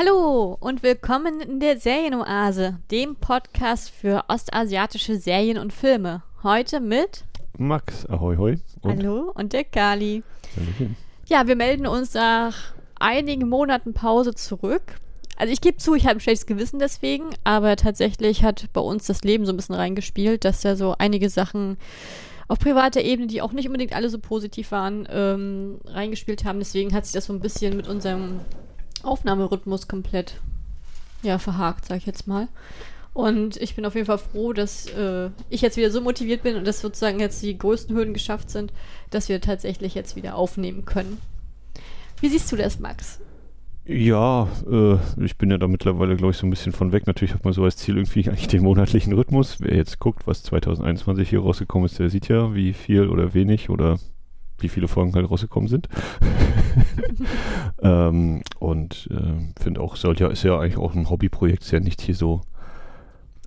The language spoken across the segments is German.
Hallo und willkommen in der Serienoase, dem Podcast für ostasiatische Serien und Filme. Heute mit Max, ahoi hoi. Und Hallo und der Kali. Hallöchen. Ja, wir melden uns nach einigen Monaten Pause zurück. Also ich gebe zu, ich habe ein schlechtes Gewissen deswegen, aber tatsächlich hat bei uns das Leben so ein bisschen reingespielt, dass da so einige Sachen auf privater Ebene, die auch nicht unbedingt alle so positiv waren, ähm, reingespielt haben. Deswegen hat sich das so ein bisschen mit unserem Aufnahmerhythmus komplett ja, verhakt, sag ich jetzt mal. Und ich bin auf jeden Fall froh, dass äh, ich jetzt wieder so motiviert bin und dass sozusagen jetzt die größten Hürden geschafft sind, dass wir tatsächlich jetzt wieder aufnehmen können. Wie siehst du das, Max? Ja, äh, ich bin ja da mittlerweile, glaube ich, so ein bisschen von weg. Natürlich hat man so als Ziel irgendwie eigentlich den monatlichen Rhythmus. Wer jetzt guckt, was 2021 hier rausgekommen ist, der sieht ja, wie viel oder wenig oder wie viele Folgen halt rausgekommen sind. ähm, und äh, finde auch, sollte ja, ist ja eigentlich auch ein Hobbyprojekt, ist ja nicht hier so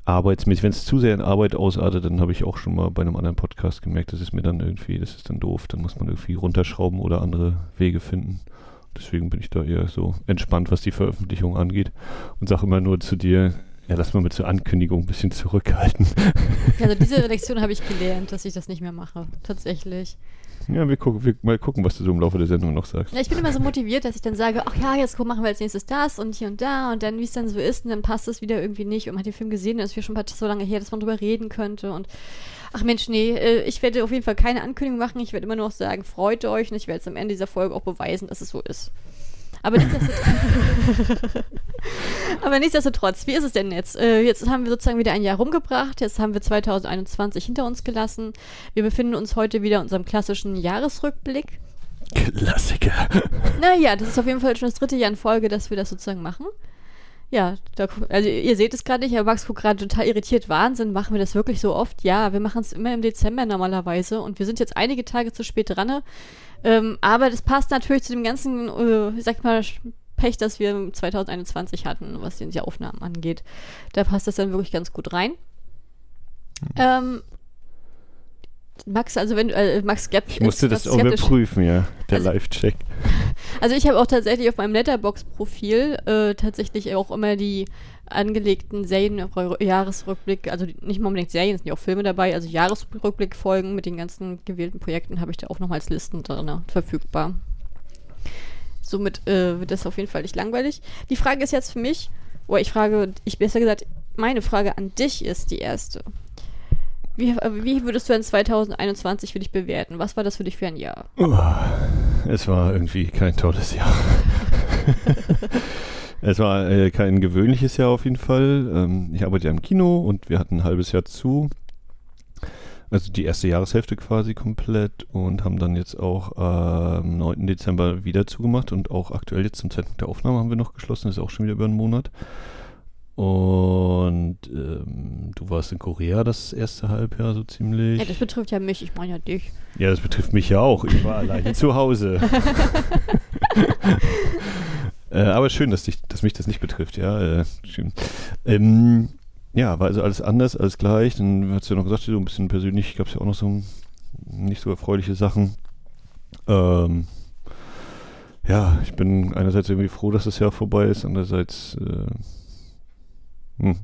arbeitsmäßig. Wenn es zu sehr in Arbeit ausartet, dann habe ich auch schon mal bei einem anderen Podcast gemerkt, das ist mir dann irgendwie, das ist dann doof, dann muss man irgendwie runterschrauben oder andere Wege finden. Deswegen bin ich da eher so entspannt, was die Veröffentlichung angeht und sage immer nur zu dir, ja, lass mal mit zur Ankündigung ein bisschen zurückhalten. Also diese Lektion habe ich gelernt, dass ich das nicht mehr mache, tatsächlich. Ja, wir gucken, wir mal gucken, was du so im Laufe der Sendung noch sagst. Ja, ich bin immer so motiviert, dass ich dann sage, ach ja, jetzt machen wir als nächstes das und hier und da und dann, wie es dann so ist, und dann passt es wieder irgendwie nicht und man hat den Film gesehen, dann ist es schon so lange her, dass man drüber reden könnte und ach Mensch, nee, äh, ich werde auf jeden Fall keine Ankündigung machen, ich werde immer nur noch sagen, freut euch und ich werde es am Ende dieser Folge auch beweisen, dass es so ist. Aber nichtsdestotrotz, aber nichtsdestotrotz, wie ist es denn jetzt? Äh, jetzt haben wir sozusagen wieder ein Jahr rumgebracht. Jetzt haben wir 2021 hinter uns gelassen. Wir befinden uns heute wieder in unserem klassischen Jahresrückblick. Klassiker. Naja, das ist auf jeden Fall schon das dritte Jahr in Folge, dass wir das sozusagen machen. Ja, da, also ihr seht es gerade nicht, aber Max guckt gerade total irritiert. Wahnsinn, machen wir das wirklich so oft? Ja, wir machen es immer im Dezember normalerweise und wir sind jetzt einige Tage zu spät dran. Ähm, aber das passt natürlich zu dem ganzen, äh, sag mal, Pech, das wir 2021 hatten, was die Aufnahmen angeht. Da passt das dann wirklich ganz gut rein. Mhm. Ähm, Max, also wenn äh, Max skeptisch Ich musste das auch überprüfen, ja, der also, Live-Check. Also ich habe auch tatsächlich auf meinem Letterbox-Profil äh, tatsächlich auch immer die angelegten Serien-Jahresrückblick, also nicht mal unbedingt Serien, es sind ja auch Filme dabei, also Jahresrückblick-Folgen mit den ganzen gewählten Projekten habe ich da auch nochmal als Listen drin ne, verfügbar. Somit äh, wird das auf jeden Fall nicht langweilig. Die Frage ist jetzt für mich, oder ich frage, ich besser gesagt, meine Frage an dich ist die erste. Wie, wie würdest du in 2021 für dich bewerten? Was war das für dich für ein Jahr? Oh, es war irgendwie kein tolles Jahr. es war äh, kein gewöhnliches Jahr auf jeden Fall. Ähm, ich arbeite ja im Kino und wir hatten ein halbes Jahr zu. Also die erste Jahreshälfte quasi komplett und haben dann jetzt auch äh, am 9. Dezember wieder zugemacht und auch aktuell jetzt zum Zeitpunkt der Aufnahme haben wir noch geschlossen, das ist auch schon wieder über einen Monat. Und ähm, du warst in Korea das erste Halbjahr so ziemlich. Ja, das betrifft ja mich, ich meine ja dich. Ja, das betrifft mich ja auch. Ich war alleine zu Hause. äh, aber schön, dass, dich, dass mich das nicht betrifft, ja. Äh, schön. Ähm, ja, war also alles anders, alles gleich. Dann hast du ja noch gesagt, so ein bisschen persönlich gab es ja auch noch so nicht so erfreuliche Sachen. Ähm, ja, ich bin einerseits irgendwie froh, dass das Jahr vorbei ist, andererseits äh, hm.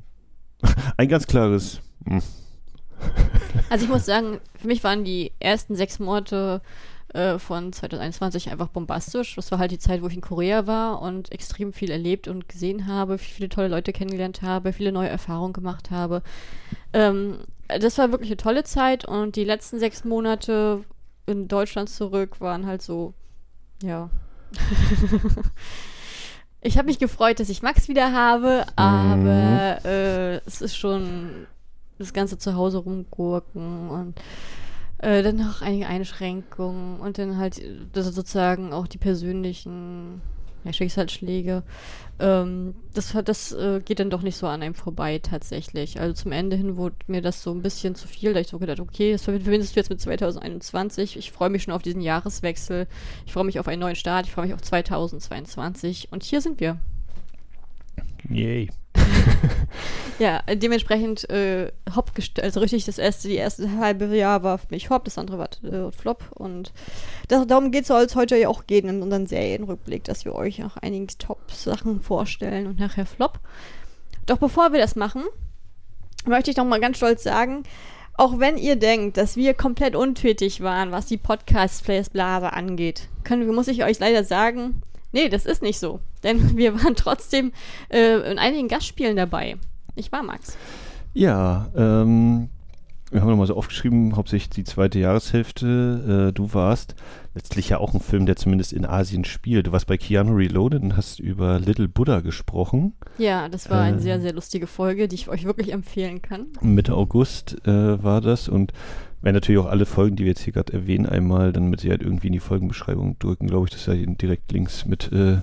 Ein ganz klares. Hm. Also ich muss sagen, für mich waren die ersten sechs Monate äh, von 2021 einfach bombastisch. Das war halt die Zeit, wo ich in Korea war und extrem viel erlebt und gesehen habe, viele tolle Leute kennengelernt habe, viele neue Erfahrungen gemacht habe. Ähm, das war wirklich eine tolle Zeit und die letzten sechs Monate in Deutschland zurück waren halt so, ja. Ich habe mich gefreut, dass ich Max wieder habe, aber mhm. äh, es ist schon das ganze Zuhause rumgurken und äh, dann noch einige Einschränkungen und dann halt das sozusagen auch die persönlichen ja, Schicksalsschläge. Ähm, das das äh, geht dann doch nicht so an einem vorbei tatsächlich. Also zum Ende hin wurde mir das so ein bisschen zu viel, da ich so gedacht, okay, das verbindest du jetzt mit 2021. Ich freue mich schon auf diesen Jahreswechsel. Ich freue mich auf einen neuen Start. Ich freue mich auf 2022. Und hier sind wir. Yay. Ja, dementsprechend äh, Hop also richtig das erste, die erste halbe Jahr war für mich Hop, das andere war äh, Flop und das, darum geht es heute ja auch gehen in unseren Serienrückblick, dass wir euch auch einige Top-Sachen vorstellen und nachher Flop. Doch bevor wir das machen, möchte ich noch mal ganz stolz sagen, auch wenn ihr denkt, dass wir komplett untätig waren, was die Podcast-Blase angeht, können, muss ich euch leider sagen, nee, das ist nicht so. Denn wir waren trotzdem äh, in einigen Gastspielen dabei. Nicht wahr, Max? Ja, ähm, wir haben nochmal so aufgeschrieben, hauptsächlich die zweite Jahreshälfte. Äh, du warst letztlich ja auch ein Film, der zumindest in Asien spielt. Du warst bei Keanu Reloaded und hast über Little Buddha gesprochen. Ja, das war äh, eine sehr, sehr lustige Folge, die ich euch wirklich empfehlen kann. Mitte August äh, war das und werden natürlich auch alle Folgen, die wir jetzt hier gerade erwähnen, einmal dann mit Sicherheit irgendwie in die Folgenbeschreibung drücken, glaube ich, dass da direkt Links mit äh,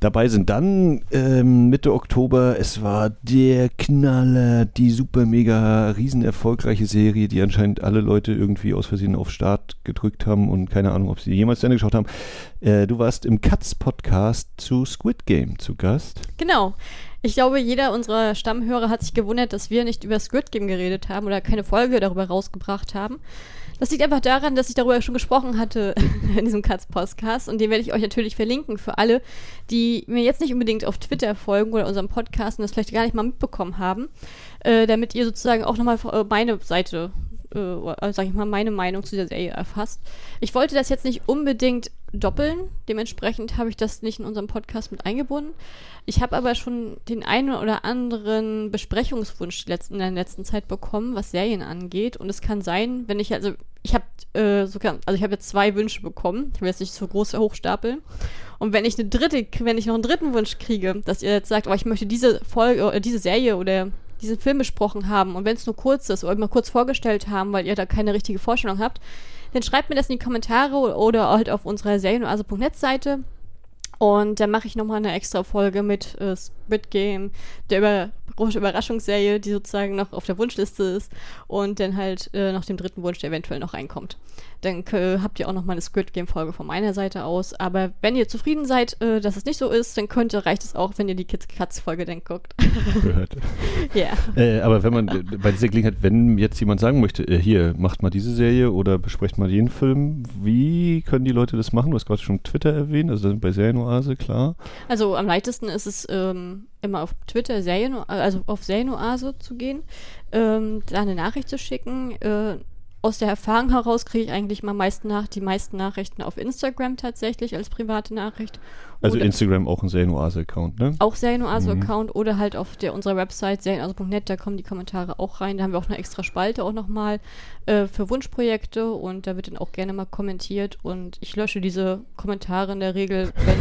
dabei sind. Dann ähm, Mitte Oktober, es war der Knaller, die super mega riesen erfolgreiche Serie, die anscheinend alle Leute irgendwie aus Versehen auf Start gedrückt haben und keine Ahnung, ob sie jemals zu Ende geschaut haben. Äh, du warst im Katz Podcast zu Squid Game zu Gast. Genau. Ich glaube, jeder unserer Stammhörer hat sich gewundert, dass wir nicht über Squid Game geredet haben oder keine Folge darüber rausgebracht haben. Das liegt einfach daran, dass ich darüber schon gesprochen hatte in diesem Katz-Podcast. Und den werde ich euch natürlich verlinken für alle, die mir jetzt nicht unbedingt auf Twitter folgen oder unserem Podcast und das vielleicht gar nicht mal mitbekommen haben, äh, damit ihr sozusagen auch nochmal meine Seite äh, sag ich mal, meine Meinung zu der Serie erfasst. Ich wollte das jetzt nicht unbedingt doppeln, dementsprechend habe ich das nicht in unserem Podcast mit eingebunden. Ich habe aber schon den einen oder anderen Besprechungswunsch in der letzten Zeit bekommen, was Serien angeht. Und es kann sein, wenn ich, also ich habe äh, sogar, also ich habe jetzt zwei Wünsche bekommen. Ich will jetzt nicht so groß hochstapeln. Und wenn ich eine dritte, wenn ich noch einen dritten Wunsch kriege, dass ihr jetzt sagt, oh, ich möchte diese Folge, äh, diese Serie oder diesen Film besprochen haben und wenn es nur kurz ist oder mal kurz vorgestellt haben, weil ihr da keine richtige Vorstellung habt, dann schreibt mir das in die Kommentare oder halt auf unserer serienoase.net Seite. Und dann mache ich nochmal eine extra Folge mit äh, Squid Game, der über Überraschungsserie, die sozusagen noch auf der Wunschliste ist und dann halt äh, noch dem dritten Wunsch, der eventuell noch reinkommt. Dann äh, habt ihr auch noch mal eine Squid Game Folge von meiner Seite aus. Aber wenn ihr zufrieden seid, äh, dass es nicht so ist, dann könnte, reicht es auch, wenn ihr die Kids Katz Folge dann guckt. Gehört. ja. Äh, aber wenn man äh, bei dieser Gelegenheit, wenn jetzt jemand sagen möchte, äh, hier, macht mal diese Serie oder besprecht mal jeden Film, wie können die Leute das machen? Du hast gerade schon Twitter erwähnt, also bei Serienoase, klar. Also am leichtesten ist es ähm, immer auf Twitter, Serien, also auf Serienoase zu gehen, ähm, da eine Nachricht zu schicken. Äh, aus der Erfahrung heraus kriege ich eigentlich mal meisten nach, die meisten Nachrichten auf Instagram tatsächlich als private Nachricht. Also Instagram auch ein Serienoase-Account, ne? Auch Serienoase-Account mhm. oder halt auf der unserer Website serienoase.net, da kommen die Kommentare auch rein. Da haben wir auch eine extra Spalte auch nochmal äh, für Wunschprojekte und da wird dann auch gerne mal kommentiert und ich lösche diese Kommentare in der Regel, wenn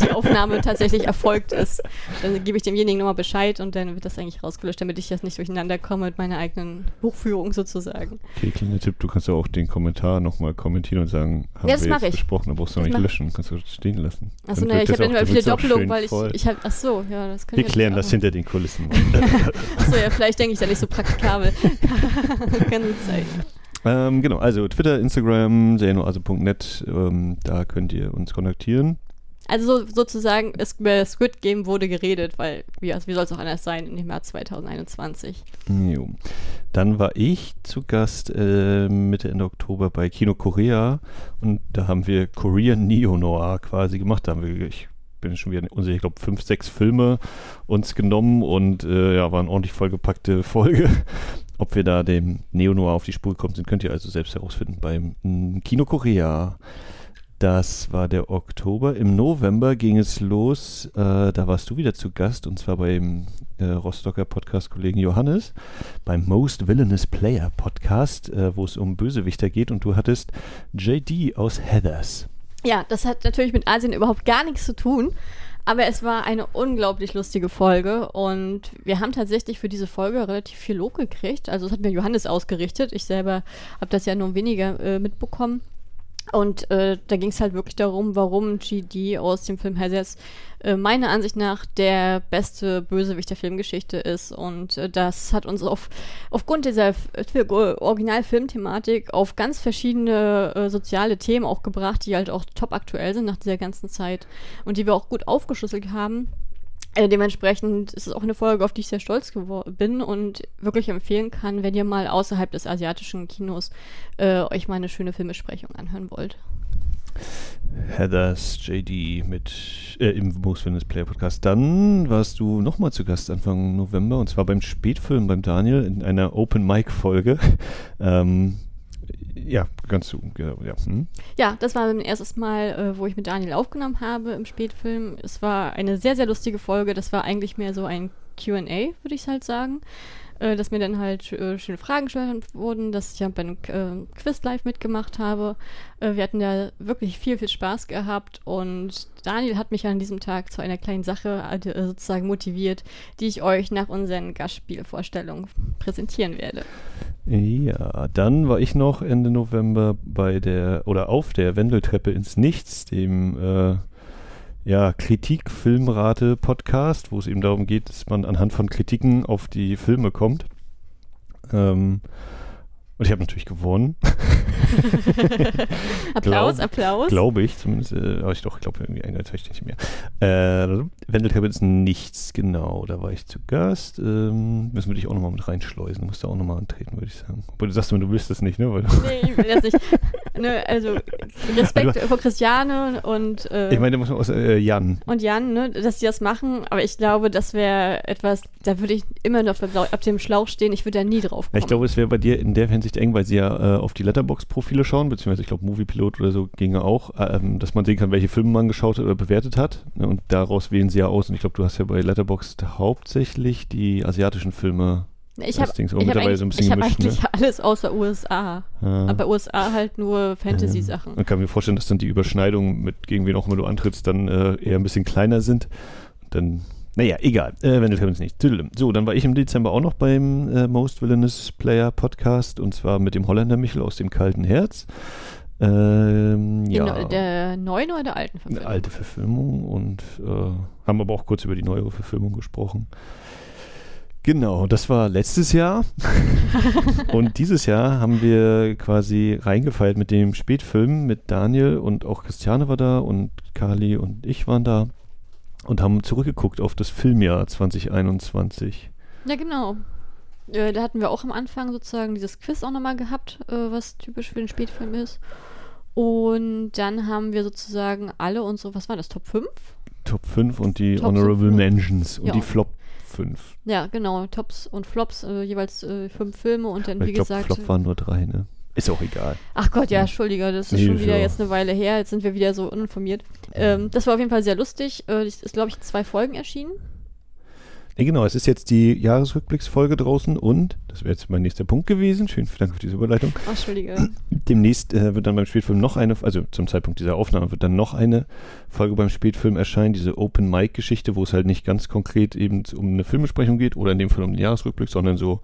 die Aufnahme tatsächlich erfolgt ist. Dann gebe ich demjenigen nochmal Bescheid und dann wird das eigentlich rausgelöscht, damit ich das nicht durcheinander komme mit meiner eigenen Buchführung sozusagen. Okay, kleiner Tipp, du kannst ja auch den Kommentar nochmal kommentieren und sagen, haben ja, das wir jetzt ich. besprochen, da brauchst du noch nicht löschen, kannst du stehen lassen. Achso, ne, ich habe immer viele Doppelungen, weil ich, ich habe, ach so, ja, das können wir klären das hinter den Kulissen. achso, ja, vielleicht denke ich da nicht so praktikabel. Kann nicht sein. Ähm, genau, also Twitter, Instagram, serienoase.net, ähm, da könnt ihr uns kontaktieren. Also so, sozusagen, es, über Squid Game wurde geredet, weil wie, also wie soll es auch anders sein im März 2021. Jo. Dann war ich zu Gast äh, Mitte Ende Oktober bei Kino Korea und da haben wir Korean Neo-Noir quasi gemacht. Da haben wir, ich bin schon wieder unsicher, ich glaube fünf, sechs Filme uns genommen und äh, ja, war eine ordentlich vollgepackte Folge. Ob wir da dem Neo-Noir auf die Spur gekommen sind, könnt ihr also selbst herausfinden beim mm, Kino Korea. Das war der Oktober. Im November ging es los. Äh, da warst du wieder zu Gast und zwar beim äh, Rostocker Podcast-Kollegen Johannes beim Most Villainous Player Podcast, äh, wo es um Bösewichter geht und du hattest JD aus Heathers. Ja, das hat natürlich mit Asien überhaupt gar nichts zu tun. Aber es war eine unglaublich lustige Folge und wir haben tatsächlich für diese Folge relativ viel Lob gekriegt. Also, das hat mir Johannes ausgerichtet. Ich selber habe das ja nur weniger äh, mitbekommen. Und äh, da ging es halt wirklich darum, warum GD aus dem Film Hazards äh, meiner Ansicht nach der beste Bösewicht der Filmgeschichte ist. Und äh, das hat uns auf, aufgrund dieser Originalfilmthematik auf ganz verschiedene äh, soziale Themen auch gebracht, die halt auch top aktuell sind nach dieser ganzen Zeit und die wir auch gut aufgeschlüsselt haben. Äh, dementsprechend ist es auch eine Folge, auf die ich sehr stolz bin und wirklich empfehlen kann, wenn ihr mal außerhalb des asiatischen Kinos äh, euch mal eine schöne Filmesprechung anhören wollt. Heathers JD mit äh, im Most Fitness Player Podcast. Dann warst du nochmal zu Gast Anfang November und zwar beim Spätfilm beim Daniel in einer Open Mic Folge. ähm, ja, ganz so, ja. Hm. Ja, das war mein erstes Mal, äh, wo ich mit Daniel aufgenommen habe im Spätfilm. Es war eine sehr, sehr lustige Folge. Das war eigentlich mehr so ein QA, würde ich halt sagen äh, dass mir dann halt äh, schöne Fragen gestellt wurden, dass ich ja bei einem Quiz live mitgemacht habe. Wir hatten da wirklich viel, viel Spaß gehabt und Daniel hat mich an diesem Tag zu einer kleinen Sache sozusagen motiviert, die ich euch nach unseren Gastspielvorstellungen präsentieren werde. Ja, dann war ich noch Ende November bei der oder auf der Wendeltreppe ins Nichts, dem äh, ja, Kritik-Filmrate-Podcast, wo es eben darum geht, dass man anhand von Kritiken auf die Filme kommt. Ähm, und ich habe natürlich gewonnen. Applaus, Glaub, Applaus. Glaube ich, zumindest. Äh, aber ich doch, glaube irgendwie eine ich nicht mehr. Äh, Wendeltreppe ist nichts, genau. Da war ich zu Gast. Ähm, müssen wir dich auch nochmal mit reinschleusen. Du musst da auch nochmal antreten, würde ich sagen. Aber du sagst immer, du willst das nicht, ne? Weil nee, ich will das nicht. ne, also Respekt Also- vor Christiane und, äh, ich meine, da muss man aus äh, Jan. und Jan, ne, dass die das machen. Aber ich glaube, das wäre etwas, da würde ich immer noch auf dem Schlauch stehen. Ich würde da nie drauf kommen. ich glaube, es wäre bei dir in der Hinsicht eng, weil sie ja äh, auf die Letterbox-Profile schauen, beziehungsweise ich glaube, Moviepilot oder so ginge auch, äh, ähm, dass man sehen kann, welche Filme man geschaut hat oder bewertet hat. Ne, und daraus wählen sie ja aus. Und ich glaube, du hast ja bei Letterboxd hauptsächlich die asiatischen Filme. ich das habe hab mittlerweile eigentlich, so ein bisschen ich hab gemischt, ne? eigentlich alles außer USA. Äh, Aber bei USA halt nur Fantasy-Sachen. Man kann mir vorstellen, dass dann die Überschneidungen mit gegen wen auch immer du antrittst, dann äh, eher ein bisschen kleiner sind. Dann, naja, egal. Äh, wenn es nicht. Tüdelem. So, dann war ich im Dezember auch noch beim äh, Most Villainous Player Podcast und zwar mit dem Holländer Michel aus dem Kalten Herz. Ähm, ja. neu- Der neuen oder der alten eine Verfilmung? alte Verfilmung und äh, haben aber auch kurz über die neuere Verfilmung gesprochen. Genau, das war letztes Jahr. und dieses Jahr haben wir quasi reingefeiert mit dem Spätfilm mit Daniel und auch Christiane war da und Kali und ich waren da und haben zurückgeguckt auf das Filmjahr 2021. Ja, genau. Äh, da hatten wir auch am Anfang sozusagen dieses Quiz auch nochmal gehabt, äh, was typisch für den Spätfilm ist. Und dann haben wir sozusagen alle unsere, was war das, Top 5? Top 5 und die Top Honorable fünf, ne? Mentions und Ja. die Flop 5. Ja, genau, Tops und Flops, äh, jeweils äh, fünf Filme und dann, Weil wie ich glaube, gesagt. Flop waren nur drei, ne? Ist auch egal. Ach Gott, ja, Entschuldige, das ist Nee, schon wieder ja- jetzt eine Weile her. Jetzt sind wir wieder so uninformiert. Ähm, das war auf jeden Fall sehr lustig. Äh, es ist, glaube ich, in zwei Folgen erschienen. Ja, genau, es ist jetzt die Jahresrückblicksfolge draußen und, das wäre jetzt mein nächster Punkt gewesen, schön, Dank für diese Überleitung. Ach, Entschuldige. Demnächst äh, wird dann beim Spätfilm noch eine, also zum Zeitpunkt dieser Aufnahme wird dann noch eine Folge beim Spätfilm erscheinen, diese Open Mic Geschichte, wo es halt nicht ganz konkret eben um eine Filmbesprechung geht oder in dem Fall um den Jahresrückblick, sondern so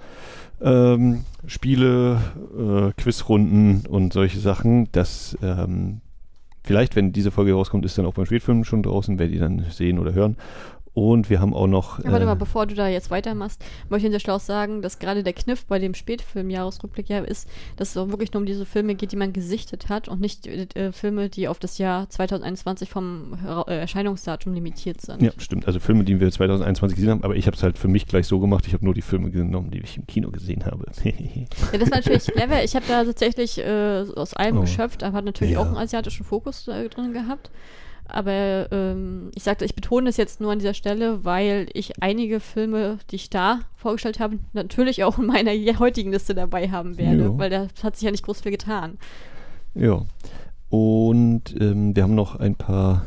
ähm, Spiele, äh, Quizrunden und solche Sachen. Das ähm, vielleicht, wenn diese Folge rauskommt, ist dann auch beim Spätfilm schon draußen, werdet ihr dann sehen oder hören. Und wir haben auch noch. Ja, warte äh, mal, bevor du da jetzt weitermachst, möchte ich der Schlaus sagen, dass gerade der Kniff bei dem Spätfilm-Jahresrückblick ja ist, dass es auch wirklich nur um diese Filme geht, die man gesichtet hat und nicht äh, Filme, die auf das Jahr 2021 vom äh, Erscheinungsdatum limitiert sind. Ja, stimmt. Also Filme, die wir 2021 gesehen haben, aber ich habe es halt für mich gleich so gemacht, ich habe nur die Filme genommen, die ich im Kino gesehen habe. Ja, das war natürlich clever. Ich habe da tatsächlich äh, aus allem Oh. geschöpft, aber hat natürlich Ja. auch einen asiatischen Fokus äh, drin gehabt. Aber ähm, ich sagte, ich betone das jetzt nur an dieser Stelle, weil ich einige Filme, die ich da vorgestellt habe, natürlich auch in meiner heutigen Liste dabei haben werde, Ja. weil da hat sich ja nicht groß viel getan. ja. Und ähm, wir haben noch ein paar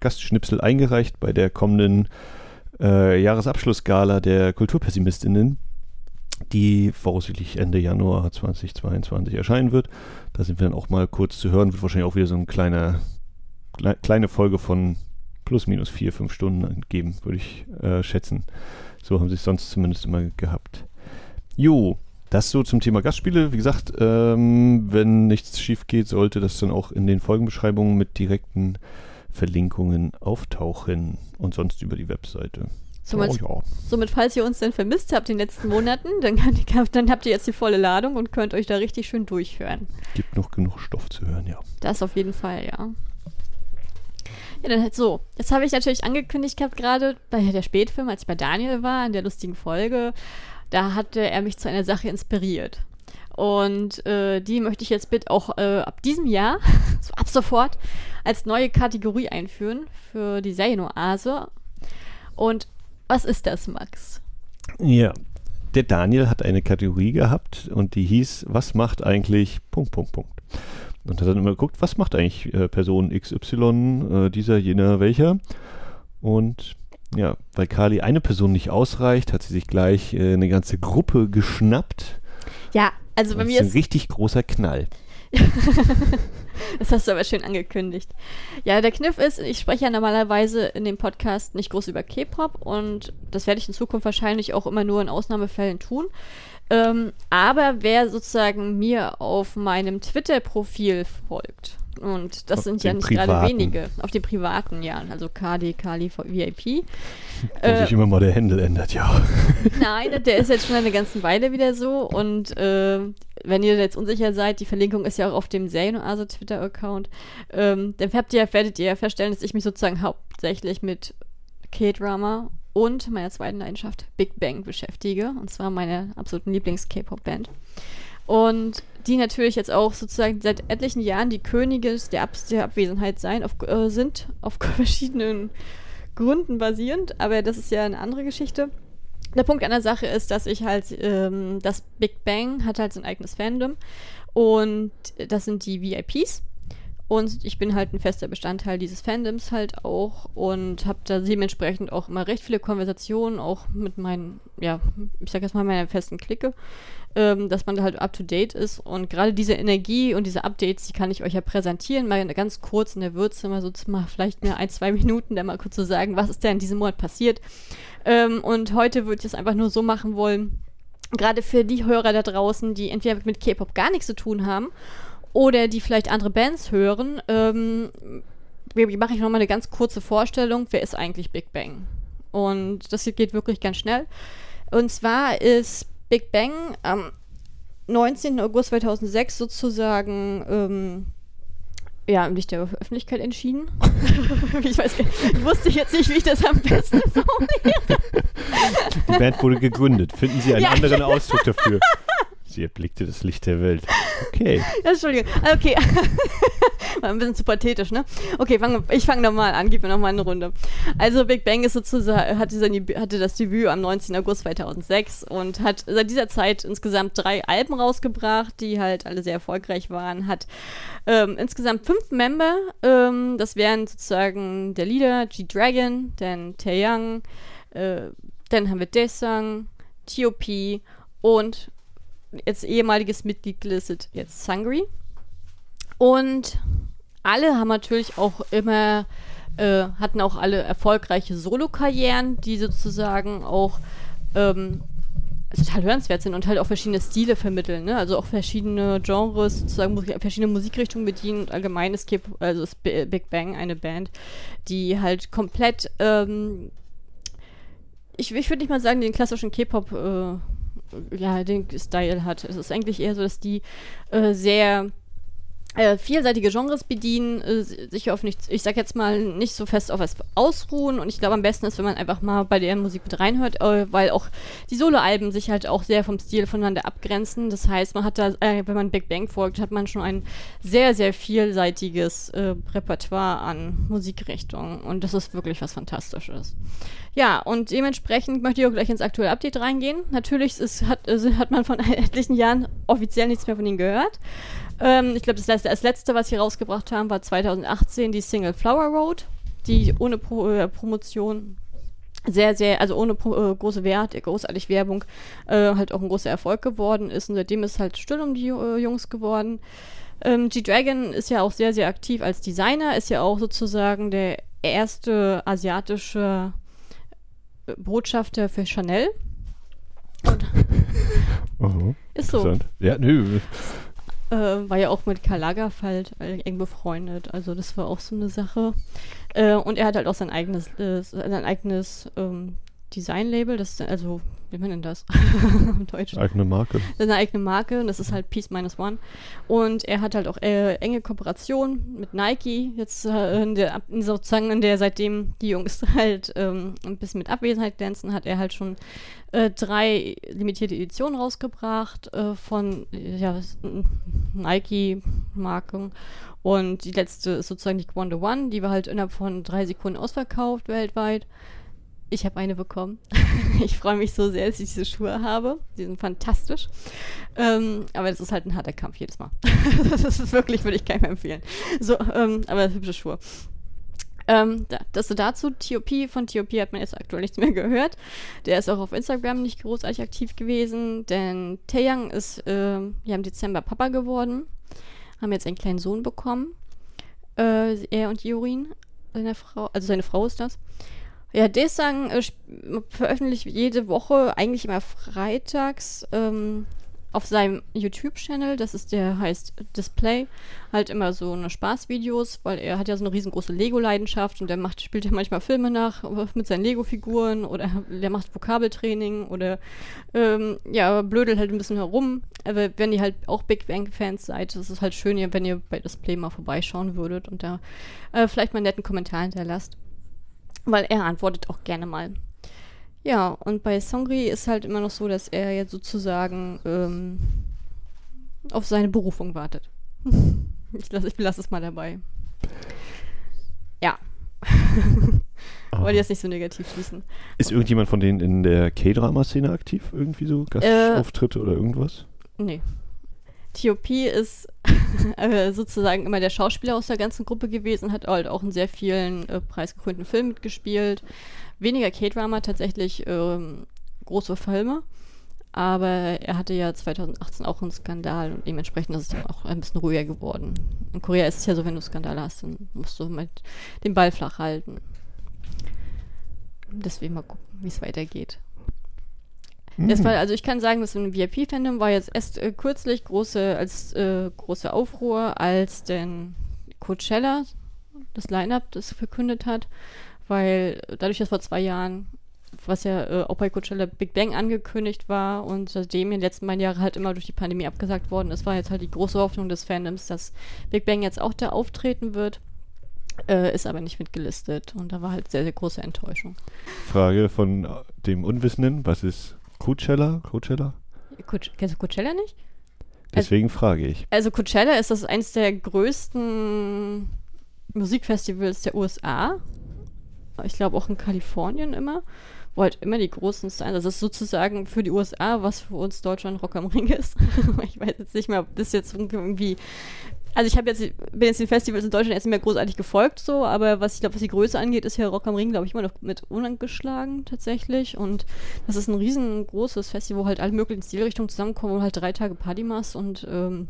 Gastschnipsel eingereicht bei der kommenden äh, Jahresabschlussgala der Kulturpessimistinnen, die voraussichtlich Ende Januar 2022 erscheinen wird. Da sind wir dann auch mal kurz zu hören. Wird wahrscheinlich auch wieder so eine kleine, klei- kleine Folge von plus minus vier, fünf Stunden geben, würde ich äh, schätzen. So haben sie es sonst zumindest immer gehabt. Jo, das so zum Thema Gastspiele. Wie gesagt, ähm, wenn nichts schief geht, sollte das dann auch in den Folgenbeschreibungen mit direkten Verlinkungen auftauchen und sonst über die Webseite. Somit, oh, ja. somit, falls ihr uns denn vermisst habt in den letzten Monaten, dann, kann, dann habt ihr jetzt die volle Ladung und könnt euch da richtig schön durchhören. Gibt noch genug Stoff zu hören, ja. Das auf jeden Fall, ja. Ja, dann halt so. Jetzt habe ich natürlich angekündigt gehabt, gerade bei der Spätfilm, als ich bei Daniel war, in der lustigen Folge, da hatte er mich zu einer Sache inspiriert. Und äh, die möchte ich jetzt bitte auch äh, ab diesem Jahr, so ab sofort, als neue Kategorie einführen für die Serienoase. Und was ist das, Max? Ja, der Daniel hat eine Kategorie gehabt und die hieß, was macht eigentlich Punkt, Punkt, Punkt. Und hat dann immer geguckt, was macht eigentlich äh, Person XY, äh, dieser, jener, welcher. Und ja, weil Kali eine Person nicht ausreicht, hat sie sich gleich äh, eine ganze Gruppe geschnappt. Ja, also bei das mir ist ist. ein richtig großer Knall. das hast du aber schön angekündigt. Ja, der Kniff ist, ich spreche ja normalerweise in dem Podcast nicht groß über K-Pop und das werde ich in Zukunft wahrscheinlich auch immer nur in Ausnahmefällen tun. Ähm, aber wer sozusagen mir auf meinem Twitter-Profil folgt, und das Auf sind ja nicht gerade privaten. wenige, auf den privaten, ja, also KD, Kali, VIP. Wo Äh, sich immer mal der Händel ändert, ja. Nein, der ist jetzt schon eine ganze Weile wieder so. Und äh, wenn ihr jetzt unsicher seid, die Verlinkung ist ja auch auf dem Serienoase Twitter-Account, ähm, dann habt ihr, werdet ihr feststellen, dass ich mich sozusagen hauptsächlich mit K-Drama und meiner zweiten Leidenschaft Big Bang beschäftige. Und zwar meine absoluten Lieblings-K-Pop-Band. Und die natürlich jetzt auch sozusagen seit etlichen Jahren die Könige der, Ab der Abwesenheit sein, auf, äh, sind, auf verschiedenen Gründen basierend, aber das ist ja eine andere Geschichte. Der Punkt an der Sache ist, dass ich halt, ähm, das Big Bang hat halt sein eigenes Fandom und das sind die VIPs. Und ich bin halt ein fester Bestandteil dieses Fandoms halt auch und habe da dementsprechend auch immer recht viele Konversationen, auch mit meinen, ja, ich sag jetzt mal meiner festen Clique, ähm, dass man da halt up to date ist. Und gerade diese Energie und diese Updates, die kann ich euch ja präsentieren, mal ganz kurz in der Würze, mal so mal vielleicht mir ein, zwei Minuten, da mal kurz zu sagen, was ist denn in diesem Monat passiert. Ähm, und heute würde ich es einfach nur so machen wollen, gerade für die Hörer da draußen, die entweder mit K-Pop gar nichts zu tun haben oder die vielleicht andere Bands hören, ähm, mache ich nochmal eine ganz kurze Vorstellung, wer ist eigentlich Big Bang? Und das geht wirklich ganz schnell. Und zwar ist Big Bang am 19. August 2006 sozusagen ähm, ja, im Licht der Öffentlichkeit entschieden. ich weiß ich wusste jetzt nicht, wie ich das am besten formuliere. Die Band wurde gegründet. Finden Sie einen Ja. anderen Ausdruck dafür? Sie erblickte das Licht der Welt. Okay. Entschuldigung. Okay. War ein bisschen zu pathetisch, ne? Okay, fang, ich fange nochmal an, gib mir nochmal eine Runde. Also Big Bang ist sozusagen, hatte, sein, hatte das Debüt am 19. August 2006 und hat seit dieser Zeit insgesamt drei Alben rausgebracht, die halt alle sehr erfolgreich waren. Hat ähm, insgesamt fünf Member. Ähm, das wären sozusagen der Leader G-Dragon, dann Taeyang, äh, dann haben wir Daesung, T.O.P. und jetzt ehemaliges Mitglied gelistet, jetzt Sangri. Und alle haben natürlich auch immer, äh, hatten auch alle erfolgreiche Solo-Karrieren, die sozusagen auch ähm, total hörenswert sind und halt auch verschiedene Stile vermitteln, ne? Also auch verschiedene Genres, sozusagen verschiedene Musikrichtungen bedienen. Und allgemein ist K- also ist Big Bang eine Band, die halt komplett, ähm, ich, ich würde nicht mal sagen, den klassischen K-Pop, äh, ja, den Style hat. Es ist eigentlich eher so, dass die äh, sehr äh, vielseitige Genres bedienen, äh, sich auf nichts, ich sag jetzt mal, nicht so fest auf was ausruhen. Und ich glaube, am besten ist, wenn man einfach mal bei der Musik mit reinhört, äh, weil auch die Soloalben sich halt auch sehr vom Stil voneinander abgrenzen. Das heißt, man hat da, wenn man Big Bang folgt, hat man schon ein sehr, sehr vielseitiges Repertoire an Musikrichtungen. Und das ist wirklich was Fantastisches. Ja, und dementsprechend möchte ich auch gleich ins aktuelle Update reingehen. Natürlich ist, hat, hat man von etlichen Jahren offiziell nichts mehr von ihnen gehört. Ähm, ich glaube, das, letzte- das letzte, was sie rausgebracht haben, war 2018 die Single Flower Road, die ohne Pro, äh, Promotion sehr, sehr, also ohne äh, große Wert, großartig Werbung, äh, halt auch ein großer Erfolg geworden ist. Und seitdem ist halt still um die äh, Jungs geworden. Ähm, G-Dragon ist ja auch sehr, sehr aktiv als Designer, ist ja auch sozusagen der erste asiatische äh, Botschafter für Chanel. Aha, Ist so. Ja, nö. Äh, war ja auch mit Karl Lagerfeld äh, eng befreundet. Also das war auch so eine Sache. Äh, und er hat halt auch sein eigenes, äh, sein eigenes ähm, Design-Label, das also, wie nennt man das im Deutschen? Eigene Marke. Das ist eine eigene Marke und das ist halt Peace Minus One. Und er hat halt auch äh, enge Kooperation mit Nike, jetzt äh, in der, sozusagen in der seitdem die Jungs halt ähm, ein bisschen mit Abwesenheit glänzen, hat er halt schon äh, drei limitierte Editionen rausgebracht äh, von ja, Nike-Marken. Und die letzte ist sozusagen die Wonder One, die war halt innerhalb von drei Sekunden ausverkauft weltweit. Ich habe eine bekommen. ich freue mich so sehr, dass ich diese Schuhe habe. Die sind fantastisch. Ähm, aber das ist halt ein harter Kampf jedes Mal. das ist wirklich, würde ich keinem empfehlen. So, ähm, aber hübsche Schuhe. Ähm, da, das so dazu. TOP, von TOP hat man jetzt aktuell nichts mehr gehört. Der ist auch auf Instagram nicht großartig aktiv gewesen, denn Taeyang ist äh, ja im Dezember Papa geworden. Haben jetzt einen kleinen Sohn bekommen. Äh, er und Jorin, seine Frau, also seine Frau ist das. Ja, Desang äh, veröffentlicht jede Woche, eigentlich immer freitags, ähm, auf seinem YouTube-Channel, das ist der heißt Display, halt immer so eine Spaßvideos, weil er hat ja so eine riesengroße Lego-Leidenschaft und der macht, spielt ja manchmal Filme nach mit seinen Lego-Figuren oder der macht Vokabeltraining oder ähm, ja, blödelt halt ein bisschen herum. Aber wenn ihr halt auch Big Bang-Fans seid, ist es halt schön, wenn ihr bei Display mal vorbeischauen würdet und da äh, vielleicht mal einen netten Kommentar hinterlasst weil er antwortet auch gerne mal. Ja, und bei Songri ist halt immer noch so, dass er jetzt sozusagen ähm, auf seine Berufung wartet. ich lasse ich lass es mal dabei. Ja. Wollte jetzt nicht so negativ schließen. Ist irgendjemand von denen in der K-Drama-Szene aktiv? Irgendwie so Gastauftritte äh, oder irgendwas? Nee. TOP ist äh, sozusagen immer der Schauspieler aus der ganzen Gruppe gewesen, hat halt auch in sehr vielen äh, preisgekrönten Filmen mitgespielt. Weniger K-Drama, tatsächlich ähm, große Filme. Aber er hatte ja 2018 auch einen Skandal und dementsprechend ist es dann auch ein bisschen ruhiger geworden. In Korea ist es ja so, wenn du Skandale hast, dann musst du mit den Ball flach halten. Deswegen mal gucken, wie es weitergeht. Das war, also ich kann sagen, dass ein VIP-Fandom war jetzt erst äh, kürzlich große, als äh, große Aufruhr, als denn Coachella das Line-Up das verkündet hat, weil dadurch, dass vor zwei Jahren, was ja äh, auch bei Coachella Big Bang angekündigt war und seitdem in den letzten beiden Jahren halt immer durch die Pandemie abgesagt worden ist, war jetzt halt die große Hoffnung des Fandoms, dass Big Bang jetzt auch da auftreten wird. Äh, ist aber nicht mitgelistet und da war halt sehr, sehr große Enttäuschung. Frage von dem Unwissenden, was ist Coachella? Coachella? Coach, kennst du Coachella nicht? Deswegen also, frage ich. Also Coachella ist das eines der größten Musikfestivals der USA. Ich glaube auch in Kalifornien immer, wo halt immer die großen sein. Also das ist sozusagen für die USA, was für uns Deutschland Rock am Ring ist. ich weiß jetzt nicht mehr, ob das jetzt irgendwie also ich habe jetzt, bin jetzt den Festivals in Deutschland erst nicht mehr großartig gefolgt, so, aber was ich glaube, was die Größe angeht, ist ja Rock am Ring, glaube ich, immer noch mit unangeschlagen tatsächlich. Und das ist ein riesengroßes Festival, wo halt alle möglichen Stilrichtungen zusammenkommen und halt drei Tage Party machst und ähm,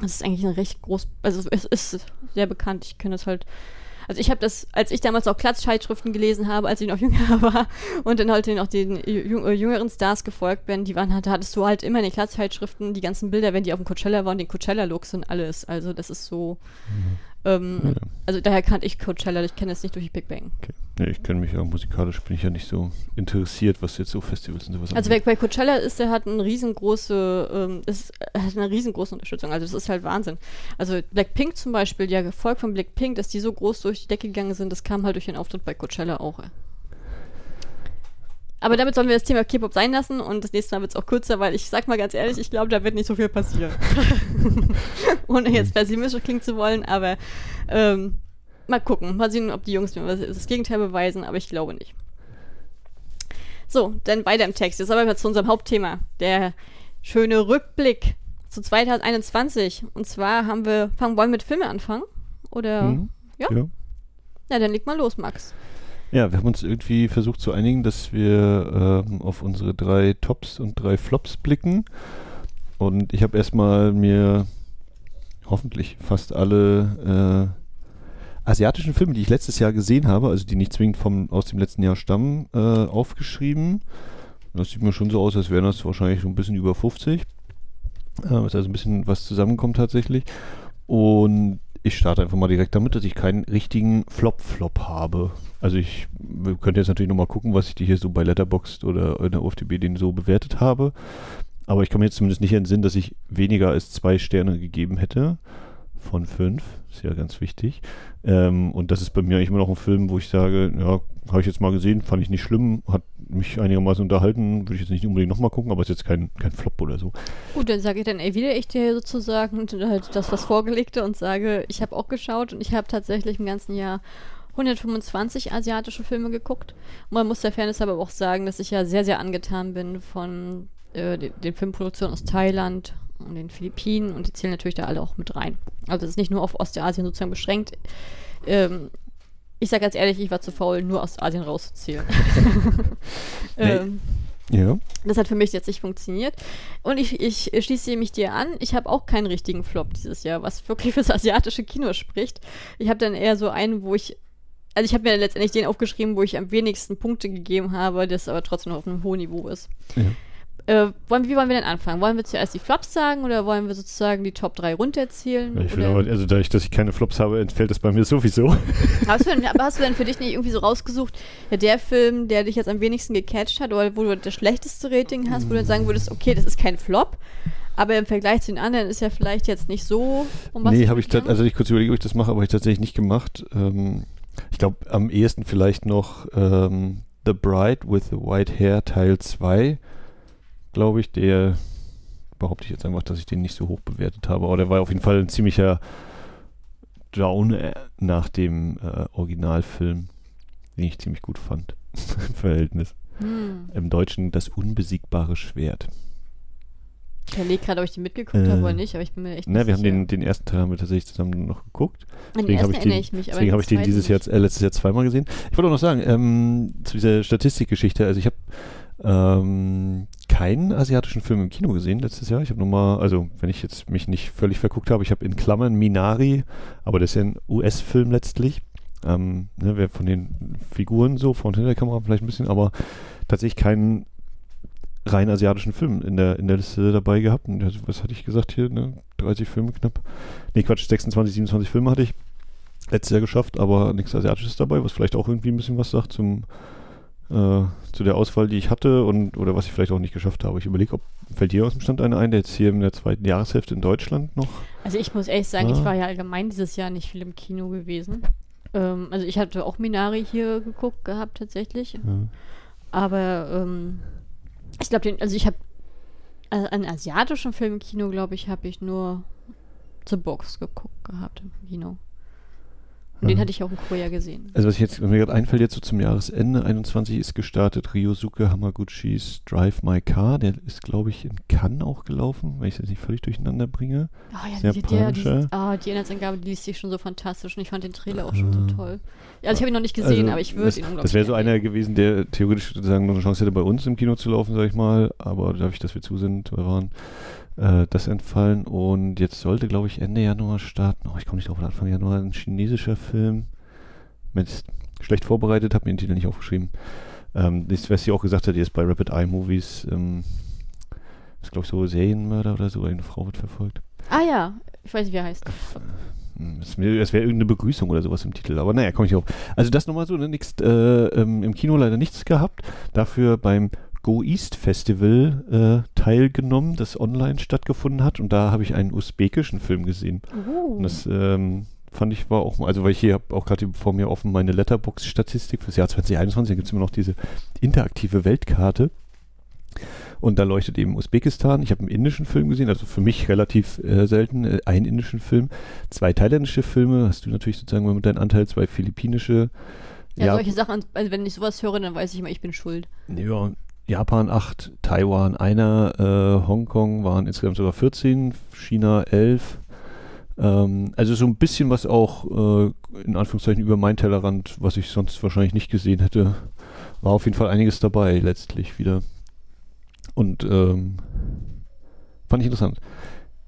das ist eigentlich ein recht groß, also es ist sehr bekannt. Ich kenne das halt also ich habe das, als ich damals auch Klatschzeitschriften gelesen habe, als ich noch jünger war und dann halt auch den äh, jüngeren Stars gefolgt bin, die waren halt, da hattest du halt immer in den Klatschzeitschriften die ganzen Bilder, wenn die auf dem Coachella waren, den Coachella-Looks und alles. Also das ist so, mhm. Ähm, ja. Also daher kannte ich Coachella, ich kenne es nicht durch Big Bang. Okay. Nee, ich kenne mich ja musikalisch, bin ich ja nicht so interessiert, was jetzt so Festivals und sowas Also angeht. bei Coachella ist, der hat eine riesengroße, ähm, ist, hat eine riesengroße Unterstützung, also das ist halt Wahnsinn. Also Blackpink zum Beispiel, der Erfolg von Blackpink, dass die so groß durch die Decke gegangen sind, das kam halt durch den Auftritt bei Coachella auch. Aber damit sollen wir das Thema K-Pop sein lassen und das nächste Mal wird es auch kürzer, weil ich sag mal ganz ehrlich, ich glaube, da wird nicht so viel passieren. Ohne jetzt pessimistisch klingen zu wollen, aber ähm, mal gucken. Mal sehen, ob die Jungs mir das Gegenteil beweisen, aber ich glaube nicht. So, dann weiter im Text. Jetzt aber mal zu unserem Hauptthema. Der schöne Rückblick zu 2021. Und zwar haben wir, fangen wollen mit Filme anfangen? Oder? Mhm, ja? ja? Ja, dann leg mal los, Max. Ja, wir haben uns irgendwie versucht zu einigen, dass wir ähm, auf unsere drei Tops und drei Flops blicken. Und ich habe erstmal mir hoffentlich fast alle äh, asiatischen Filme, die ich letztes Jahr gesehen habe, also die nicht zwingend vom, aus dem letzten Jahr stammen, äh, aufgeschrieben. Das sieht mir schon so aus, als wären das wahrscheinlich so ein bisschen über 50. Äh, also ein bisschen was zusammenkommt tatsächlich. Und ich starte einfach mal direkt damit, dass ich keinen richtigen Flop-Flop habe. Also ich könnte jetzt natürlich nochmal gucken, was ich die hier so bei Letterboxd oder in der OFDB den so bewertet habe. Aber ich komme jetzt zumindest nicht in den Sinn, dass ich weniger als zwei Sterne gegeben hätte von fünf. Ist ja ganz wichtig. Ähm, und das ist bei mir eigentlich immer noch ein Film, wo ich sage, ja, habe ich jetzt mal gesehen, fand ich nicht schlimm, hat mich einigermaßen unterhalten, würde ich jetzt nicht unbedingt nochmal gucken, aber ist jetzt kein, kein Flop oder so. Gut, dann sage ich dann ey, wieder ich dir sozusagen halt das, was Vorgelegte und sage, ich habe auch geschaut und ich habe tatsächlich im ganzen Jahr 125 asiatische Filme geguckt. Und man muss der Fairness aber auch sagen, dass ich ja sehr, sehr angetan bin von äh, den, den Filmproduktionen aus Thailand und den Philippinen und die zählen natürlich da alle auch mit rein. Also es ist nicht nur auf Ostasien sozusagen beschränkt. Ähm, ich sage ganz ehrlich, ich war zu faul, nur Ostasien rauszuzählen. ähm, ja. Das hat für mich jetzt nicht funktioniert. Und ich, ich schließe mich dir an. Ich habe auch keinen richtigen Flop dieses Jahr, was wirklich fürs asiatische Kino spricht. Ich habe dann eher so einen, wo ich also ich habe mir letztendlich den aufgeschrieben, wo ich am wenigsten Punkte gegeben habe, das aber trotzdem noch auf einem hohen Niveau ist. Ja. Äh, wollen, wie wollen wir denn anfangen? Wollen wir zuerst die Flops sagen oder wollen wir sozusagen die Top 3 runterzählen? Ich aber, also dadurch, dass ich keine Flops habe, entfällt das bei mir sowieso. Hast du denn, aber hast du denn für dich nicht irgendwie so rausgesucht, ja, der Film, der dich jetzt am wenigsten gecatcht hat oder wo du das schlechteste Rating hast, wo du sagen würdest, okay, das ist kein Flop, aber im Vergleich zu den anderen ist ja vielleicht jetzt nicht so. Um was nee, habe ich, also ich kurz überlege, ob ich das mache, aber ich tatsächlich nicht gemacht. Ähm, ich glaube, am ehesten vielleicht noch ähm, The Bride with the White Hair Teil 2 glaube ich, der behaupte ich jetzt einfach, dass ich den nicht so hoch bewertet habe. Aber der war auf jeden Fall ein ziemlicher Down äh, nach dem äh, Originalfilm, den ich ziemlich gut fand im Verhältnis. Hm. Im Deutschen das unbesiegbare Schwert. Ich überlege gerade, ob ich den mitgeguckt äh, habe oder nicht, aber ich bin mir echt nicht Na, wir sicher. haben den, den ersten Teil haben wir tatsächlich zusammen noch geguckt. An den ersten erinnere ich mich, Deswegen habe ich den dieses Jahr, äh, letztes Jahr zweimal gesehen. Ich wollte auch noch sagen, ähm, zu dieser Statistikgeschichte, also ich habe ähm, keinen asiatischen Film im Kino gesehen letztes Jahr. Ich habe nur mal, also wenn ich jetzt mich nicht völlig verguckt habe, ich habe in Klammern Minari, aber das ist ja ein US-Film letztlich. Ähm, ne, wer von den Figuren so, von hinter der Kamera vielleicht ein bisschen, aber tatsächlich keinen rein asiatischen Film in der, in der Liste dabei gehabt. Und was hatte ich gesagt hier? Ne? 30 Filme knapp. Nee, Quatsch, 26, 27 Filme hatte ich letztes Jahr geschafft, aber nichts Asiatisches dabei, was vielleicht auch irgendwie ein bisschen was sagt zum äh, zu der Auswahl, die ich hatte und oder was ich vielleicht auch nicht geschafft habe. Ich überlege, ob fällt dir aus dem Stand einer ein, der jetzt hier in der zweiten Jahreshälfte in Deutschland noch? Also ich muss ehrlich sagen, ah. ich war ja allgemein dieses Jahr nicht viel im Kino gewesen. Ähm, also ich hatte auch Minari hier geguckt gehabt tatsächlich. Ja. Aber ähm, ich glaube, also ich habe also einen asiatischen Film im Kino, glaube ich, habe ich nur The Box geguckt gehabt im Kino. Und den hatte ich auch in Korea gesehen. Also was ich jetzt, was mir gerade einfällt, jetzt so zum Jahresende 21 ist gestartet Ryosuke Hamaguchis Drive My Car. Der ist, glaube ich, in Cannes auch gelaufen, wenn ich es jetzt nicht völlig durcheinander bringe. Oh ja, Sehr die, die, die, oh, die Inhaltsangabe, die liest sich schon so fantastisch und ich fand den Trailer auch schon so ah. toll. Ja, also ich habe ihn noch nicht gesehen, also aber ich würde ihn unglaublich Das wäre so einer gewesen, der theoretisch sozusagen noch eine Chance hätte, bei uns im Kino zu laufen, sag ich mal. Aber dadurch, dass wir zu sind, wir waren äh, das entfallen. Und jetzt sollte, glaube ich, Ende Januar starten. Oh, ich komme nicht drauf, Anfang Januar ein chinesischer Film. Mit schlecht vorbereitet, habe mir den Titel nicht aufgeschrieben. Ähm, das, was sie auch gesagt hat, die ist bei Rapid Eye Movies. Ähm, ist, glaube ich, so Serienmörder oder so. Eine Frau wird verfolgt. Ah ja, ich weiß nicht, wie er heißt. Es wäre irgendeine Begrüßung oder sowas im Titel, aber naja, komme ich auf. Also das nochmal so, ne, nix, äh, ähm, im Kino leider nichts gehabt. Dafür beim Go East Festival äh, teilgenommen, das online stattgefunden hat. Und da habe ich einen usbekischen Film gesehen. Uh. Und das ähm, fand ich war auch, also weil ich hier habe auch gerade vor mir offen meine Letterbox-Statistik fürs Jahr 2021. Da gibt es immer noch diese interaktive Weltkarte. Und da leuchtet eben Usbekistan. Ich habe einen indischen Film gesehen, also für mich relativ äh, selten. Äh, einen indischen Film, zwei thailändische Filme. Hast du natürlich sozusagen mit deinem Anteil, zwei philippinische. Ja, ja, solche Sachen, also wenn ich sowas höre, dann weiß ich immer, ich bin schuld. Ja, Japan 8, Taiwan einer, äh, Hongkong waren insgesamt sogar 14, China 11. Ähm, also so ein bisschen was auch äh, in Anführungszeichen über mein Tellerrand, was ich sonst wahrscheinlich nicht gesehen hätte. War auf jeden Fall einiges dabei letztlich wieder. Und ähm, fand ich interessant.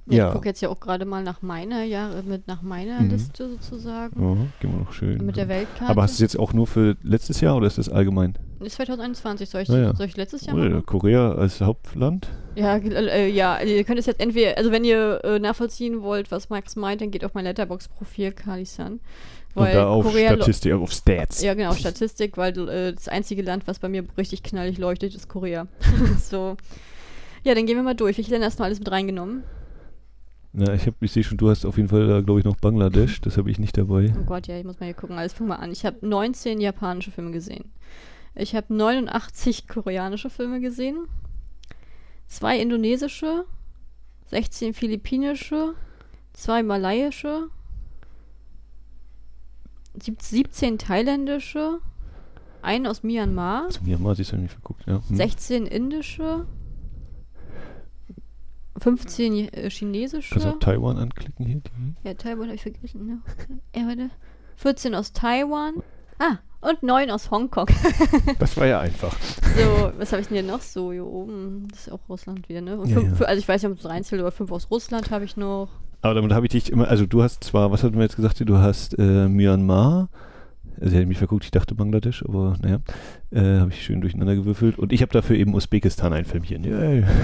Ja. Ich gucke jetzt ja auch gerade mal nach meiner Jahre mit nach meiner Mhm. Liste sozusagen. Oh, gehen wir noch schön. Mit der Weltkarte. Aber hast du es jetzt auch nur für letztes Jahr oder ist das allgemein? ist 2021. Soll ich, ja. soll ich letztes Jahr machen? Korea als Hauptland? Ja, äh, ja, ihr könnt es jetzt entweder, also wenn ihr äh, nachvollziehen wollt, was Max meint, dann geht auf mein Letterbox-Profil, Kali-san. Und da auf Korea Statistik, auf Stats. Ja, genau, Statistik, weil äh, das einzige Land, was bei mir richtig knallig leuchtet, ist Korea. so. Ja, dann gehen wir mal durch. Welche Länder hast du alles mit reingenommen? Na, ich, hab- ich sehe schon, du hast auf jeden Fall da, glaube ich, noch Bangladesch. Das habe ich nicht dabei. Oh Gott, ja, ich muss mal hier gucken. Alles fang mal an. Ich habe 19 japanische Filme gesehen. Ich habe 89 koreanische Filme gesehen. Zwei indonesische, 16 philippinische, zwei malaiische, sieb- 17 thailändische, einen aus Myanmar, Also Myanmar siehst du nicht verguckt, ja. Hm. 16 indische, 15 äh, chinesische. Kannst du auch Taiwan anklicken hier? Die? Ja, Taiwan habe ich vergessen. Ne? Ja, warte. 14 aus Taiwan. Ah, und 9 aus Hongkong. Das war ja einfach. so, was habe ich denn hier noch so hier oben? Das ist auch Russland wieder, ne? Und Ja, fünf, ja. Also ich weiß nicht, ob es reinzählt, aber 5 aus Russland habe ich noch. Aber damit habe ich dich immer, also du hast zwar, was hatten wir jetzt gesagt, du hast äh, Myanmar, also ich hätte mich verguckt, ich dachte Bangladesch, aber naja, äh, habe ich schön durcheinander gewürfelt. Und ich habe dafür eben Usbekistan ein Filmchen. Yay.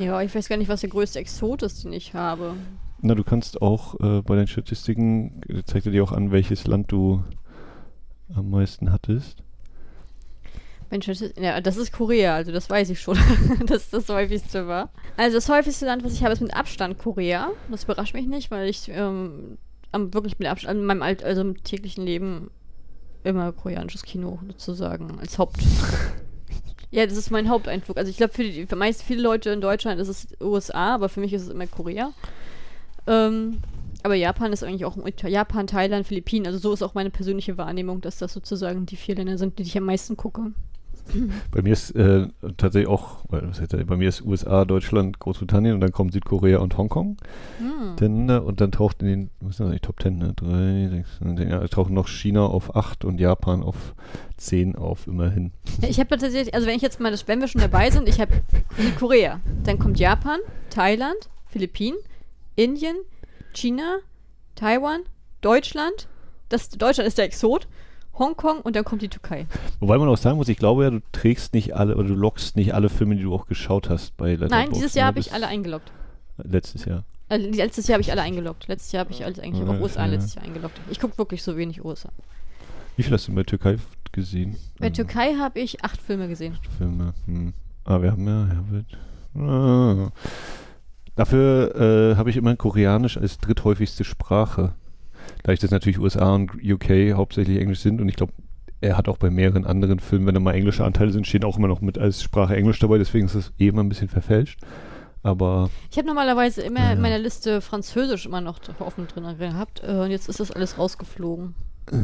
Ja, ich weiß gar nicht, was der größte Exot ist, den ich habe. Na, du kannst auch äh, bei deinen Statistiken, äh, zeigt er dir auch an, welches Land du am meisten hattest. Mensch, das ist, ja, das ist Korea, also das weiß ich schon, dass das häufigste war. Also das häufigste Land, was ich habe, ist mit Abstand Korea. Das überrascht mich nicht, weil ich ähm, am, wirklich mit Abstand, in meinem Alt, also im täglichen Leben immer koreanisches Kino sozusagen als Haupt. ja, das ist mein Haupteindruck. Also ich glaube, für, die- für meist viele Leute in Deutschland ist es USA, aber für mich ist es immer Korea. Ähm, aber Japan ist eigentlich auch Japan, Thailand, Philippinen. Also so ist auch meine persönliche Wahrnehmung, dass das sozusagen die vier Länder sind, die ich am meisten gucke. Bei mir ist äh, tatsächlich auch, was heißt, bei mir ist USA, Deutschland, Großbritannien und dann kommt Südkorea und Hongkong. Hm. Dann, äh, und dann taucht in den, was ist das Top 10, ne? Drei, sechs, sieben, ja, tauchen noch China auf 8 und Japan auf 10 auf, immerhin. Ich habe tatsächlich, also wenn ich jetzt mal, das, wenn wir schon dabei sind, ich habe Südkorea, dann kommt Japan, Thailand, Philippinen, Indien, China, Taiwan, Deutschland. Das, Deutschland ist der Exot. Hongkong und dann kommt die Türkei. Wobei man auch sagen muss, ich glaube ja, du trägst nicht alle, oder du lockst nicht alle Filme, die du auch geschaut hast bei Letterboxd. Nein, dieses ne? Jahr habe ich alle eingeloggt. Letztes Jahr. Äh, letztes Jahr habe ich alle eingeloggt. Letztes Jahr habe ich alles eigentlich Ja, auch USA ja. letztes Jahr eingeloggt. Ich gucke wirklich so wenig USA. Wie viel hast du bei Türkei gesehen? Bei Ähm, Türkei habe ich acht Filme gesehen. Filme. Hm. Ah, wir haben ja, wird. Ah. Dafür äh, habe ich immerhin Koreanisch als dritthäufigste Sprache. Da ich das natürlich USA und UK hauptsächlich Englisch sind und ich glaube, er hat auch bei mehreren anderen Filmen, wenn da mal englische Anteile sind, stehen auch immer noch mit als Sprache Englisch dabei, deswegen ist das eh immer ein bisschen verfälscht. Aber Ich habe normalerweise immer Ja, ja. in meiner Liste Französisch immer noch offen drin gehabt. Äh, und jetzt ist das alles rausgeflogen. äh,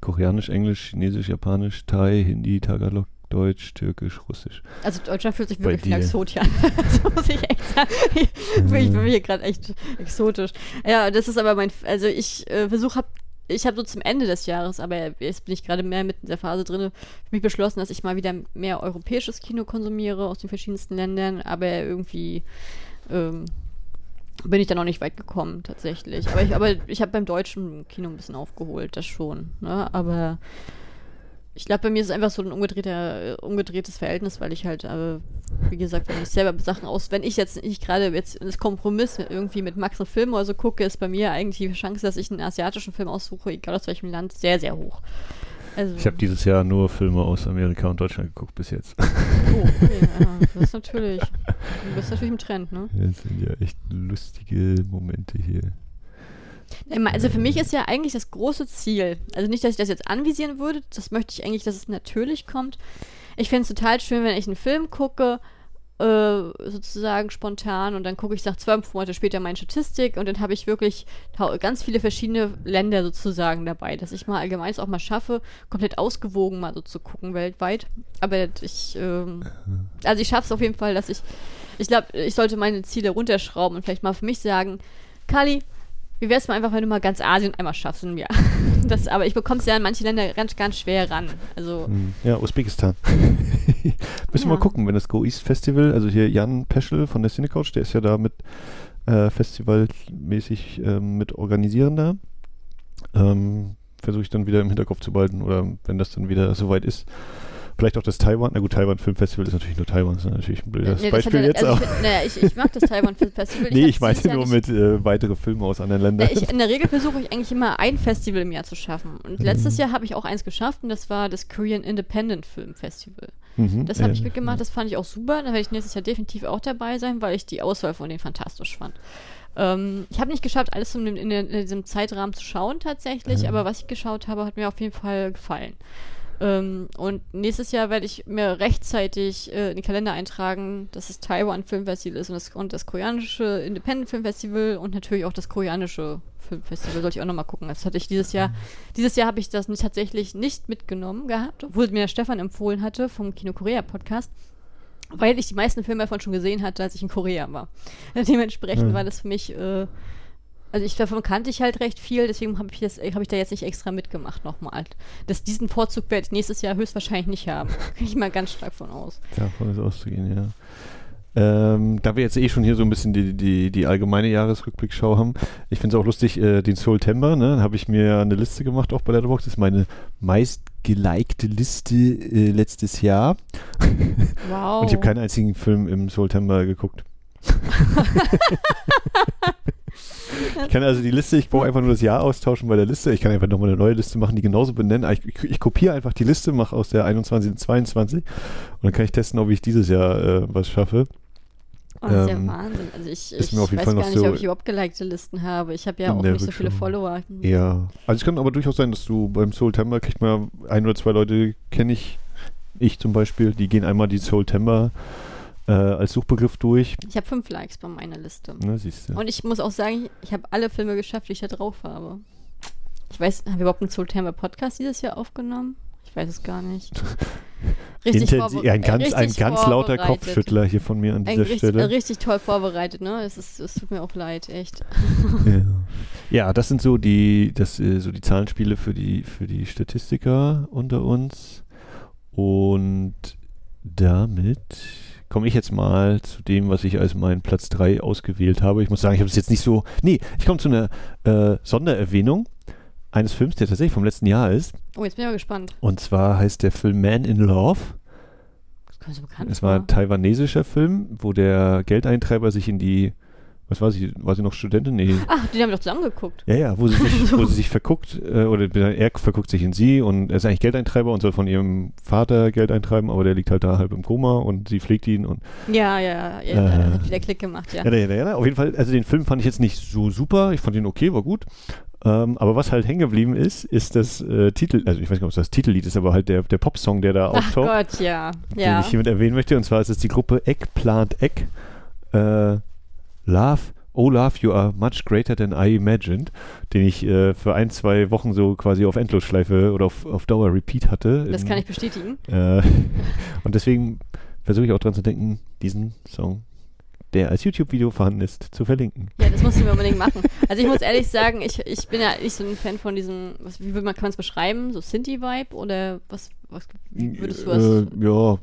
Koreanisch, Englisch, Chinesisch, Japanisch, Thai, Hindi, Tagalog, Deutsch, Türkisch, Russisch. Also Deutschland fühlt sich wirklich wie ein. Exot an. das muss ich echt sagen. Ich fühle mich hier gerade echt exotisch. Ja, das ist aber mein, also ich äh, versuche, hab, ich habe so zum Ende des Jahres, aber jetzt bin ich gerade mehr mit in der Phase drin, für mich beschlossen, dass ich mal wieder mehr europäisches Kino konsumiere aus den verschiedensten Ländern, aber irgendwie ähm, bin ich da noch nicht weit gekommen, tatsächlich. Aber ich, aber ich habe beim deutschen Kino ein bisschen aufgeholt, das schon. Ne? Aber ich glaube, bei mir ist es einfach so ein äh, umgedrehtes Verhältnis, weil ich halt, äh, wie gesagt, wenn ich selber Sachen aus, wenn ich jetzt nicht gerade jetzt das Kompromiss mit, irgendwie mit Max und Film oder so gucke, ist bei mir eigentlich die Chance, dass ich einen asiatischen Film aussuche, egal aus welchem Land, sehr, sehr hoch. Also, Ich habe dieses Jahr nur Filme aus Amerika und Deutschland geguckt bis jetzt. oh, okay, ja, das ist natürlich, du bist natürlich im Trend, ne? Das sind ja echt lustige Momente hier. Also für mich ist ja eigentlich das große Ziel, also nicht, dass ich das jetzt anvisieren würde, das möchte ich eigentlich, dass es natürlich kommt. Ich finde es total schön, wenn ich einen Film gucke, äh, sozusagen spontan und dann gucke ich nach zwölf Monate später meine Statistik und dann habe ich wirklich ganz viele verschiedene Länder sozusagen dabei, dass ich mal allgemein es auch mal schaffe, komplett ausgewogen mal so zu gucken weltweit. Aber ich, ähm, also ich schaffe es auf jeden Fall, dass ich, ich glaube, ich sollte meine Ziele runterschrauben und vielleicht mal für mich sagen, Kali, Wie wäre es mal einfach, wenn du mal ganz Asien einmal schaffst im Jahr? Das, aber ich bekomme es ja in manche Länder ganz, ganz schwer ran. Also, Hm, Ja, Usbekistan. Müssen wir Ja. mal gucken, wenn das Go East Festival, also hier Jan Peschel von der Cinecouch, der ist ja da mit äh, festivalmäßig ähm, mit organisierender. Ähm, Versuche ich dann wieder im Hinterkopf zu behalten oder wenn das dann wieder soweit ist. Vielleicht auch das Taiwan, na gut, Taiwan Filmfestival ist natürlich nur Taiwan, das ist natürlich ein blödes Nee, Beispiel ja- jetzt, also ich, naja, ich, ich mag das Taiwan Film Festival. nee, ich Jahr nur mit äh, weitere Filme aus anderen Ländern. Ich, in der Regel versuche ich eigentlich immer ein Festival im Jahr zu schaffen. Und letztes Jahr habe ich auch eins geschafft und das war das Korean Independent Film Festival. Mhm, Das habe ja, ich mitgemacht, das fand ich auch super. Da werde ich nächstes Jahr definitiv auch dabei sein, weil ich die Auswahl von denen fantastisch fand. Ähm, ich habe nicht geschafft, alles in, in, in diesem Zeitrahmen zu schauen tatsächlich, Mhm. aber was ich geschaut habe, hat mir auf jeden Fall gefallen. Ähm, und nächstes Jahr werde ich mir rechtzeitig äh, in den Kalender eintragen, dass es Taiwan Filmfestival ist und das, und das koreanische Independent Filmfestival und natürlich auch das koreanische Filmfestival sollte ich auch nochmal gucken. Das hatte ich dieses Jahr, dieses Jahr habe ich das nicht, tatsächlich nicht mitgenommen gehabt, obwohl mir der Stefan empfohlen hatte vom Kino Korea Podcast, weil ich die meisten Filme davon schon gesehen hatte, als ich in Korea war. Dementsprechend Hm. war das für mich, äh, also ich davon kannte ich halt recht viel, deswegen habe ich, das- hab ich da jetzt nicht extra mitgemacht nochmal. Das, diesen Vorzug werde ich nächstes Jahr höchstwahrscheinlich nicht haben. Gehe ich mal ganz stark von aus. Davon ist auszugehen, ja. Ähm, da wir jetzt eh schon hier so ein bisschen die, die, die allgemeine Jahresrückblickschau haben, ich finde es auch lustig, äh, den Soultember, ne, habe ich mir eine Liste gemacht, auch bei Letterboxd, das ist meine meistgelikte Liste äh, letztes Jahr. Wow. Und ich habe keinen einzigen Film im Soultember geguckt. ich kann also die Liste, ich brauche einfach nur das Jahr austauschen bei der Liste. Ich kann einfach nochmal eine neue Liste machen, die genauso benennen. Ah, Ich, ich, ich kopiere einfach die Liste, mache aus der 21 und 22 und dann kann ich testen, ob ich dieses Jahr äh, was schaffe. Oh, das ist Ähm, ja Wahnsinn. Also ich, ich weiß Fall gar nicht, so- ob ich überhaupt gelikte Listen habe. Ich habe ja auch nicht so viele schon. Follower. Ja. Also es kann aber durchaus sein, dass du beim Soultember kriegt mal ein oder zwei Leute, kenne ich, ich zum Beispiel, die gehen einmal die Soultember äh, als Suchbegriff durch. Ich habe fünf Likes bei meiner Liste. Ne, siehst du. Und ich muss auch sagen, ich habe alle Filme geschafft, die ich da drauf habe. Ich weiß, haben wir überhaupt einen Soultimer Podcast dieses Jahr aufgenommen? Ich weiß es gar nicht. Intensi- vorbere- ein ganz, ein richtig ganz lauter. Kopfschüttler hier von mir an dieser richtig, Stelle. richtig toll vorbereitet, ne? Es, ist, es tut mir auch leid, echt. Ja. ja, das sind so die, das, äh, so die Zahlenspiele für die, für die Statistiker unter uns. Und damit komme ich jetzt mal zu dem, was ich als meinen Platz 3 ausgewählt habe. Ich muss sagen, ich habe es jetzt nicht so. Nee, ich komme zu einer äh, Sondererwähnung eines Films, der tatsächlich vom letzten Jahr ist. Oh, jetzt bin ich mal gespannt. Und zwar heißt der Film Man in Love. Das kommt so bekannt Es war ein taiwanesischer Film, wo der Geldeintreiber sich in die. Was war sie? War sie noch Studentin? Nee. Ach, die haben wir doch zusammen geguckt. Ja, ja, wo sie sich, wo sie sich verguckt, äh, oder er verguckt sich in sie und er ist eigentlich Geldeintreiber und soll von ihrem Vater Geld eintreiben, aber der liegt halt da halb im Koma und sie pflegt ihn und Ja, ja, ja. Äh. Hat wieder Klick gemacht, ja. ja, ja, ja, ja, auf jeden Fall, also den Film fand ich jetzt nicht so super, ich fand ihn okay, war gut. Ähm, aber was halt hängen geblieben ist, ist das äh, Titel, also ich weiß nicht, ob es das Titellied ist, aber halt der, der Popsong, der da Ach auftaucht, Gott, ja. den Ja. ich hiermit erwähnen möchte. Und zwar ist es die Gruppe Eggplant Egg. Äh, Love, Oh Love, You Are Much Greater Than I Imagined, den ich äh, für ein, zwei Wochen so quasi auf Endlosschleife oder auf, auf Dauer Repeat hatte. Das In- kann ich bestätigen. Äh, und deswegen versuche ich auch dran zu denken, diesen Song, der als YouTube-Video vorhanden ist, zu verlinken. Ja, das mussten wir unbedingt machen. Also ich muss ehrlich sagen, ich, ich bin ja nicht so ein Fan von diesem, was, wie würde man, kann man es beschreiben? So Synthie-Vibe oder was, was würdest du was? Äh, ja,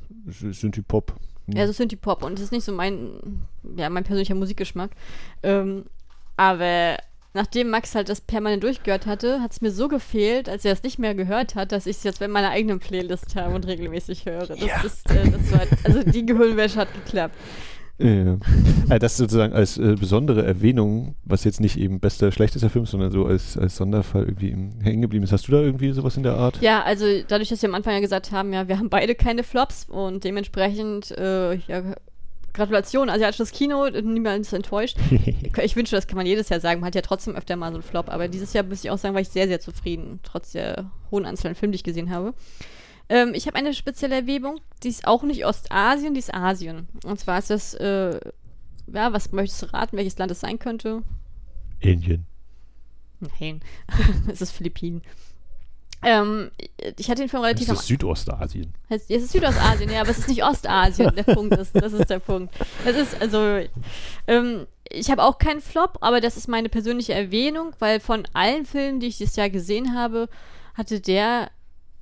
es sind die Pop. Ja, so Synthie-Pop und das ist nicht so mein, ja, mein persönlicher Musikgeschmack. Ähm, aber nachdem Max halt das permanent durchgehört hatte, hat es mir so gefehlt, als er es nicht mehr gehört hat, dass ich es jetzt in meiner eigenen Playlist habe und regelmäßig höre. Das Ja. ist, äh, das war, also die Gehirnwäsche hat geklappt. Ja. Äh, das sozusagen als äh, besondere Erwähnung, was jetzt nicht eben bester, schlechtester Film, sondern so als, als Sonderfall irgendwie hängen geblieben ist. Hast du da irgendwie sowas in der Art? Ja, also dadurch, dass wir am Anfang ja gesagt haben, ja, wir haben beide keine Flops und dementsprechend, äh, ja, Gratulation, asiatisches Kino, niemand ist enttäuscht. Ich wünsche, das kann man jedes Jahr sagen, man hat ja trotzdem öfter mal so einen Flop, aber dieses Jahr muss ich auch sagen, war ich sehr, sehr zufrieden, trotz der hohen Anzahl an Filmen, die ich gesehen habe. Ähm, ich habe eine spezielle Erwähnung, die ist auch nicht Ostasien, die ist Asien. Und zwar ist das, äh, ja, was möchtest du raten, welches Land es sein könnte? Indien. Nein, es ist Philippinen. Ähm, ich hatte den Film Das relativ am ist Südostasien. Es es ist Südostasien, ja, aber es ist nicht Ostasien. Der Punkt ist, das ist der Punkt. Es ist, also, ähm, ich habe auch keinen Flop, aber das ist meine persönliche Erwähnung, weil von allen Filmen, die ich dieses Jahr gesehen habe, hatte der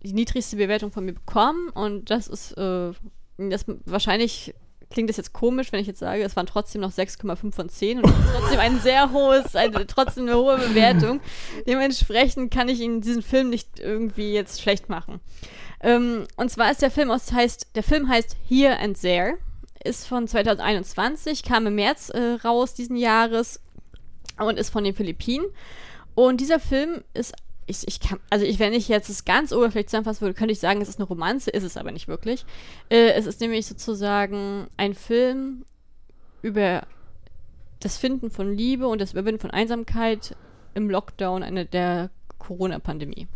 die niedrigste Bewertung von mir bekommen und das ist äh, das wahrscheinlich klingt das jetzt komisch, wenn ich jetzt sage, es waren trotzdem noch 6,5 von 10 und trotzdem ein sehr hohes, eine, trotzdem eine hohe Bewertung. Dementsprechend kann ich Ihnen diesen Film nicht irgendwie jetzt schlecht machen. Ähm, und zwar ist der Film aus, heißt, der Film heißt Here and There, ist von 2021, kam im März äh, raus diesen Jahres und ist von den Philippinen. Und dieser Film ist ich, ich kann, also ich, wenn ich jetzt es ganz oberflächlich zusammenfassen würde, könnte ich sagen, es ist eine Romanze, ist es aber nicht wirklich. Äh, es ist nämlich sozusagen ein Film über das Finden von Liebe und das Überwinden von Einsamkeit im Lockdown einer der Corona-Pandemie.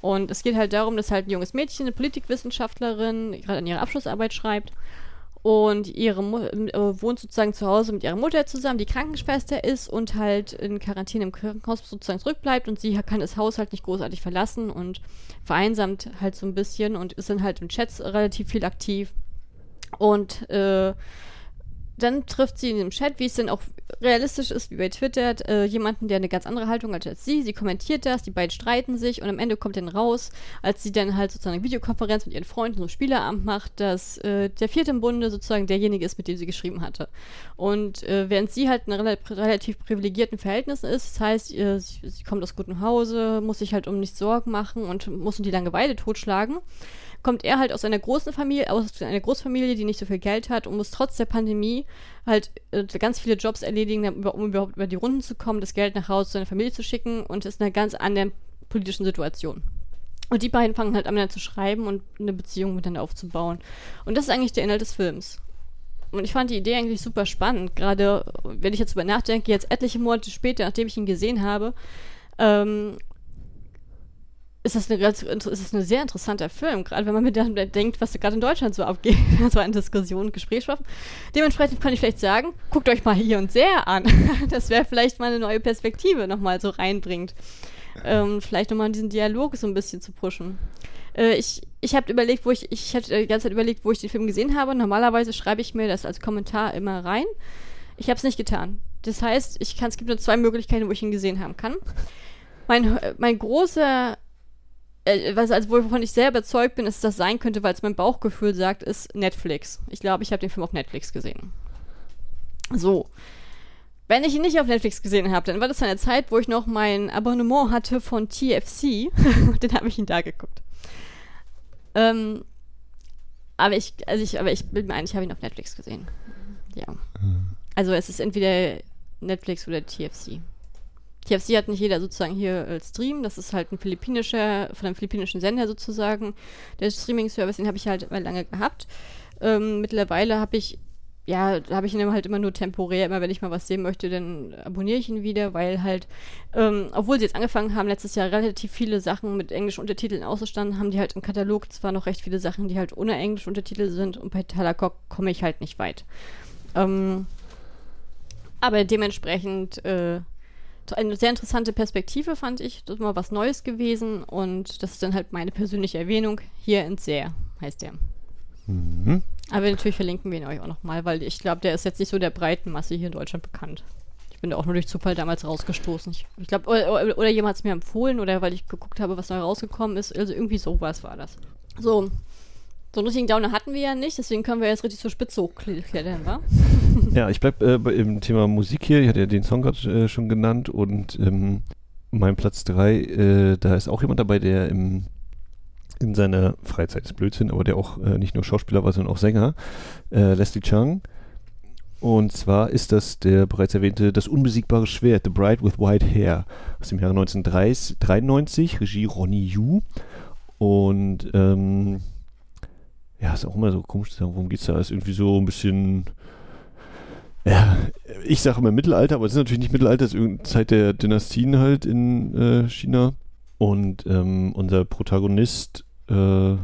Und es geht halt darum, dass halt ein junges Mädchen, eine Politikwissenschaftlerin, gerade an ihrer Abschlussarbeit schreibt und ihre Mu äh, wohnt sozusagen zu Hause mit ihrer Mutter zusammen, die Krankenschwester ist und halt in Quarantäne im Krankenhaus sozusagen zurückbleibt und sie kann das Haus halt nicht großartig verlassen und vereinsamt halt so ein bisschen und ist dann halt im Chats relativ viel aktiv. Und äh, dann trifft sie in dem Chat, wie es denn auch realistisch ist, wie bei Twitter, äh, jemanden, der eine ganz andere Haltung hat als sie. Sie kommentiert das, die beiden streiten sich und am Ende kommt dann raus, als sie dann halt sozusagen eine Videokonferenz mit ihren Freunden so Spieleramt macht, dass äh, der vierte im Bunde sozusagen derjenige ist, mit dem sie geschrieben hatte. Und äh, während sie halt in rel relativ privilegierten Verhältnissen ist, das heißt, sie, sie kommt aus gutem Hause, muss sich halt um nichts Sorgen machen und muss um die Langeweile totschlagen kommt er halt aus einer großen Familie, aus einer Großfamilie, die nicht so viel Geld hat und muss trotz der Pandemie halt äh, ganz viele Jobs erledigen, um überhaupt über die Runden zu kommen, das Geld nach Hause zu seiner Familie zu schicken und ist in einer ganz anderen politischen Situation. Und die beiden fangen halt an, miteinander zu schreiben und eine Beziehung miteinander aufzubauen. Und das ist eigentlich der Inhalt des Films. Und ich fand die Idee eigentlich super spannend, gerade wenn ich jetzt über nachdenke, jetzt etliche Monate später, nachdem ich ihn gesehen habe, ähm, ist das, eine, ist das ein sehr interessanter Film, gerade wenn man mit dem denkt, was gerade in Deutschland so abgeht, so an Diskussionen, Gesprächsstoffen. Dementsprechend kann ich vielleicht sagen, guckt euch mal hier und sehr an. Das wäre vielleicht mal eine neue Perspektive nochmal so reinbringt. Ähm, vielleicht nochmal diesen Dialog so ein bisschen zu pushen. Äh, ich ich habe überlegt, wo ich, ich hatte die ganze Zeit überlegt, wo ich den Film gesehen habe. Normalerweise schreibe ich mir das als Kommentar immer rein. Ich habe es nicht getan. Das heißt, ich kann, es gibt nur zwei Möglichkeiten, wo ich ihn gesehen haben kann. Mein, mein großer äh, was, also wovon ich sehr überzeugt bin, dass das sein könnte, weil es mein Bauchgefühl sagt, ist Netflix. Ich glaube, ich habe den Film auf Netflix gesehen. So. Wenn ich ihn nicht auf Netflix gesehen habe, dann war das eine Zeit, wo ich noch mein Abonnement hatte von TFC. dann habe ich ihn da geguckt. Ähm, aber ich, also ich, aber ich bin mir ein, ich habe ihn auf Netflix gesehen. Ja. Mhm. Also es ist entweder Netflix oder TFC. TFC hat nicht jeder sozusagen hier als Stream. Das ist halt ein philippinischer, von einem philippinischen Sender sozusagen. Der Streaming-Service, den habe ich halt lange gehabt. Ähm, mittlerweile habe ich, ja, habe ich ihn halt immer nur temporär. Immer wenn ich mal was sehen möchte, dann abonniere ich ihn wieder, weil halt, ähm, obwohl sie jetzt angefangen haben, letztes Jahr relativ viele Sachen mit englischen Untertiteln ausgestanden, haben die halt im Katalog zwar noch recht viele Sachen, die halt ohne englische Untertitel sind und bei Talakok komme ich halt nicht weit. Ähm, aber dementsprechend, äh, eine sehr interessante Perspektive, fand ich. Das ist mal was Neues gewesen und das ist dann halt meine persönliche Erwähnung. Hier in Sehr heißt der. Mhm. Aber natürlich verlinken wir ihn euch auch nochmal, weil ich glaube, der ist jetzt nicht so der breiten Masse hier in Deutschland bekannt. Ich bin da auch nur durch Zufall damals rausgestoßen. Ich, ich glaube, oder, oder, jemand hat es mir empfohlen oder weil ich geguckt habe, was neu rausgekommen ist. Also irgendwie sowas war das. So, so einen richtigen Downer hatten wir ja nicht, deswegen können wir jetzt richtig zur Spitze hochklettern, wa? ja, ich bleibe äh, im Thema Musik hier. Ich hatte ja den Song gerade äh, schon genannt und ähm, mein Platz 3, äh, da ist auch jemand dabei, der im, in seiner Freizeit ist Blödsinn, aber der auch äh, nicht nur Schauspieler war, sondern auch Sänger, äh, Leslie Chung. Und zwar ist das der bereits erwähnte Das unbesiegbare Schwert, The Bride with White Hair, aus dem Jahre 1993, Regie Ronnie Yu. Und ähm, ja, ist auch immer so komisch zu sagen, worum geht es da? Ist irgendwie so ein bisschen, ja, ich sage immer Mittelalter, aber es ist natürlich nicht Mittelalter, es ist irgendeine Zeit der Dynastien halt in äh, China. Und ähm, unser Protagonist äh,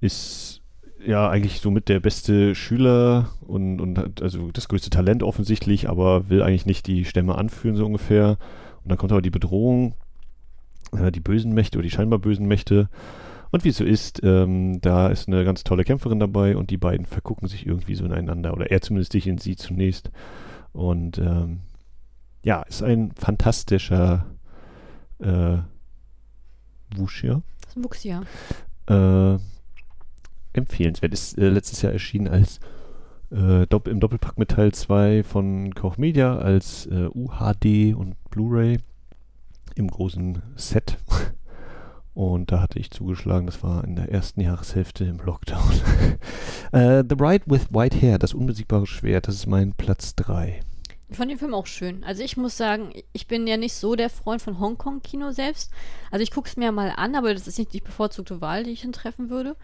ist ja eigentlich somit der beste Schüler und, und hat also das größte Talent offensichtlich, aber will eigentlich nicht die Stämme anführen, so ungefähr. Und dann kommt aber die Bedrohung, äh, die bösen Mächte oder die scheinbar bösen Mächte. Und wie es so ist, ähm, da ist eine ganz tolle Kämpferin dabei und die beiden vergucken sich irgendwie so ineinander. Oder er zumindest sich in sie zunächst. Und ähm, ja, ist ein fantastischer äh, Wuxia. Das ist ein Wuxia. Äh, empfehlenswert. Ist äh, letztes Jahr erschienen als äh, Dopp im Doppelpack mit Teil 2 von Koch Media als äh, UHD und Blu-ray im großen Set. Und da hatte ich zugeschlagen, das war in der ersten Jahreshälfte im Lockdown. äh, The Bride with White Hair, das unbesiegbare Schwert, das ist mein Platz 3. Ich fand den Film auch schön. Also ich muss sagen, ich bin ja nicht so der Freund von Hongkong-Kino selbst. Also ich gucke es mir mal an, aber das ist nicht die bevorzugte Wahl, die ich treffen würde.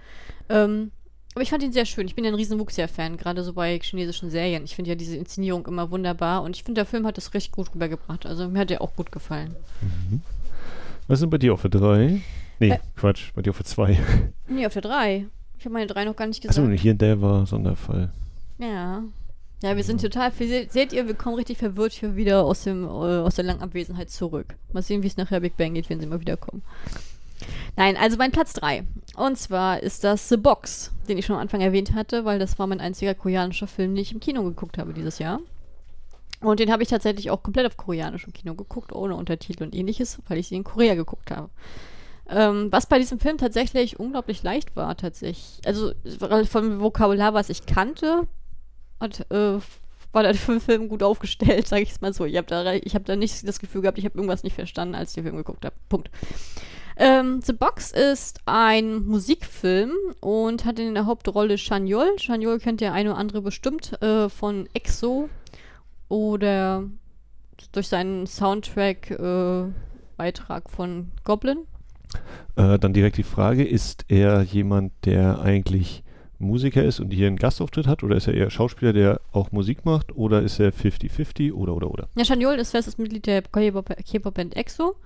Ähm, aber ich fand ihn sehr schön. Ich bin ja ein riesen Wuxia-Fan, gerade so bei chinesischen Serien. Ich finde ja diese Inszenierung immer wunderbar und ich finde, der Film hat das richtig gut rübergebracht. Also mir hat der auch gut gefallen. Mhm. Was sind bei dir auf der 3? Nee, äh, Quatsch, bei dir auf der 2. Nee, auf der 3. Ich habe meine 3 noch gar nicht gesagt. Achso, hier der war Sonderfall. Ja. Ja, wir sind total, seht ihr, wir kommen richtig verwirrt hier wieder aus, dem, äh, aus der langen Abwesenheit zurück. Mal sehen, wie es nachher Big Bang geht, wenn sie mal wiederkommen. Nein, also mein Platz 3. Und zwar ist das The Box, den ich schon am Anfang erwähnt hatte, weil das war mein einziger koreanischer Film, den ich im Kino geguckt habe dieses Jahr. Und den habe ich tatsächlich auch komplett auf Koreanisch im Kino geguckt, ohne Untertitel und ähnliches, weil ich sie in Korea geguckt habe. Ähm, was bei diesem Film tatsächlich unglaublich leicht war, tatsächlich. Also vom Vokabular, was ich kannte, hat, äh, war der Film gut aufgestellt, sage ich es mal so. Ich habe da, hab da nicht das Gefühl gehabt, ich habe irgendwas nicht verstanden, als ich den Film geguckt habe. Punkt. Ähm, The Box ist ein Musikfilm und hat in der Hauptrolle Chanyol. Chanyol kennt der eine oder andere bestimmt äh, von EXO oder durch seinen Soundtrack-Beitrag äh, von Goblin. Äh, dann direkt die Frage, ist er jemand, der eigentlich Musiker ist und hier einen Gastauftritt hat oder ist er eher Schauspieler, der auch Musik macht oder ist er 50-50 oder oder oder? Ja, Chaniol ist festes Mitglied der K-Pop-Band EXO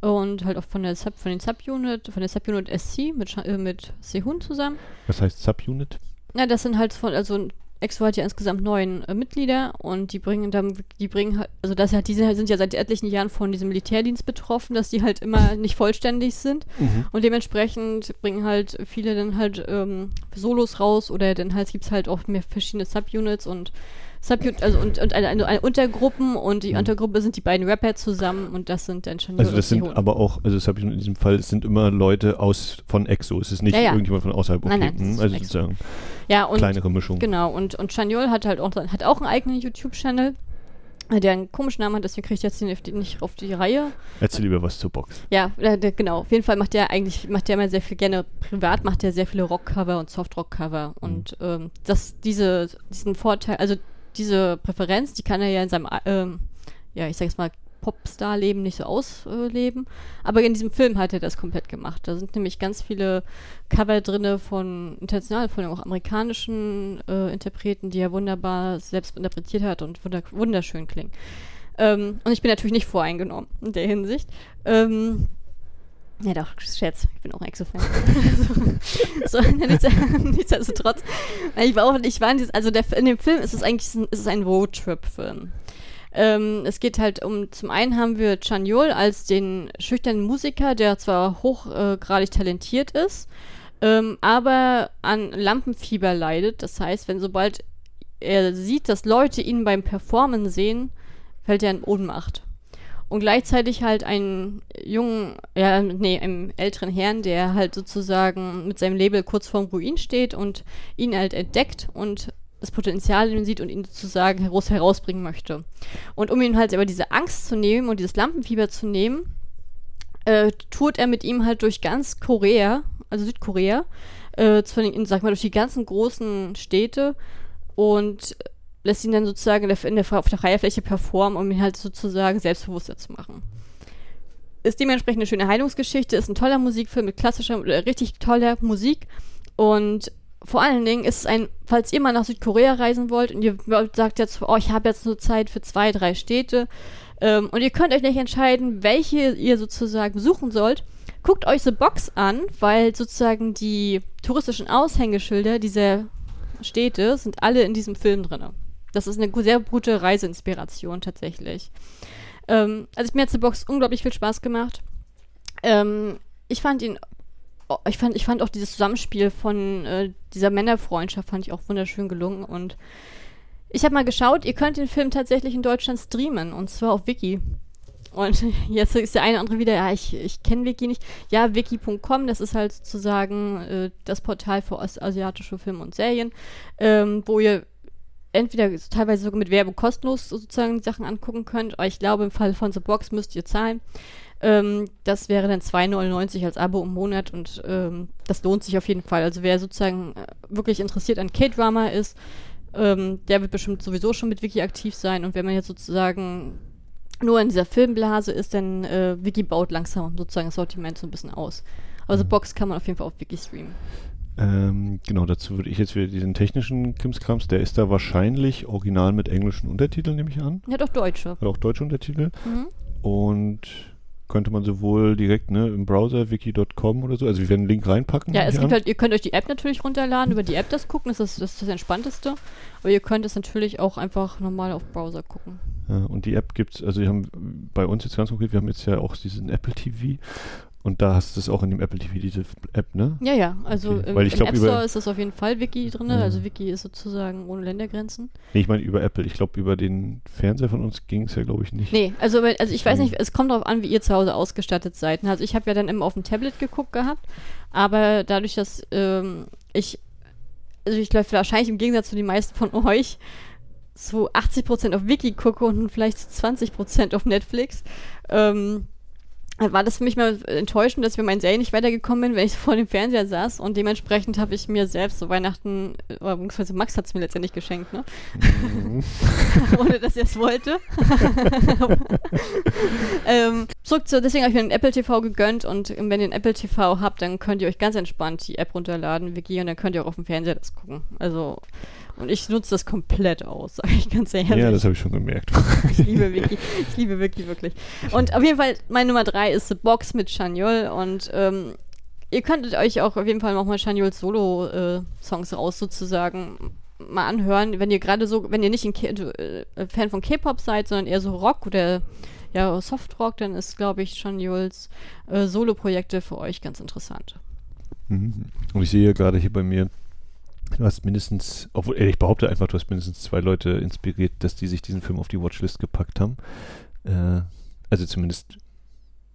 und halt auch von der Sub, von den Subunit, von der Subunit SC mit, äh, mit Sehun zusammen. Was heißt Subunit? Ja, das sind halt von, also EXO hat ja insgesamt neun äh, Mitglieder und die bringen dann, die bringen halt, also das halt, diese sind ja seit etlichen Jahren von diesem Militärdienst betroffen, dass die halt immer nicht vollständig sind mhm. und dementsprechend bringen halt viele dann halt ähm, Solos raus oder dann halt gibt es halt auch mehr verschiedene Subunits und Subunit, also und, und eine, eine, eine, Untergruppen und die mhm. Untergruppe sind die beiden Rapper zusammen und das sind dann schon Also das sind aber auch, also Subunit in diesem Fall, es sind immer Leute aus von EXO, es ist nicht ja, ja. irgendjemand von außerhalb. Okay. Nein, nein, mhm, also sozusagen ja, und, kleinere Mischung. Genau, und, und Chaniol hat halt auch, hat auch einen eigenen YouTube-Channel der einen komischen Namen hat, deswegen kriege ich jetzt nicht auf die Reihe. Erzähl lieber was zur Box. Ja, der, der, genau. Auf jeden Fall macht der eigentlich, macht der immer sehr viel gerne, privat macht der sehr viele Rockcover und Softrock-Cover. Mhm. Und ähm, das, diese, diesen Vorteil, also diese Präferenz, die kann er ja in seinem, ähm, ja, ich sag jetzt mal, Popstar-Leben nicht so ausleben. Aber in diesem Film hat er das komplett gemacht. Da sind nämlich ganz viele Cover drin von international, von auch amerikanischen äh, Interpreten, die er wunderbar selbst interpretiert hat und wunderschön klingen. Ähm, und ich bin natürlich nicht voreingenommen in der Hinsicht. Ähm, ja, doch, Scherz. Ich bin auch Exo-Fan. so, so nichtsdestotrotz. Ich war auch, ich war in diesem, also der, in dem Film ist es eigentlich ein, ist es ein Roadtrip-Film. Ähm, es geht halt um, zum einen haben wir Chanyol als den schüchternen Musiker, der zwar hochgradig talentiert ist, ähm, aber an Lampenfieber leidet. Das heißt, wenn sobald er sieht, dass Leute ihn beim Performen sehen, fällt er in Ohnmacht und gleichzeitig halt einen jungen, ja, nee, einem älteren Herrn, der halt sozusagen mit seinem Label kurz vorm Ruin steht und ihn halt entdeckt und das Potenzial in ihm sieht und ihn sozusagen heraus herausbringen möchte. Und um ihn halt aber diese Angst zu nehmen und dieses Lampenfieber zu nehmen, äh, tourt er mit ihm halt durch ganz Korea, also Südkorea, äh, sag mal, durch die ganzen großen Städte und lässt ihn dann sozusagen in der, auf der Freifläche performen, um ihn halt sozusagen selbstbewusster zu machen. Ist dementsprechend eine schöne Heilungsgeschichte, ist ein toller Musikfilm mit klassischer, äh, richtig toller Musik und vor allen Dingen ist es ein, falls ihr mal nach Südkorea reisen wollt und ihr sagt jetzt, oh, ich habe jetzt nur Zeit für zwei, drei Städte ähm, und ihr könnt euch nicht entscheiden, welche ihr sozusagen besuchen sollt, guckt euch The Box an, weil sozusagen die touristischen Aushängeschilder dieser Städte sind alle in diesem Film drin. Das ist eine sehr gute Reiseinspiration tatsächlich. Ähm, also mir hat The Box unglaublich viel Spaß gemacht. Ähm, ich fand ihn, oh, ich fand, ich fand auch dieses Zusammenspiel von äh, dieser Männerfreundschaft fand ich auch wunderschön gelungen und Ich habe mal geschaut, ihr könnt den Film tatsächlich in Deutschland streamen und zwar auf Wiki. Und jetzt ist der eine oder andere wieder, ja, ich, ich kenne Wiki nicht. Ja, wiki.com, das ist halt sozusagen äh, das Portal für ostasiatische Filme und Serien, ähm, wo ihr entweder teilweise sogar mit Werbung kostenlos sozusagen Sachen angucken könnt, aber ich glaube, im Fall von The Box müsst ihr zahlen. Ähm, das wäre dann 2,99 als Abo im Monat und ähm, das lohnt sich auf jeden Fall. Also wer sozusagen äh, wirklich interessiert an K-Drama ist, ähm, der wird bestimmt sowieso schon mit Wiki aktiv sein und wenn man jetzt sozusagen nur in dieser Filmblase ist, dann äh, Wiki baut langsam sozusagen das Sortiment so ein bisschen aus. Also mhm. Box kann man auf jeden Fall auf Wiki streamen. Ähm, genau, dazu würde ich jetzt wieder diesen technischen Krimskrams, der ist da wahrscheinlich original mit englischen Untertiteln, nehme ich an. Ja, doch deutsche. Hat auch deutsche Untertitel. Mhm. Und könnte man sowohl direkt ne, im Browser wiki.com oder so, also wir werden einen Link reinpacken. Ja, es gibt halt, ihr könnt euch die App natürlich runterladen, über die App das gucken, das ist das, ist das Entspannteste. Aber ihr könnt es natürlich auch einfach normal auf Browser gucken. Ja, und die App gibt es, also wir haben bei uns jetzt ganz konkret, wir haben jetzt ja auch diesen Apple TV und da hast du es auch in dem Apple TV, diese App, ne? Ja, ja. Also okay. im, Weil ich im glaub, App Store ist das auf jeden Fall Wiki drin. Ja. Also Wiki ist sozusagen ohne Ländergrenzen. Nee, ich meine über Apple. Ich glaube, über den Fernseher von uns ging es ja, glaube ich, nicht. Nee, also, also ich weiß nicht, es kommt darauf an, wie ihr zu Hause ausgestattet seid. Also ich habe ja dann immer auf dem Tablet geguckt gehabt. Aber dadurch, dass ähm, ich, also ich glaube, wahrscheinlich im Gegensatz zu den meisten von euch, so 80% auf Wiki gucke und vielleicht 20% auf Netflix, ähm, war das für mich mal enttäuschend, dass mit meinen Serien nicht weitergekommen bin, wenn ich vor dem Fernseher saß und dementsprechend habe ich mir selbst so Weihnachten, oder beziehungsweise Max hat es mir letztendlich geschenkt, ne? Mhm. Ohne dass er es wollte. ähm, zurück zu, deswegen habe ich mir einen Apple TV gegönnt und wenn ihr einen Apple TV habt, dann könnt ihr euch ganz entspannt die App runterladen, Wiki, und dann könnt ihr auch auf dem Fernseher das gucken. Also und ich nutze das komplett aus, sage ich ganz ehrlich. Ja, das habe ich schon gemerkt. ich liebe Wiki. Ich liebe wirklich, wirklich. Und auf jeden Fall, meine Nummer drei ist The Box mit Chaniol. Und ähm, ihr könntet euch auch auf jeden Fall nochmal Chanyols Solo-Songs äh, raus sozusagen mal anhören, wenn ihr gerade so, wenn ihr nicht ein äh, Fan von K-Pop seid, sondern eher so Rock oder ja, Softrock, dann ist, glaube ich, Chanyols äh, Solo-Projekte für euch ganz interessant. Mhm. Und ich sehe gerade hier bei mir Du hast mindestens, obwohl ich behaupte einfach, du hast mindestens zwei Leute inspiriert, dass die sich diesen Film auf die Watchlist gepackt haben. Äh, also zumindest,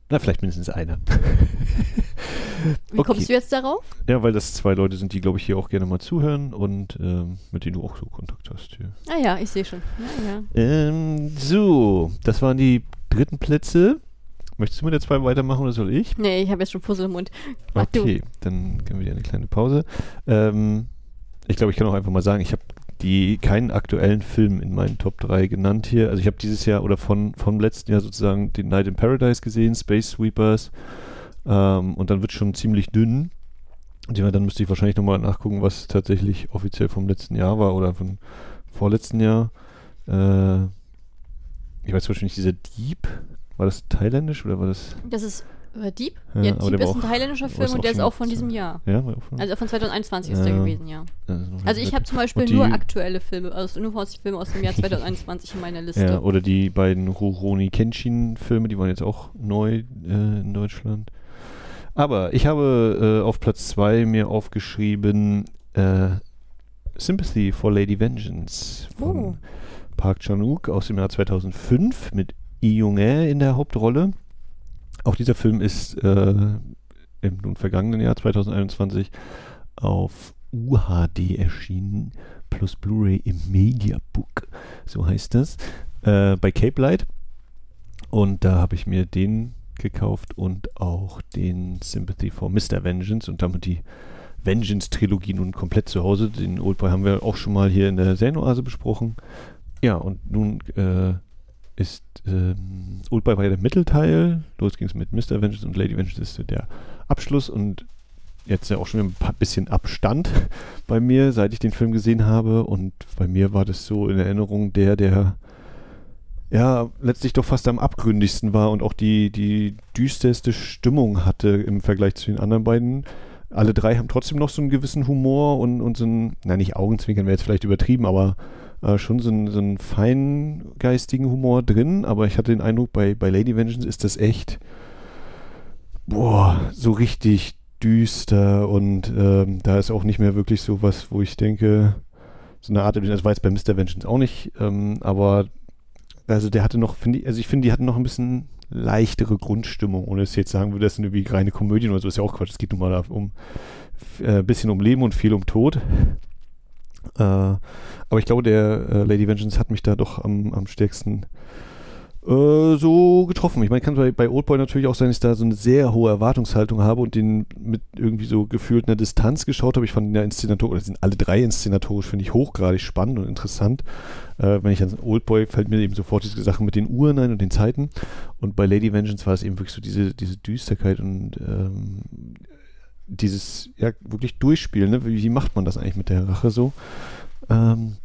na, vielleicht mindestens einer. Wie okay. kommst du jetzt darauf? Ja, weil das zwei Leute sind, die, glaube ich, hier auch gerne mal zuhören und ähm, mit denen du auch so Kontakt hast. Hier. Ah ja, ich sehe schon. Ja, ja. Ähm, so, das waren die dritten Plätze. Möchtest du mit der zwei weitermachen oder soll ich? Nee, ich habe jetzt schon Puzzle im Mund. Mach okay, du. dann geben wir dir eine kleine Pause. Ähm, ich glaube, ich kann auch einfach mal sagen, ich habe die keinen aktuellen Film in meinen Top 3 genannt hier. Also ich habe dieses Jahr oder von vom letzten Jahr sozusagen den Night in Paradise gesehen, Space Sweepers ähm, und dann wird schon ziemlich dünn. Und dann müsste ich wahrscheinlich nochmal nachgucken, was tatsächlich offiziell vom letzten Jahr war oder vom vorletzten Jahr. Äh, ich weiß nicht, dieser Dieb, war das thailändisch oder war das? Das ist äh, Dieb? Ja, ja Dieb ist ein thailändischer Film und der ist auch von diesem Jahr. Ja, von also von 2021 ist der gewesen, ja. Also ich habe zum Beispiel nur aktuelle Filme, also nur Filme aus dem Jahr 2021 in meiner Liste. Ja, oder die beiden Rurouni Kenshin-Filme, die waren jetzt auch neu äh, in Deutschland. Aber ich habe äh, auf Platz 2 mir aufgeschrieben äh, Sympathy for Lady Vengeance von oh. Park Chan-wook aus dem Jahr 2005 mit Lee Jung-ae in der Hauptrolle. Auch dieser Film ist äh, im nun vergangenen Jahr 2021 auf UHD erschienen, plus Blu-ray im Mediabook, so heißt das, äh, bei Cape Light. Und da habe ich mir den gekauft und auch den Sympathy for Mr. Vengeance und damit die Vengeance-Trilogie nun komplett zu Hause. Den Oldboy haben wir auch schon mal hier in der Senoase besprochen. Ja, und nun äh, ist ähm, Oldboy war ja der Mittelteil. Los ging es mit Mr. Vengeance und Lady Vengeance ist der Abschluss und jetzt ja auch schon ein bisschen Abstand bei mir, seit ich den Film gesehen habe. Und bei mir war das so in Erinnerung der, der ja letztlich doch fast am abgründigsten war und auch die, die düsterste Stimmung hatte im Vergleich zu den anderen beiden. Alle drei haben trotzdem noch so einen gewissen Humor und, und so ein, na nicht Augenzwinkern wäre jetzt vielleicht übertrieben, aber äh, schon so, ein, so einen feingeistigen Humor drin, aber ich hatte den Eindruck, bei, bei Lady Vengeance ist das echt, boah, so richtig düster und ähm, da ist auch nicht mehr wirklich so was, wo ich denke, so eine Art, das war jetzt bei Mr. Vengeance auch nicht, ähm, aber also der hatte noch, finde ich, also ich finde, die hatten noch ein bisschen leichtere Grundstimmung, ohne es jetzt sagen würde, das sind irgendwie reine Komödien oder so, ist ja auch Quatsch. Es geht nun mal um ein äh, bisschen um Leben und viel um Tod. Äh, aber ich glaube, der äh, Lady Vengeance hat mich da doch am, am stärksten äh, so getroffen. Ich meine, kann bei, bei Oldboy natürlich auch sein, dass ich da so eine sehr hohe Erwartungshaltung habe und den mit irgendwie so gefühlt einer Distanz geschaut habe. Ich fand ihn ja inszenatorisch, oder sind alle drei inszenatorisch, finde ich hochgradig spannend und interessant. Äh, wenn ich an Oldboy fällt mir eben sofort diese Sachen mit den Uhren ein und den Zeiten. Und bei Lady Vengeance war es eben wirklich so diese, diese Düsterkeit und ähm, dieses, ja, wirklich durchspielen. Ne? Wie, wie, macht man das eigentlich mit der Rache so? Ähm,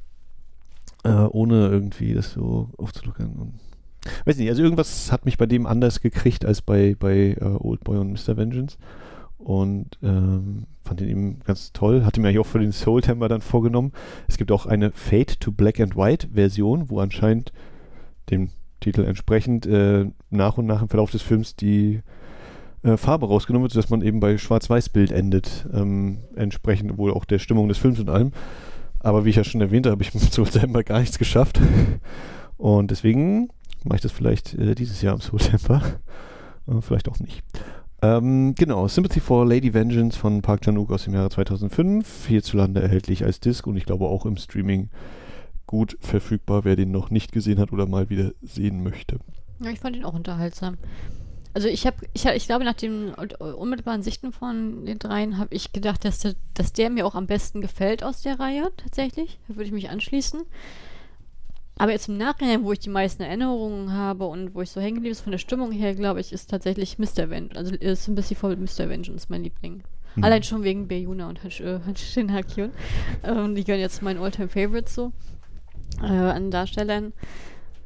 äh, ohne irgendwie das so aufzulockern und weiß nicht, also irgendwas hat mich bei dem anders gekriegt als bei, bei uh, Old Boy und Mr. Vengeance. Und ähm, fand ihn eben ganz toll. Hatte mir auch für den Soul Temper dann vorgenommen. Es gibt auch eine Fade to Black and White Version, wo anscheinend dem Titel entsprechend äh, nach und nach im Verlauf des Films die äh, Farbe rausgenommen wird, sodass man eben bei Schwarz-Weiß-Bild endet. Ähm, entsprechend wohl auch der Stimmung des Films und allem. Aber wie ich ja schon erwähnte, habe ich mit Soul Temper gar nichts geschafft. Und deswegen mache ich das vielleicht äh, dieses Jahr im September. äh, vielleicht auch nicht. Ähm, genau, Sympathy for Lady Vengeance von Park Chan-wook aus dem Jahre 2005. Hierzulande erhältlich als Disc und ich glaube auch im Streaming gut verfügbar, wer den noch nicht gesehen hat oder mal wieder sehen möchte. Ja, ich fand ihn auch unterhaltsam. Also ich habe, ich, ich glaube, nach den unmittelbaren Sichten von den dreien habe ich gedacht, dass der, dass der mir auch am besten gefällt aus der Reihe tatsächlich. Da würde ich mich anschließen. Aber jetzt im Nachhinein, wo ich die meisten Erinnerungen habe und wo ich so hängen geblieben ist von der Stimmung her, glaube ich, ist tatsächlich Mr. Vengeance. Also ist ein bisschen voll Mr. Vengeance mein Liebling. Mhm. Allein schon wegen Beyuna und Shin äh, Hakyun. ähm, die gehören jetzt meinen Alltime Favorites so äh, an Darstellern.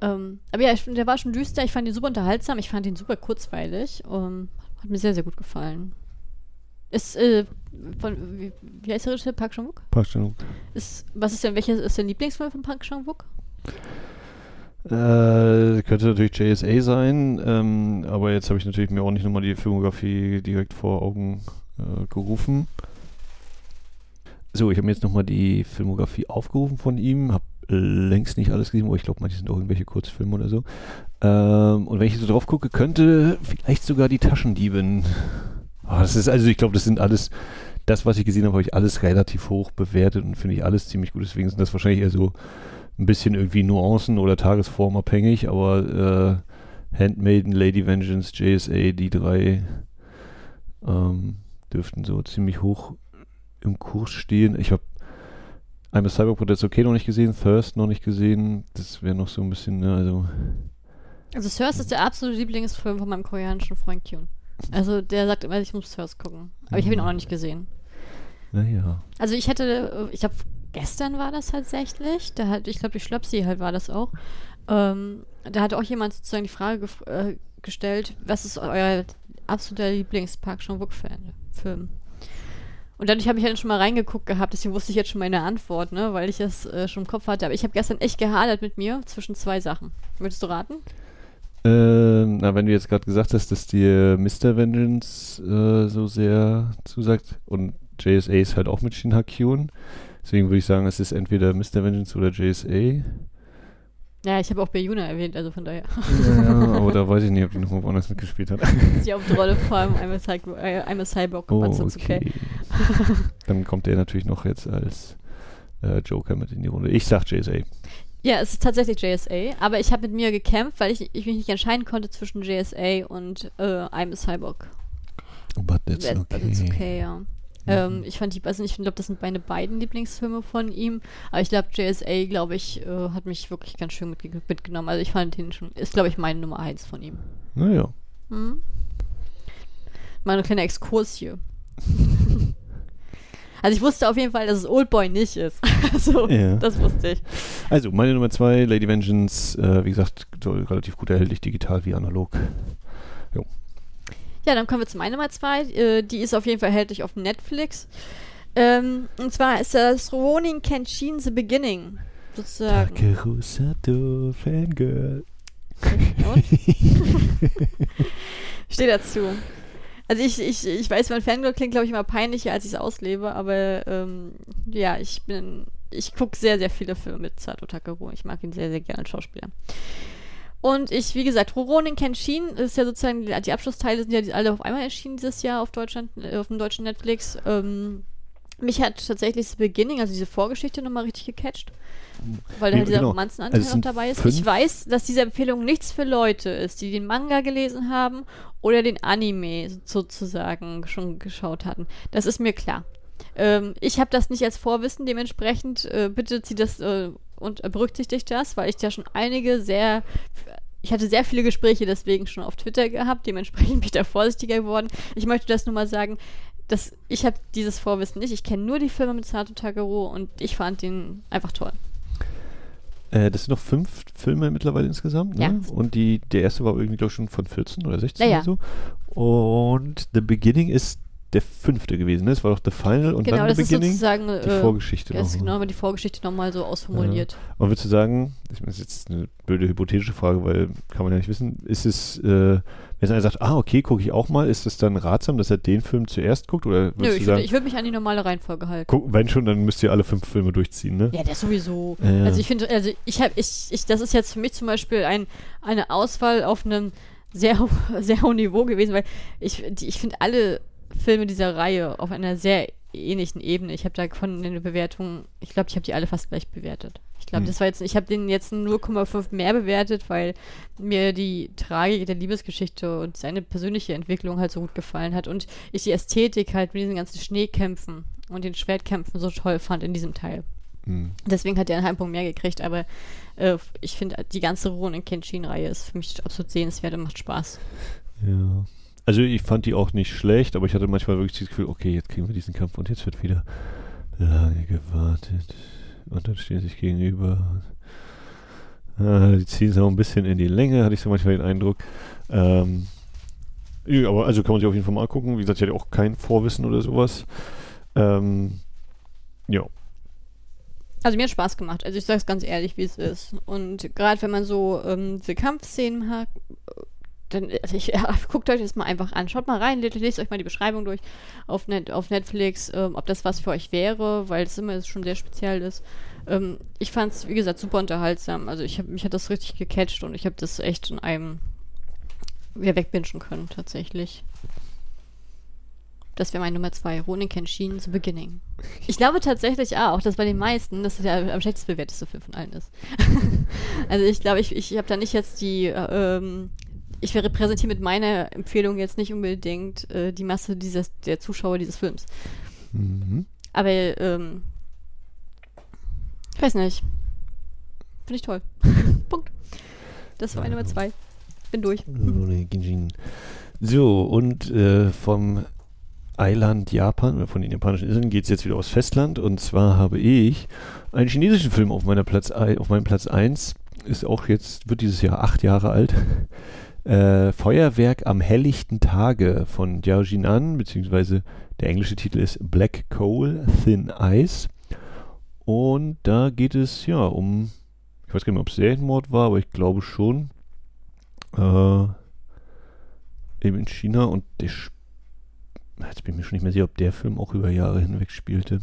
Ähm, aber ja, ich, der war schon düster. Ich fand ihn super unterhaltsam. Ich fand ihn super kurzweilig. Um, hat mir sehr, sehr gut gefallen. Ist, äh, von, wie, wie heißt der Regisseur? Park Chan-wook? Park Chan-wook. Ist, was ist denn, welches ist dein Lieblingsfilm von Park Chan-wook? Äh, könnte natürlich JSA sein, ähm, aber jetzt habe ich natürlich mir auch nicht nochmal die Filmografie direkt vor Augen äh, gerufen. So, ich habe mir jetzt nochmal die Filmografie aufgerufen von ihm, habe längst nicht alles gesehen, aber ich glaube, manche sind auch irgendwelche Kurzfilme oder so. Ähm, und wenn ich so drauf gucke, könnte vielleicht sogar die Taschendieben. Oh, das ist, also ich glaube, das sind alles, das, was ich gesehen habe, habe ich alles relativ hoch bewertet und finde ich alles ziemlich gut. Deswegen sind das wahrscheinlich eher so ein bisschen irgendwie Nuancen oder Tagesform abhängig, aber äh, Handmaiden, Lady Vengeance, JSA, die drei ähm, dürften so ziemlich hoch im Kurs stehen. Ich habe I'm a Cyberport That's Okay noch nicht gesehen, Thirst noch nicht gesehen. Das wäre noch so ein bisschen, ne, also. Also Thirst ist der absolute Lieblingsfilm von meinem koreanischen Freund Kyun. Also der sagt immer, ich muss Thirst gucken. Aber ich habe ihn auch noch nicht gesehen. Naja. Also ich hätte, ich habe gestern war das tatsächlich. Da hat, ich glaube, die Schlöpsi halt war das auch. Ähm, da hat auch jemand sozusagen die Frage äh, gestellt, was ist euer absoluter Lieblingspark Jean Film? Und dadurch habe ich halt schon mal reingeguckt gehabt, deswegen wusste ich jetzt schon meine Antwort, ne, weil ich es äh, schon im Kopf hatte. Aber ich habe gestern echt gehadert mit mir zwischen zwei Sachen. Möchtest du raten? Ähm, na, wenn du jetzt gerade gesagt hast, dass dir Mr. Vengeance äh, so sehr zusagt und JSA ist halt auch mit Shin Hakyun, Deswegen würde ich sagen, es ist entweder Mr. Vengeance oder JSA. Ja, ich habe auch Bayuna erwähnt, also von daher. Ja, aber da weiß ich nicht, ob die nochmal woanders mitgespielt hat. Die Hauptrolle vor allem Cyborg, äh, einmal Cyborg oh, okay. Dann kommt der natürlich noch jetzt als äh, Joker mit in die Runde. Ich sag JSA. Ja, es ist tatsächlich JSA, aber ich habe mit mir gekämpft, weil ich, ich mich nicht entscheiden konnte zwischen JSA und äh, I'm a Cyborg. But that's okay. But it's okay, ja. Ähm, mhm. ich fand die, also ich glaube, das sind meine beiden Lieblingsfilme von ihm. Aber ich glaube, JSA, glaube ich, äh, hat mich wirklich ganz schön mitge mitgenommen. Also ich fand den schon, ist, glaube ich, meine Nummer eins von ihm. Naja. Mhm. Mal ein kleiner Exkurs hier. also ich wusste auf jeden Fall, dass es Oldboy nicht ist. also, ja. das wusste ich. Also, meine Nummer zwei, Lady Vengeance, äh, wie gesagt, relativ gut erhältlich, digital wie analog. Ja, dann kommen wir zu meiner Nummer zwei. Äh, die ist auf jeden Fall erhältlich auf Netflix. Ähm, und zwar ist das Ronin Kenshin The Beginning. Sozusagen. Takeru Sato, Fangirl. Steht dazu. Also ich, ich, ich weiß, mein Fangirl klingt, glaube ich, immer peinlicher, als ich es auslebe, aber ähm, ja, ich bin ich gucke sehr, sehr viele Filme mit Sato Takaro. Ich mag ihn sehr, sehr gerne als Schauspieler. Und ich, wie gesagt, Rurouni Kenshin ist ja sozusagen, die Abschlussteile sind ja alle auf einmal erschienen dieses Jahr auf Deutschland, äh, auf dem deutschen Netflix. Ähm, mich hat tatsächlich das Beginning, also diese Vorgeschichte nochmal richtig gecatcht. Weil da halt dieser Genau. Romanzenanteil Also noch dabei ist. fünf- Ich weiß, dass diese Empfehlung nichts für Leute ist, die den Manga gelesen haben oder den Anime sozusagen schon geschaut hatten. Das ist mir klar. Ähm, ich habe das nicht als Vorwissen, dementsprechend äh, bitte zieh das äh, und berücksichtigt das, weil ich ja schon einige sehr ich hatte sehr viele Gespräche deswegen schon auf Twitter gehabt, dementsprechend bin ich da vorsichtiger geworden. Ich möchte das nur mal sagen, dass ich habe dieses Vorwissen nicht. Ich kenne nur die Filme mit Sato Takaro und ich fand den einfach toll. Äh, das sind noch fünf Filme mittlerweile insgesamt. Ne? Ja. Und die, der erste war irgendwie, glaube ich, schon von 14 oder 16 Ja, ja. oder so. Und The Beginning ist der fünfte gewesen. Ne? Es war doch The Final und genau, dann das The ist Beginning. sozusagen die äh, Vorgeschichte. ist noch. genau mal die Vorgeschichte nochmal so ausformuliert. Und würdest du sagen, ich meine, das ist jetzt eine blöde hypothetische Frage, weil kann man ja nicht wissen, ist es, äh, wenn einer sagt, ah, okay, gucke ich auch mal, ist es dann ratsam, dass er den Film zuerst guckt? Oder Nö, du ich würde würd mich an die normale Reihenfolge halten. guck, wenn schon, dann müsst ihr alle fünf Filme durchziehen, ne? Ja, das sowieso. Ja, ja. Also ich finde, also ich habe, ich, ich, das ist jetzt für mich zum Beispiel ein, eine Auswahl auf einem sehr, sehr hohen Niveau gewesen, weil ich, die, ich finde alle Filme dieser Reihe auf einer sehr ähnlichen Ebene. Ich habe da von den Bewertungen, ich glaube, ich habe die alle fast gleich bewertet. Ich glaube, Hm. das war jetzt, ich habe den jetzt 0,5 mehr bewertet, weil mir die Tragik der Liebesgeschichte und seine persönliche Entwicklung halt so gut gefallen hat und ich die Ästhetik halt mit diesen ganzen Schneekämpfen und den Schwertkämpfen so toll fand in diesem Teil. Hm. Deswegen hat er einen halben Punkt mehr gekriegt, aber äh, ich finde, die ganze Ronin Kenshin-Reihe ist für mich absolut sehenswert und macht Spaß. Ja. Also ich fand die auch nicht schlecht, aber ich hatte manchmal wirklich das Gefühl, okay, jetzt kriegen wir diesen Kampf und jetzt wird wieder lange gewartet. Und dann stehen sie sich gegenüber. Ah, die ziehen es auch ein bisschen in die Länge, hatte ich so manchmal den Eindruck. Ähm, aber also kann man sich auf jeden Fall mal angucken. Wie gesagt, ich hatte auch kein Vorwissen oder sowas. Ähm, ja. Also mir hat Spaß gemacht. Also ich sage es ganz ehrlich, wie es ist. Und gerade wenn man so ähm, diese Kampfszenen hat, dann, also ich, ja, guckt euch das mal einfach an. Schaut mal rein, lest, euch mal die Beschreibung durch auf, Net, auf Netflix, ähm, ob das was für euch wäre, weil es immer schon sehr speziell ist. Ähm, ich fand es, wie gesagt, super unterhaltsam. Also ich hab, mich hat das richtig gecatcht und ich habe das echt in einem wieder wegbingen können, tatsächlich. Das wäre meine Nummer zwei. Ronin Kenshin, The Beginning. Ich glaube tatsächlich auch, dass bei den meisten das der am schlechtest bewerteste Film von allen ist. also ich glaube, ich, ich habe da nicht jetzt die, äh, ähm, ich repräsentiere mit meiner Empfehlung jetzt nicht unbedingt äh, die Masse dieses, der Zuschauer dieses Films. Mhm. Aber, ähm, ich weiß nicht. Finde ich toll. Punkt. Das war meine Nummer zwei. Bin durch. So, und äh, vom Eiland Japan, oder von den japanischen Inseln, geht es jetzt wieder aufs Festland. Und zwar habe ich einen chinesischen Film auf, meiner Platz, auf meinem Platz 1. Ist auch jetzt, wird dieses Jahr acht Jahre alt. Äh, Feuerwerk am helllichten Tage von Jiao Jinan, beziehungsweise der englische Titel ist Black Coal Thin Ice. Und da geht es ja um, ich weiß gar nicht mehr, ob es Serienmord war, aber ich glaube schon. Äh, eben in China und der Jetzt bin ich mir schon nicht mehr sicher, ob der Film auch über Jahre hinweg spielte.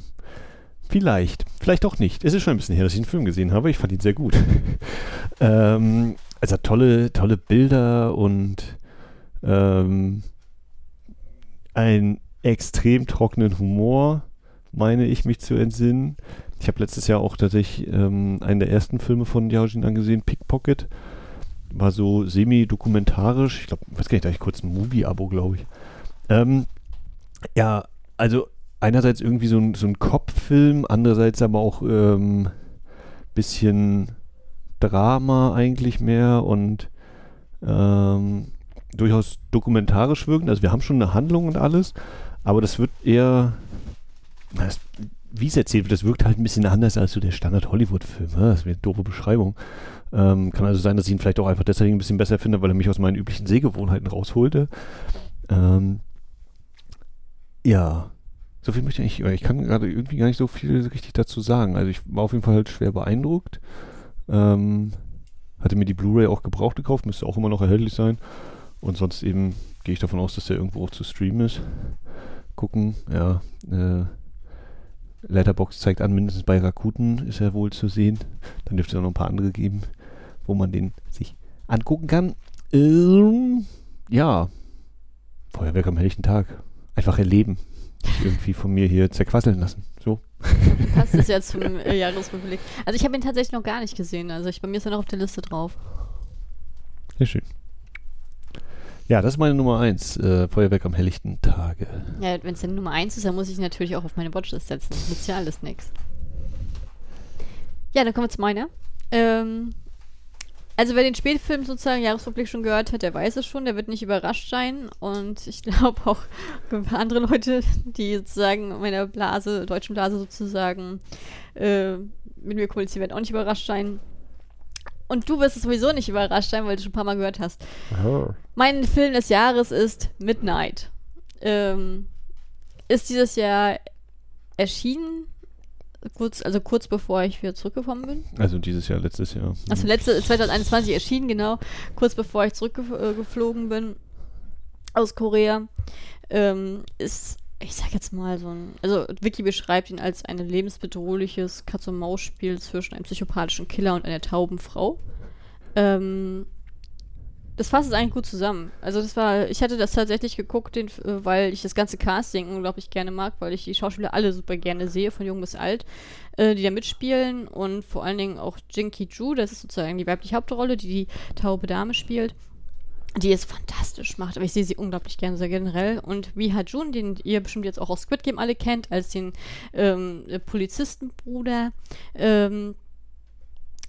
Vielleicht, vielleicht auch nicht. Es ist schon ein bisschen her, dass ich den Film gesehen habe. Ich fand ihn sehr gut. ähm, also tolle, tolle Bilder und ähm, einen extrem trockenen Humor, meine ich mich zu entsinnen. Ich habe letztes Jahr auch tatsächlich ähm, einen der ersten Filme von Yao Jin angesehen, Pickpocket. War so semi-dokumentarisch. Ich glaube, weiß gar nicht, da ich kurz ein Mubi-Abo, glaube ich. Ähm, ja, also einerseits irgendwie so ein, so ein Kopffilm, andererseits aber auch ähm, bisschen Drama eigentlich mehr und ähm, durchaus dokumentarisch wirken. Also wir haben schon eine Handlung und alles, aber das wird eher, das, wie es erzählt wird, das wirkt halt ein bisschen anders als so der Standard-Hollywood-Film. ne? Das wäre eine doofe Beschreibung. Ähm, kann also sein, dass ich ihn vielleicht auch einfach deswegen ein bisschen besser finde, weil er mich aus meinen üblichen Sehgewohnheiten rausholte. Ähm, ja, so viel möchte ich nicht, ich kann gerade irgendwie gar nicht so viel richtig dazu sagen. Also ich war auf jeden Fall halt schwer beeindruckt. Ähm, hatte mir die Blu-ray auch gebraucht gekauft, müsste auch immer noch erhältlich sein. Und sonst eben gehe ich davon aus, dass der irgendwo auch zu streamen ist. Gucken, ja. Äh, Letterbox zeigt an, mindestens bei Rakuten ist er wohl zu sehen. Dann dürfte es auch noch ein paar andere geben, wo man den sich angucken kann. Ähm, ja, Feuerwerk am helllichten Tag. Einfach erleben. Nicht irgendwie von mir hier zerquasseln lassen. Passt es jetzt zum äh, Jahresrückblick. Also ich habe ihn tatsächlich noch gar nicht gesehen. Also ich, bei mir ist er noch auf der Liste drauf. Sehr schön. Ja, das ist meine Nummer eins. Äh, Feuerwerk am helllichten Tage. Ja, wenn es denn Nummer eins ist, dann muss ich natürlich auch auf meine Watchlist setzen. Nützt ja alles nix. Ja, dann kommen wir zu meiner. Ähm, also wer den Spätfilm sozusagen Jahresrückblick schon gehört hat, der weiß es schon, der wird nicht überrascht sein. Und ich glaube auch andere Leute, die sozusagen meiner Blase, deutschen Blase sozusagen äh, mit mir kommunizieren, werden auch nicht überrascht sein. Und du wirst es sowieso nicht überrascht sein, weil du schon ein paar Mal gehört hast. Oh. Mein Film des Jahres ist Midnight. Ähm, ist dieses Jahr erschienen, kurz, also kurz bevor ich wieder zurückgekommen bin. Also dieses Jahr, letztes Jahr. Also letzte 2021 erschienen, genau, kurz bevor ich zurückgeflogen bin aus Korea. Ähm, ist, ich sag jetzt mal so ein, also Vicky beschreibt ihn als ein lebensbedrohliches Katz-und-Maus-Spiel zwischen einem psychopathischen Killer und einer tauben Frau. Ähm, das fasst es eigentlich gut zusammen. Also das war, ich hatte das tatsächlich geguckt, den, äh, weil ich das ganze Casting unglaublich gerne mag, weil ich die Schauspieler alle super gerne sehe, von jung bis alt, äh, die da mitspielen und vor allen Dingen auch Jinky Ju, das ist sozusagen die weibliche Hauptrolle, die die taube Dame spielt. Die es fantastisch macht, aber ich sehe sie unglaublich gerne, sehr generell. Und wie Jun, den ihr bestimmt jetzt auch aus Squid Game alle kennt, als den ähm, Polizistenbruder, ähm,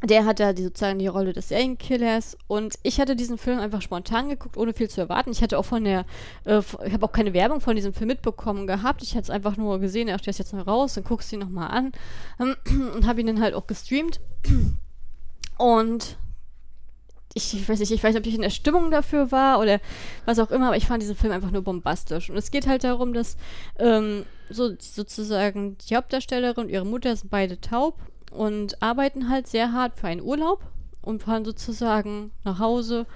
der hat da die, sozusagen die Rolle des Serienkillers und ich hatte diesen Film einfach spontan geguckt, ohne viel zu erwarten. Ich hatte auch von der, äh, ich habe auch keine Werbung von diesem Film mitbekommen gehabt. Ich hatte es einfach nur gesehen, ach, der ist jetzt mal raus, dann guckst du ihn nochmal an und habe ihn dann halt auch gestreamt. Und ich, ich, weiß nicht, ich weiß nicht, ob ich in der Stimmung dafür war oder was auch immer, aber ich fand diesen Film einfach nur bombastisch. Und es geht halt darum, dass ähm, so, sozusagen die Hauptdarstellerin und ihre Mutter sind beide taub und arbeiten halt sehr hart für einen Urlaub und fahren sozusagen nach Hause.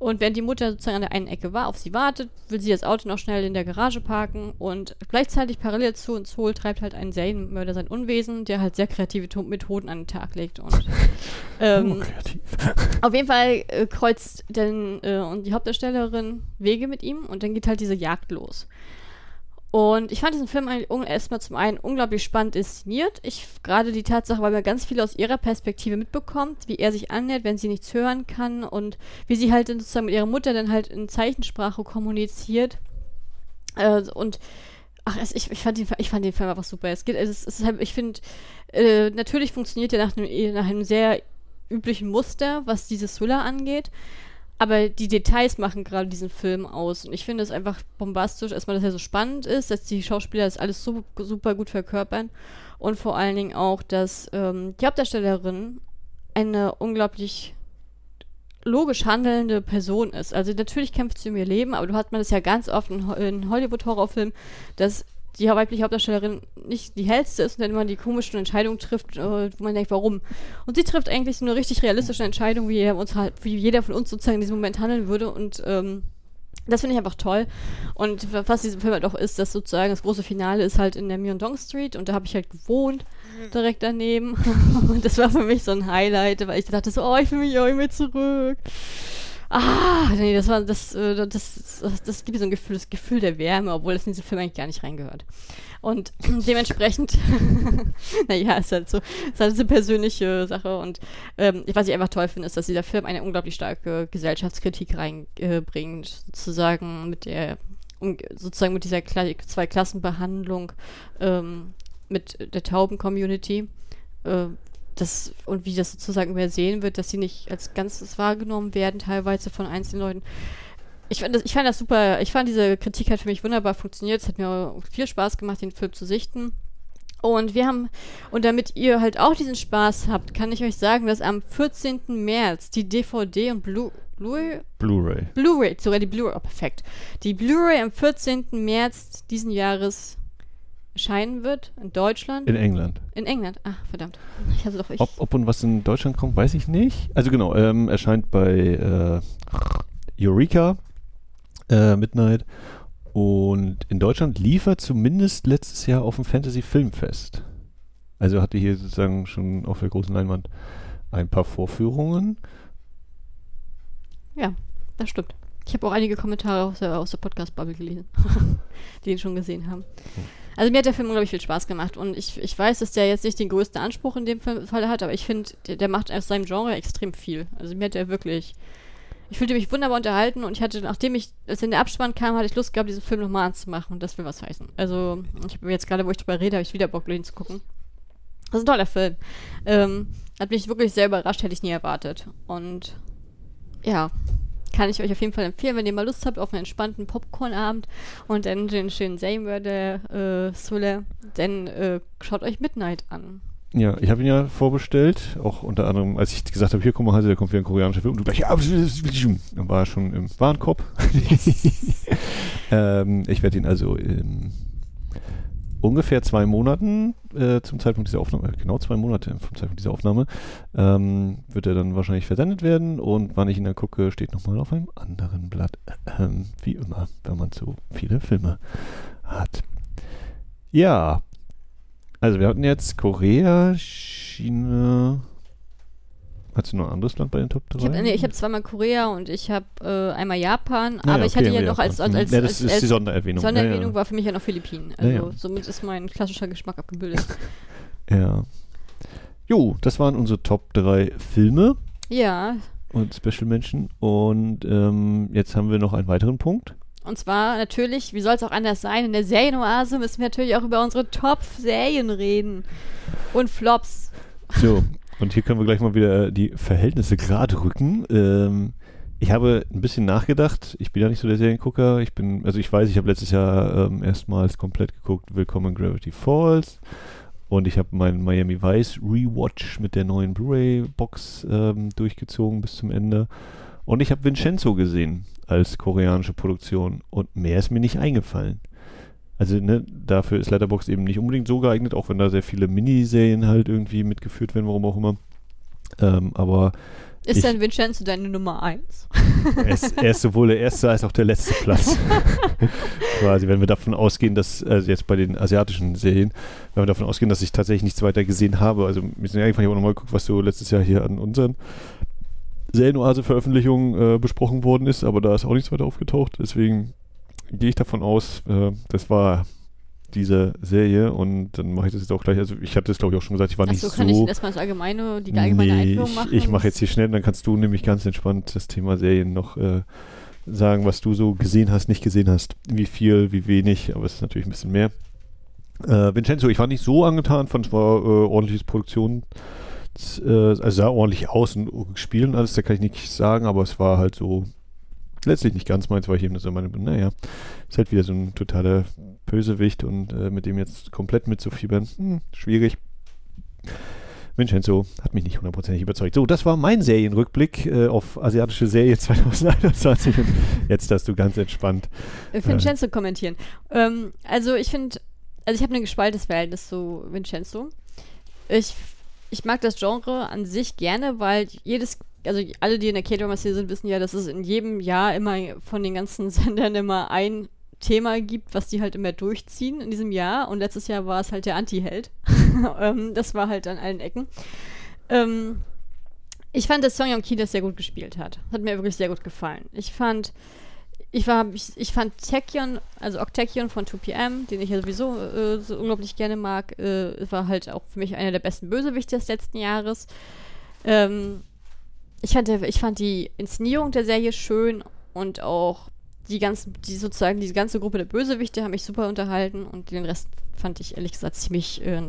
Und während die Mutter sozusagen an der einen Ecke war, auf sie wartet, will sie das Auto noch schnell in der Garage parken und gleichzeitig parallel zu und zu treibt halt ein Serienmörder sein Unwesen, der halt sehr kreative Methoden an den Tag legt. Und ähm, oh, auf jeden Fall äh, kreuzt denn äh, und die Hauptdarstellerin Wege mit ihm und dann geht halt diese Jagd los. Und ich fand diesen Film erstmal zum einen unglaublich spannend inszeniert. Ich gerade die Tatsache, weil man ganz viel aus ihrer Perspektive mitbekommt, wie er sich annähert, wenn sie nichts hören kann und wie sie halt sozusagen mit ihrer Mutter dann halt in Zeichensprache kommuniziert. Äh, und ach, es, ich, ich, fand den, ich fand den Film einfach super. Es geht, es, es halt, ich finde, äh, natürlich funktioniert er nach einem, nach einem sehr üblichen Muster, was dieses Thriller angeht. Aber die Details machen gerade diesen Film aus. Und ich finde es einfach bombastisch, erstmal, dass er so spannend ist, dass die Schauspieler das alles so, super gut verkörpern. Und vor allen Dingen auch, dass ähm, die Hauptdarstellerin eine unglaublich logisch handelnde Person ist. Also natürlich kämpft sie um ihr Leben, aber du hast man das ja ganz oft in, in Hollywood-Horrorfilmen, dass die weibliche Hauptdarstellerin nicht die hellste ist und dann immer die komischen Entscheidungen trifft, äh, wo man denkt, warum. Und sie trifft eigentlich so eine richtig realistische Entscheidung, wie jeder, uns halt, wie jeder von uns sozusagen in diesem Moment handeln würde und ähm, das finde ich einfach toll. Und was diesem Film halt auch ist, dass sozusagen das große Finale ist halt in der Myeongdong Street und da habe ich halt gewohnt, mhm. direkt daneben. und das war für mich so ein Highlight, weil ich dachte so, oh, ich will mich irgendwie zurück. Ah, nee, das war, das, äh, das, das, das gibt so ein Gefühl, das Gefühl der Wärme, obwohl es in diesen Film eigentlich gar nicht reingehört. Und dementsprechend, naja, ist halt so, ist halt eine persönliche Sache. Und ähm, was ich einfach toll finde, ist, dass dieser Film eine unglaublich starke Gesellschaftskritik reinbringt, äh, sozusagen mit der, um, sozusagen mit dieser Kla Zweiklassenbehandlung ähm, mit der Tauben-Community. Äh, das, und wie das sozusagen übersehen wird, dass sie nicht als Ganzes wahrgenommen werden, teilweise von einzelnen Leuten. Ich fand, das, ich fand das super, ich fand diese Kritik hat für mich wunderbar funktioniert. Es hat mir viel Spaß gemacht, den Film zu sichten. Und wir haben, und damit ihr halt auch diesen Spaß habt, kann ich euch sagen, dass am 14. März die DVD und Blu Blu-ray? Blu-ray. Blu-ray, sogar die Blu-ray, oh perfekt. Die Blu-ray am 14. März diesen Jahres erscheinen wird in Deutschland. In England. In England. Ach, verdammt. Ich hatte doch ich ob, ob, und was in Deutschland kommt, weiß ich nicht. Also genau, ähm, erscheint bei äh, Eureka äh, Midnight und in Deutschland liefert zumindest letztes Jahr auf dem Fantasy Filmfest. Also hatte hier sozusagen schon auf der großen Leinwand ein paar Vorführungen. Ja, das stimmt. Ich habe auch einige Kommentare aus der, aus der Podcast-Bubble gelesen, die ihn schon gesehen haben. Also mir hat der Film unglaublich viel Spaß gemacht und ich, ich weiß, dass der jetzt nicht den größten Anspruch in dem Fall hat, aber ich finde, der, der, macht aus seinem Genre extrem viel. Also mir hat der wirklich, ich fühlte mich wunderbar unterhalten und ich hatte, nachdem ich, als in der Abspann kam, hatte ich Lust gehabt, diesen Film nochmal anzumachen und das will was heißen. Also ich habe jetzt gerade, wo ich drüber rede, habe ich wieder Bock, den zu gucken. Das ist ein toller Film. Ähm, hat mich wirklich sehr überrascht, hätte ich nie erwartet. Und ja, kann ich euch auf jeden Fall empfehlen, wenn ihr mal Lust habt auf einen entspannten Popcorn-Abend und dann den schönen Serienmörder äh, Sule, dann äh, schaut euch Midnight an. Ja, ich habe ihn ja vorbestellt, auch unter anderem, als ich gesagt habe, hier, guck mal, also, da kommt wieder ein koreanischer Film und du gleich, ja, dann war er schon im Warenkorb. Ähm, ich werde ihn also im ungefähr zwei Monaten äh, zum Zeitpunkt dieser Aufnahme, genau zwei Monate vom Zeitpunkt dieser Aufnahme, ähm, wird er dann wahrscheinlich versendet werden und wann ich ihn dann gucke, steht nochmal auf einem anderen Blatt. Ähm, wie immer, wenn man so viele Filme hat. Ja, also wir hatten jetzt Korea, China, Hast du noch ein anderes Land bei den Top 3? Ich habe nee, hab zweimal Korea und ich habe äh, einmal Japan, naja, aber ich okay, hatte ja noch als, als, als, ja, das als, ist die Sondererwähnung. Sondererwähnung ja, ja. war für mich ja noch Philippinen. Also somit ist mein klassischer Geschmack abgebildet. ja. Jo, das waren unsere Top 3 Filme. Ja. Und Special Menschen. Und ähm, jetzt haben wir noch einen weiteren Punkt. Und zwar natürlich, wie soll es auch anders sein, in der Serienoase müssen wir natürlich auch über unsere Top-Serien reden. Und Flops. So, und hier können wir gleich mal wieder die Verhältnisse gerade rücken. Ähm, ich habe ein bisschen nachgedacht. Ich bin ja nicht so der Seriengucker. Ich bin, also ich weiß, ich habe letztes Jahr ähm, erstmals komplett geguckt Willkommen Gravity Falls. Und ich habe meinen Miami Vice Rewatch mit der neuen Blu-ray-Box ähm, durchgezogen bis zum Ende. Und ich habe Vincenzo gesehen als koreanische Produktion. Und mehr ist mir nicht eingefallen. Also ne, dafür ist Letterbox eben nicht unbedingt so geeignet, auch wenn da sehr viele Miniserien halt irgendwie mitgeführt werden, warum auch immer. Ähm, aber ist dann Vincenzo deine Nummer 1? Er ist, er ist sowohl der erste als auch der letzte Platz. Quasi, wenn wir davon ausgehen, dass, also jetzt bei den asiatischen Serien, wenn wir davon ausgehen, dass ich tatsächlich nichts weiter gesehen habe, also wir sind ja einfach nochmal geguckt, was so letztes Jahr hier an unseren Serienoase-Veröffentlichungen äh, besprochen worden ist, aber da ist auch nichts weiter aufgetaucht, deswegen gehe ich davon aus, äh, das war diese Serie und dann mache ich das jetzt auch gleich. Also ich hatte es glaube ich auch schon gesagt, ich war Ach nicht so. kann ich erstmal das allgemeine, die allgemeine nee, Einführung machen? Ich, ich mache jetzt hier schnell, dann kannst du nämlich ganz entspannt das Thema Serien noch äh, sagen, was du so gesehen hast, nicht gesehen hast. Wie viel, wie wenig, aber es ist natürlich ein bisschen mehr. Äh, Vincenzo, ich war nicht so angetan, fand es war äh, ordentliches Produktion. Also sah ordentlich aus und gespielt und alles, da kann ich nicht sagen, aber es war halt so letztlich nicht ganz meins, weil ich eben so meine, naja, ist halt wieder so ein totaler Bösewicht und äh, mit dem jetzt komplett mitzufiebern, hm, schwierig. Vincenzo hat mich nicht hundertprozentig überzeugt. So, das war mein Serienrückblick äh, auf asiatische Serie 2021 und jetzt darfst du ganz entspannt. Äh, Vincenzo äh, kommentieren. Ähm, also ich finde, also ich habe ein gespaltenes Verhältnis zu Vincenzo. Ich, ich mag das Genre an sich gerne, weil jedes also alle, die in der K-Drama-Szene sind, wissen ja, dass es in jedem Jahr immer von den ganzen Sendern immer ein Thema gibt, was die halt immer durchziehen in diesem Jahr. Und letztes Jahr war es halt der Anti-Held. ähm, das war halt an allen Ecken. Ähm, ich fand, dass Song Yong-Ki das sehr gut gespielt hat. Hat mir wirklich sehr gut gefallen. Ich fand, ich war, ich, ich fand Taekyon, also Octakion von 2PM, den ich ja sowieso äh, so unglaublich gerne mag, äh, war halt auch für mich einer der besten Bösewichte des letzten Jahres. Ähm, ich fand, ich fand die Inszenierung der Serie schön und auch die ganzen, die sozusagen diese ganze Gruppe der Bösewichte haben mich super unterhalten und den Rest fand ich ehrlich gesagt ziemlich äh,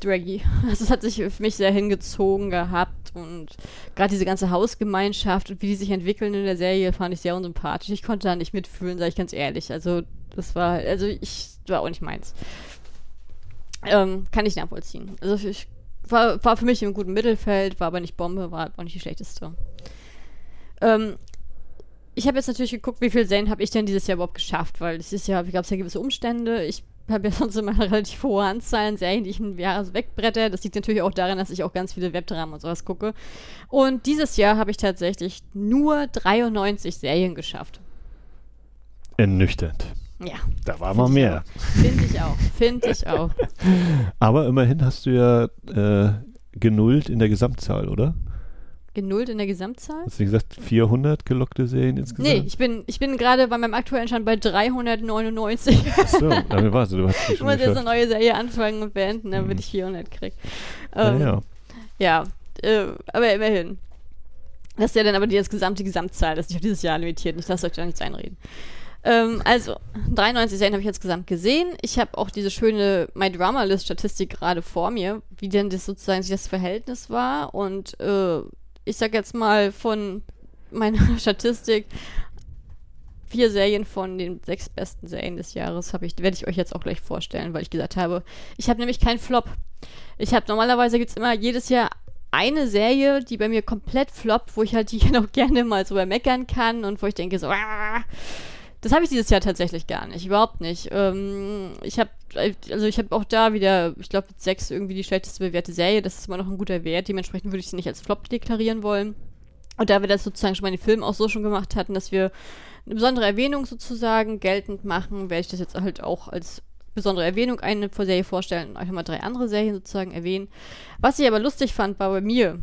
draggy. Also es hat sich für mich sehr hingezogen gehabt und gerade diese ganze Hausgemeinschaft und wie die sich entwickeln in der Serie fand ich sehr unsympathisch. Ich konnte da nicht mitfühlen, sage ich ganz ehrlich. Also das war, also ich war auch nicht meins. Ähm, kann ich nachvollziehen. Also ich war, war für mich im guten Mittelfeld, war aber nicht Bombe, war auch nicht die schlechteste. Ähm, ich habe jetzt natürlich geguckt, wie viel Serien habe ich denn dieses Jahr überhaupt geschafft, weil dieses Jahr gab es ja gewisse Umstände. Ich habe ja sonst immer eine relativ hohe Anzahl an Serien, die ich ein Jahr so. Das liegt natürlich auch daran, dass ich auch ganz viele Webdramen und sowas gucke. Und dieses Jahr habe ich tatsächlich nur 93 Serien geschafft. Ernüchternd. Ja. Da war mal mehr. Finde ich auch. Finde ich auch. Aber immerhin hast du ja äh, genullt in der Gesamtzahl, oder? Genullt in der Gesamtzahl? Hast du nicht gesagt 400 gelockte Serien insgesamt? Nee, ich bin, ich bin gerade bei meinem aktuellen Stand bei 399. Achso, damit warst du. Du hast Ich muss jetzt eine neue Serie anfangen und beenden, damit Mhm. ich 400 kriege. Ja, Ähm, ja. Ja, äh, aber immerhin. Das ist ja dann aber die das gesamte Gesamtzahl, das ist nicht auf dieses Jahr limitiert. Nicht, lasst euch da nichts einreden. Ähm, also, 93 Serien habe ich jetzt gesamt gesehen. Ich habe auch diese schöne My Drama List Statistik gerade vor mir, wie denn das sozusagen das Verhältnis war. Und äh, ich sag jetzt mal von meiner Statistik vier Serien von den sechs besten Serien des Jahres habe ich, werde ich euch jetzt auch gleich vorstellen, weil ich gesagt habe, ich habe nämlich keinen Flop. Ich habe normalerweise gibt es immer jedes Jahr eine Serie, die bei mir komplett floppt, wo ich halt die auch gerne mal so meckern kann und wo ich denke so, "Ah." Das habe ich dieses Jahr tatsächlich gar nicht, überhaupt nicht. Ähm, ich habe, also ich habe auch da wieder, ich glaube, sechs irgendwie die schlechteste bewährte Serie. Das ist immer noch ein guter Wert. Dementsprechend würde ich sie nicht als Flop deklarieren wollen. Und da wir das sozusagen schon mal in den Filmen auch so schon gemacht hatten, dass wir eine besondere Erwähnung sozusagen geltend machen, werde ich das jetzt halt auch als besondere Erwähnung eine Serie vorstellen und einfach mal drei andere Serien sozusagen erwähnen. Was ich aber lustig fand, war bei mir,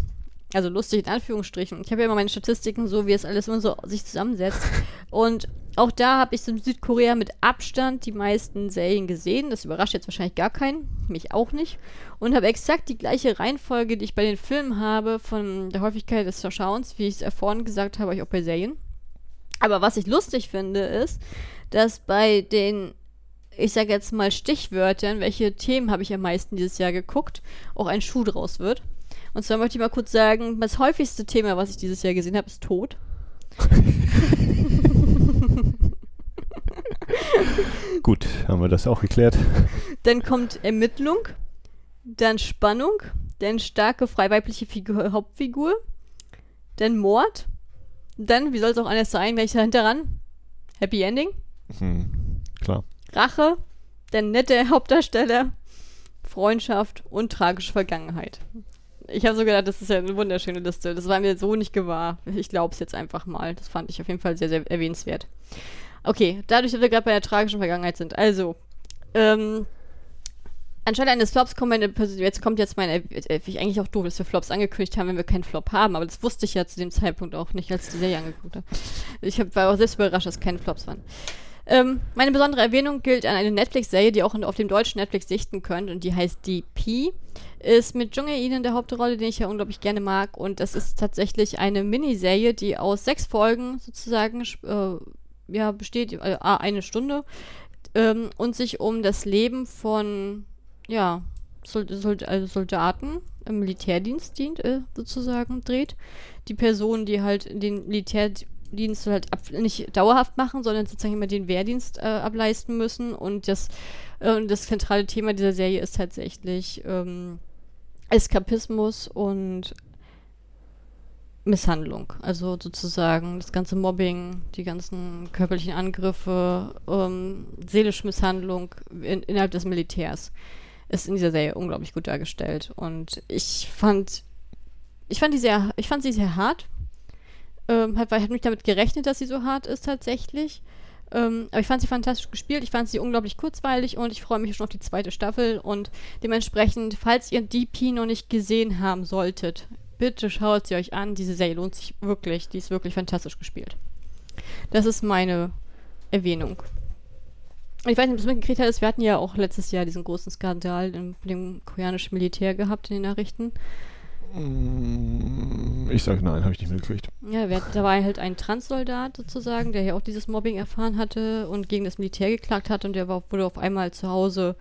also lustig in Anführungsstrichen, ich habe ja immer meine Statistiken so, wie es alles immer so sich zusammensetzt. Und auch da habe ich in Südkorea mit Abstand die meisten Serien gesehen. Das überrascht jetzt wahrscheinlich gar keinen, mich auch nicht. Und habe exakt die gleiche Reihenfolge, die ich bei den Filmen habe, von der Häufigkeit des Schauens, wie ich es ja vorhin gesagt habe, ich auch bei Serien. Aber was ich lustig finde, ist, dass bei den, ich sage jetzt mal Stichwörtern, welche Themen habe ich am meisten dieses Jahr geguckt, auch ein Schuh draus wird. Und zwar möchte ich mal kurz sagen, das häufigste Thema, was ich dieses Jahr gesehen habe, ist Tod. Gut, haben wir das auch geklärt. Dann kommt Ermittlung, dann Spannung, dann starke freiweibliche Figur, Hauptfigur, dann Mord, dann, wie soll es auch anders sein, gleich dahinter ran, Happy Ending, Hm, klar. Rache, dann nette Hauptdarsteller, Freundschaft und tragische Vergangenheit. Ich habe so gedacht, das ist ja eine wunderschöne Liste. Das war mir so nicht gewahr. Ich glaube es jetzt einfach mal. Das fand ich auf jeden Fall sehr, sehr erwähnenswert. Okay, dadurch, dass wir gerade bei der tragischen Vergangenheit sind. Also, ähm, anstelle eines Flops kommt meine Persön jetzt kommt jetzt meine, äh, ich eigentlich auch doof, dass wir Flops angekündigt haben, wenn wir keinen Flop haben, aber das wusste ich ja zu dem Zeitpunkt auch nicht, als ich die Serie angeguckt habe. Ich hab, war auch selbst überrascht, dass keine Flops waren. Ähm, meine besondere Erwähnung gilt an eine Netflix-Serie, die auch auf dem deutschen Netflix sichten könnt und die heißt DP. Ist mit Jung Jae-in in der Hauptrolle, den ich ja unglaublich gerne mag und das ist tatsächlich eine Miniserie, die aus sechs Folgen sozusagen äh, ja, besteht, äh, eine Stunde ähm, und sich um das Leben von ja, Sol Sol also Soldaten im Militärdienst dient, äh, sozusagen dreht. Die Personen, die halt den Militärdienst halt ab, nicht dauerhaft machen, sondern sozusagen immer den Wehrdienst äh, ableisten müssen. Und das, äh, das zentrale Thema dieser Serie ist tatsächlich ähm, Eskapismus und Misshandlung. Also sozusagen das ganze Mobbing, die ganzen körperlichen Angriffe, ähm, seelische Misshandlung in, innerhalb des Militärs ist in dieser Serie unglaublich gut dargestellt. Und ich fand, ich fand die sehr, ich fand sie sehr hart. Ähm, hat, weil ich habe nicht damit gerechnet, dass sie so hart ist tatsächlich. Ähm, aber ich fand sie fantastisch gespielt. Ich fand sie unglaublich kurzweilig und ich freue mich schon auf die zweite Staffel. Und dementsprechend, falls ihr DP noch nicht gesehen haben solltet, bitte schaut sie euch an. Diese Serie lohnt sich wirklich. Die ist wirklich fantastisch gespielt. Das ist meine Erwähnung. Ich weiß nicht, ob du es mitgekriegt hast, wir hatten ja auch letztes Jahr diesen großen Skandal im, dem koreanischen Militär gehabt in den Nachrichten. Mm, Ich sage nein, habe ich nicht mitgekriegt. Ja, da war halt ein Transsoldat sozusagen, der ja auch dieses Mobbing erfahren hatte und gegen das Militär geklagt hat und der war, wurde auf einmal zu Hause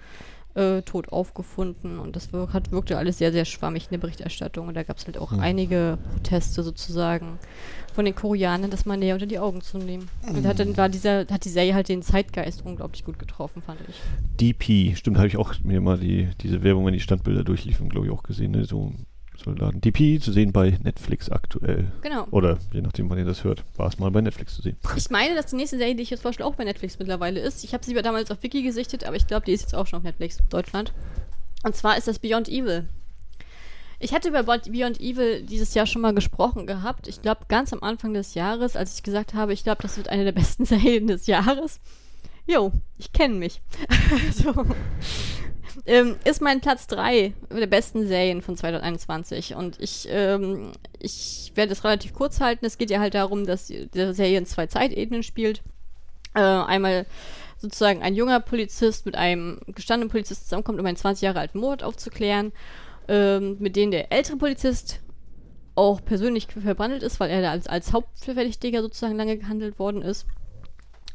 äh, tot aufgefunden und das wir, hat, wirkte alles sehr, sehr schwammig in der Berichterstattung und da gab es halt auch Hm. einige Proteste sozusagen von den Koreanern, das mal näher unter die Augen zu nehmen. Und hat dann war dieser, hat die Serie halt den Zeitgeist unglaublich gut getroffen, fand ich. DP, stimmt, habe ich auch mir mal die, diese Werbung, wenn die Standbilder durchliefen, glaube ich, auch gesehen. Ne? So Soldaten. DP zu sehen bei Netflix aktuell. Genau. Oder je nachdem, wann ihr das hört, war es mal bei Netflix zu sehen. Ich meine, dass die nächste Serie, die ich jetzt vorstelle, auch bei Netflix mittlerweile ist. Ich habe sie damals auf Wiki gesichtet, aber ich glaube, die ist jetzt auch schon auf Netflix Deutschland. Und zwar ist das Beyond Evil. Ich hatte über Beyond Evil dieses Jahr schon mal gesprochen gehabt. Ich glaube, ganz am Anfang des Jahres, als ich gesagt habe, ich glaube, das wird eine der besten Serien des Jahres. Jo, ich kenne mich. so. Ähm, ist mein Platz 3 der besten Serien von 2021. Und ich, ähm, ich werde es relativ kurz halten. Es geht ja halt darum, dass die Serie in zwei Zeitebenen spielt. Äh, einmal sozusagen ein junger Polizist mit einem gestandenen Polizist zusammenkommt, um einen 20 Jahre alten Mord aufzuklären, ähm, mit dem der ältere Polizist auch persönlich verbrandelt ist, weil er da als, als Hauptverdächtiger sozusagen lange gehandelt worden ist.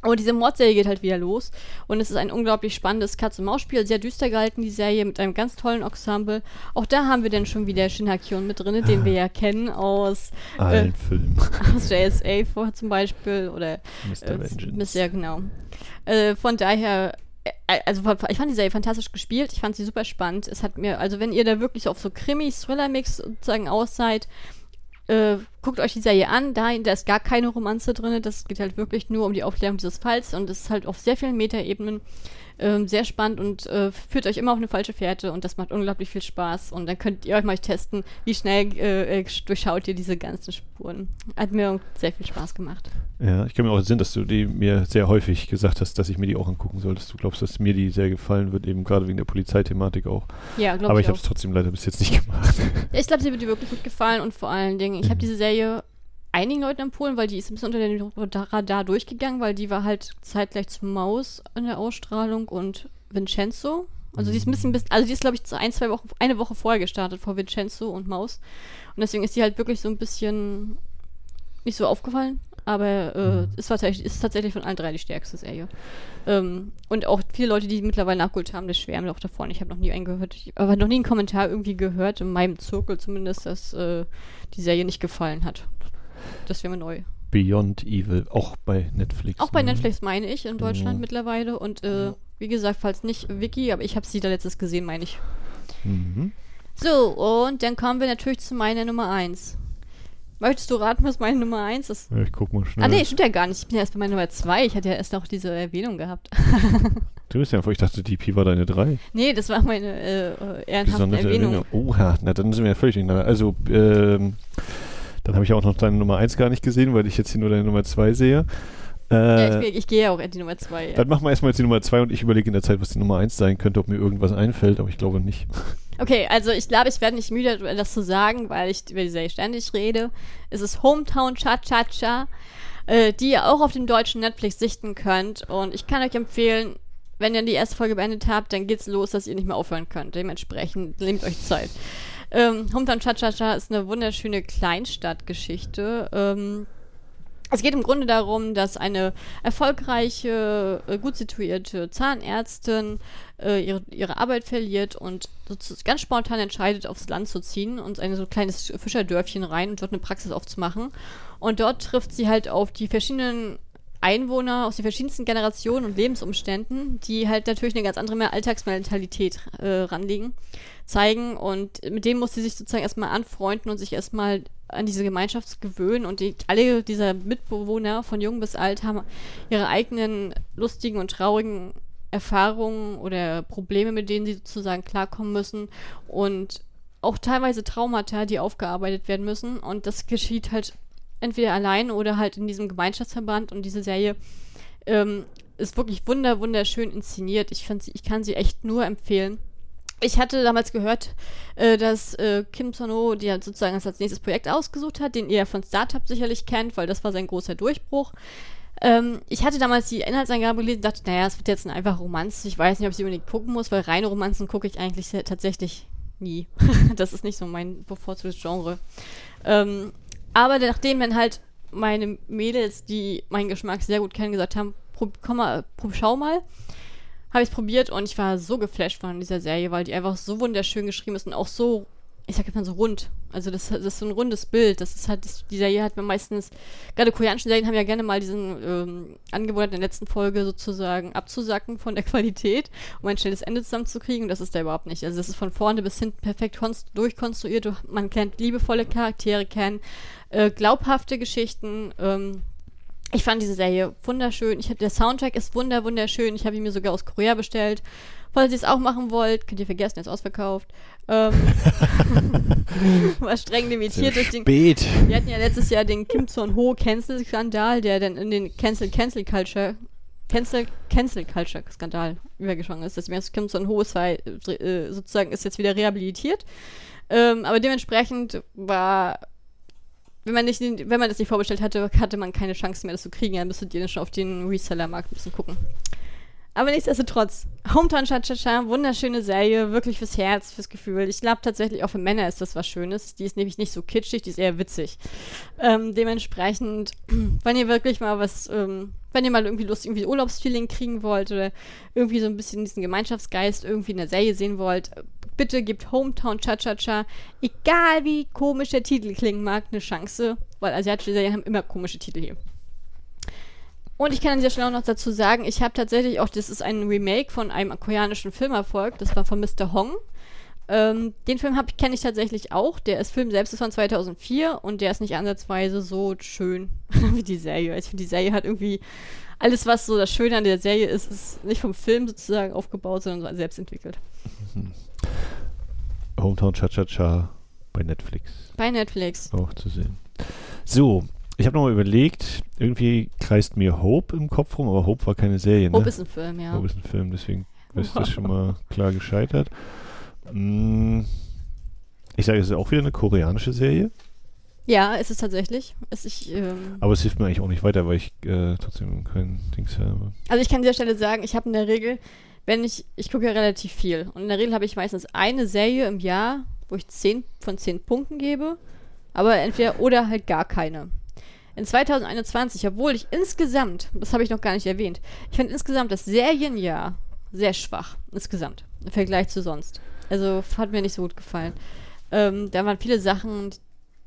Und diese Mordserie geht halt wieder los. Und es ist ein unglaublich spannendes Katz-und-Maus-Spiel. Sehr düster gehalten, die Serie, mit einem ganz tollen Ensemble. Auch da haben wir dann schon wieder Shin Hakyon mit drin, den wir ja kennen aus Allen äh, Filmen. Aus JSA vor zum Beispiel. Oder Mr. Äh, Vengeance. Ja, genau. Äh, von daher äh, also ich fand die Serie fantastisch gespielt, ich fand sie super spannend. Es hat mir, also wenn ihr da wirklich auf so Krimi-Thriller-Mix sozusagen aus seid, äh, guckt euch die Serie an, da, da ist gar keine Romanze drin, das geht halt wirklich nur um die Aufklärung dieses Falls. Und es ist halt auf sehr vielen Metaebenen ähm, sehr spannend und äh, führt euch immer auf eine falsche Fährte und das macht unglaublich viel Spaß. Und dann könnt ihr euch mal testen, wie schnell äh, äh durchschaut ihr diese ganzen Spuren. Hat mir sehr viel Spaß gemacht. Ja, ich kann mir auch sehen, dass du die mir sehr häufig gesagt hast, dass ich mir die auch angucken soll. Dass du glaubst, dass mir die sehr gefallen wird, eben gerade wegen der Polizeithematik auch. Ja, glaube ich. Aber ich habe es trotzdem leider bis jetzt nicht gemacht. Ich glaube, sie wird dir wirklich gut gefallen und vor allen Dingen, ich mhm. habe diese Serie einigen Leuten empfohlen, weil die ist ein bisschen unter den Radar durchgegangen, weil die war halt zeitgleich zu Maus in der Ausstrahlung und Vincenzo. Also die ist ein bisschen, also die ist glaube ich ein, zwei Wochen, eine Woche vorher gestartet vor Vincenzo und Maus. Und deswegen ist die halt wirklich so ein bisschen nicht so aufgefallen. Aber äh, mhm. ist, tatsächlich, ist tatsächlich von allen drei die stärkste Serie. Ähm, und auch viele Leute, die mittlerweile nachgeholt haben, das schwärmen auch davon. Ich habe noch nie einen gehört, ich habe noch nie einen Kommentar irgendwie gehört, in meinem Zirkel zumindest, dass äh, die Serie nicht gefallen hat. Das wäre mir neu. Beyond Evil, auch bei Netflix. Auch bei ne? Netflix meine ich, in Deutschland ja. mittlerweile. Und äh, wie gesagt, falls nicht Wiki, aber ich habe sie da letztes gesehen, meine ich. Mhm. So, und dann kommen wir natürlich zu meiner Nummer 1. Möchtest du raten, was meine Nummer 1 ist? Ja, ich guck mal schnell. Ah, nee, stimmt ja gar nicht. Ich bin ja erst bei meiner Nummer 2. Ich hatte ja erst noch diese Erwähnung gehabt. du bist ja einfach, ich dachte, die Pi war deine 3. Nee, das war meine äh, ehrenhafte Erwähnung. Erwähnung. Oha, na dann sind wir ja völlig durcheinander. Also, ähm, dann habe ich auch noch deine Nummer 1 gar nicht gesehen, weil ich jetzt hier nur deine Nummer 2 sehe. Äh, ja, ich, ich, gehe ja auch in die Nummer 2. Ja. Dann machen wir erstmal jetzt die Nummer 2 und ich überlege in der Zeit, was die Nummer 1 sein könnte, ob mir irgendwas einfällt, aber ich glaube nicht. Okay, also ich glaube, ich werde nicht müde, das zu sagen, weil ich über die Serie ständig rede. Es ist Hometown Cha-Cha-Cha, äh, die ihr auch auf dem deutschen Netflix sichten könnt. Und ich kann euch empfehlen, wenn ihr die erste Folge beendet habt, dann geht's los, dass ihr nicht mehr aufhören könnt. Dementsprechend nehmt euch Zeit. Ähm, Hometown Cha-Cha-Cha ist eine wunderschöne Kleinstadtgeschichte. Ähm, es geht im Grunde darum, dass eine erfolgreiche, äh, gut situierte Zahnärztin äh, ihre, ihre Arbeit verliert und ganz spontan entscheidet, aufs Land zu ziehen und ein so kleines Fischerdörfchen rein und dort eine Praxis aufzumachen. Und dort trifft sie halt auf die verschiedenen Einwohner aus den verschiedensten Generationen und Lebensumständen, die halt natürlich eine ganz andere Alltagsmentalität äh, ranlegen, zeigen. Und mit dem muss sie sich sozusagen erstmal anfreunden und sich erstmal an diese Gemeinschaft gewöhnen. Und die, alle dieser Mitbewohner von jung bis alt haben ihre eigenen lustigen und traurigen Erfahrungen oder Probleme, mit denen sie sozusagen klarkommen müssen. Und auch teilweise Traumata, die aufgearbeitet werden müssen. Und das geschieht halt entweder allein oder halt in diesem Gemeinschaftsverband und diese Serie ähm, ist wirklich wunder, wunderschön inszeniert. Ich, sie, ich kann sie echt nur empfehlen. Ich hatte damals gehört, äh, dass äh, Kim Sono, die halt sozusagen als nächstes Projekt ausgesucht hat, den ihr von Startup sicherlich kennt, weil das war sein großer Durchbruch. Ähm, ich hatte damals die Inhaltsangabe gelesen und dachte, naja, es wird jetzt ein einfacher Romanz. Ich weiß nicht, ob ich sie unbedingt gucken muss, weil reine Romanzen gucke ich eigentlich tatsächlich nie. das ist nicht so mein bevorzugtes Genre. Ähm, aber nachdem dann halt meine Mädels, die meinen Geschmack sehr gut kennen, gesagt haben, komm mal, schau mal, habe ich es probiert und ich war so geflasht von dieser Serie, weil die einfach so wunderschön geschrieben ist und auch so, ich sag jetzt mal so rund. Also das, das ist so ein rundes Bild. Das ist halt, das, die Serie hat man meistens, gerade koreanische Serien haben ja gerne mal diesen ähm, Angewohnheit in der letzten Folge sozusagen abzusacken von der Qualität, um ein schnelles Ende zusammenzukriegen. Das ist da überhaupt nicht. Also das ist von vorne bis hinten perfekt durchkonstruiert. Man lernt liebevolle Charaktere kennen, äh, glaubhafte Geschichten. Ähm, ich fand diese Serie wunderschön. Ich hab, der Soundtrack ist wunder, wunderschön. Ich habe ihn mir sogar aus Korea bestellt. Falls ihr es auch machen wollt, könnt ihr vergessen, er ist ausverkauft. Ähm, war streng limitiert. Durch den, wir hatten ja letztes Jahr den Kim Son Ho Cancel-Skandal, der dann in den Cancel-Cancel-Culture Cancel, Cancel Culture Skandal übergeschlagen ist. Deswegen kommt so ein hohes Fall, äh, sozusagen ist jetzt wieder rehabilitiert. Ähm, aber dementsprechend war, wenn man, nicht, wenn man das nicht vorbestellt hatte, hatte man keine Chance mehr, das zu kriegen. Dann müsstet ihr schon auf den Reseller-Markt ein bisschen gucken. Aber nichtsdestotrotz, Hometown Cha-Cha-Cha, wunderschöne Serie, wirklich fürs Herz, fürs Gefühl. Ich glaube tatsächlich auch für Männer ist das was Schönes. Die ist nämlich nicht so kitschig, die ist eher witzig. Ähm, dementsprechend, wenn ihr wirklich mal was, ähm, wenn ihr mal irgendwie Lust, irgendwie Urlaubsfeeling kriegen wollt oder irgendwie so ein bisschen diesen Gemeinschaftsgeist irgendwie in der Serie sehen wollt, bitte gebt Hometown Cha-Cha-Cha, egal wie komisch der Titel klingen mag, eine Chance, weil asiatische Serien haben immer komische Titel hier. Und ich kann an dieser Stelle auch noch dazu sagen, ich habe tatsächlich auch, das ist ein Remake von einem koreanischen Filmerfolg, das war von Mr. Hong. Ähm, den Film kenne ich tatsächlich auch. Der ist Film selbst ist von 2004 und der ist nicht ansatzweise so schön wie die Serie. Ich finde, die Serie hat irgendwie alles, was so das Schöne an der Serie ist, ist nicht vom Film sozusagen aufgebaut, sondern selbst entwickelt. Hometown Cha-Cha-Cha bei Netflix. Bei Netflix. Auch zu sehen. So, ich habe nochmal überlegt, irgendwie kreist mir Hope im Kopf rum, aber Hope war keine Serie. Ne? Hope ist ein Film, ja. Hope ist ein Film, deswegen ist das schon mal klar gescheitert. Hm, ich sage, es ist auch wieder eine koreanische Serie. Ja, ist es tatsächlich. Es ich, ähm aber es hilft mir eigentlich auch nicht weiter, weil ich äh, trotzdem kein Dings habe. Also ich kann an dieser Stelle sagen, ich habe in der Regel, wenn ich, ich gucke ja relativ viel und in der Regel habe ich meistens eine Serie im Jahr, wo ich 10 von 10 Punkten gebe, aber entweder oder halt gar keine in 2021, obwohl ich insgesamt, das habe ich noch gar nicht erwähnt, ich finde insgesamt das Serienjahr sehr schwach. Insgesamt. Im Vergleich zu sonst. Also hat mir nicht so gut gefallen. Ähm, da waren viele Sachen,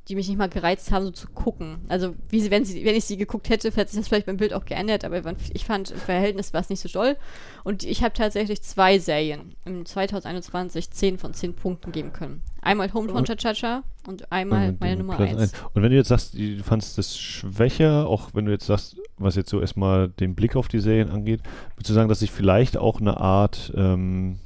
die mich nicht mal gereizt haben, so zu gucken. Also, wie sie, wenn, sie, wenn ich sie geguckt hätte, hätte sich das vielleicht beim Bild auch geändert, aber ich fand, im Verhältnis war es nicht so doll. Und ich habe tatsächlich zwei Serien im 2021 10 von 10 Punkten geben können. Einmal Hometown Cha-Cha-Cha und einmal und meine Nummer 1. Und wenn du jetzt sagst, du fandest das schwächer, auch wenn du jetzt sagst, was jetzt so erstmal den Blick auf die Serien angeht, würdest du sagen, dass sich vielleicht auch eine Art ähm,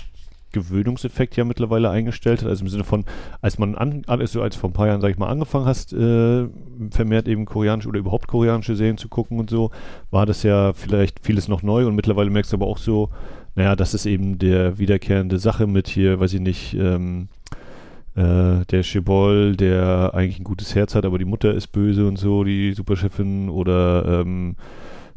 Gewöhnungseffekt ja mittlerweile eingestellt hat. Also im Sinne von, als man an, also als vor ein paar Jahren, sag ich mal, angefangen hast, äh, vermehrt eben koreanische oder überhaupt koreanische Serien zu gucken und so, war das ja vielleicht vieles noch neu und mittlerweile merkst du aber auch so, naja, das ist eben der wiederkehrende Sache mit hier, weiß ich nicht, ähm, äh, der Chebol, der eigentlich ein gutes Herz hat, aber die Mutter ist böse und so, die Superchefin oder ähm,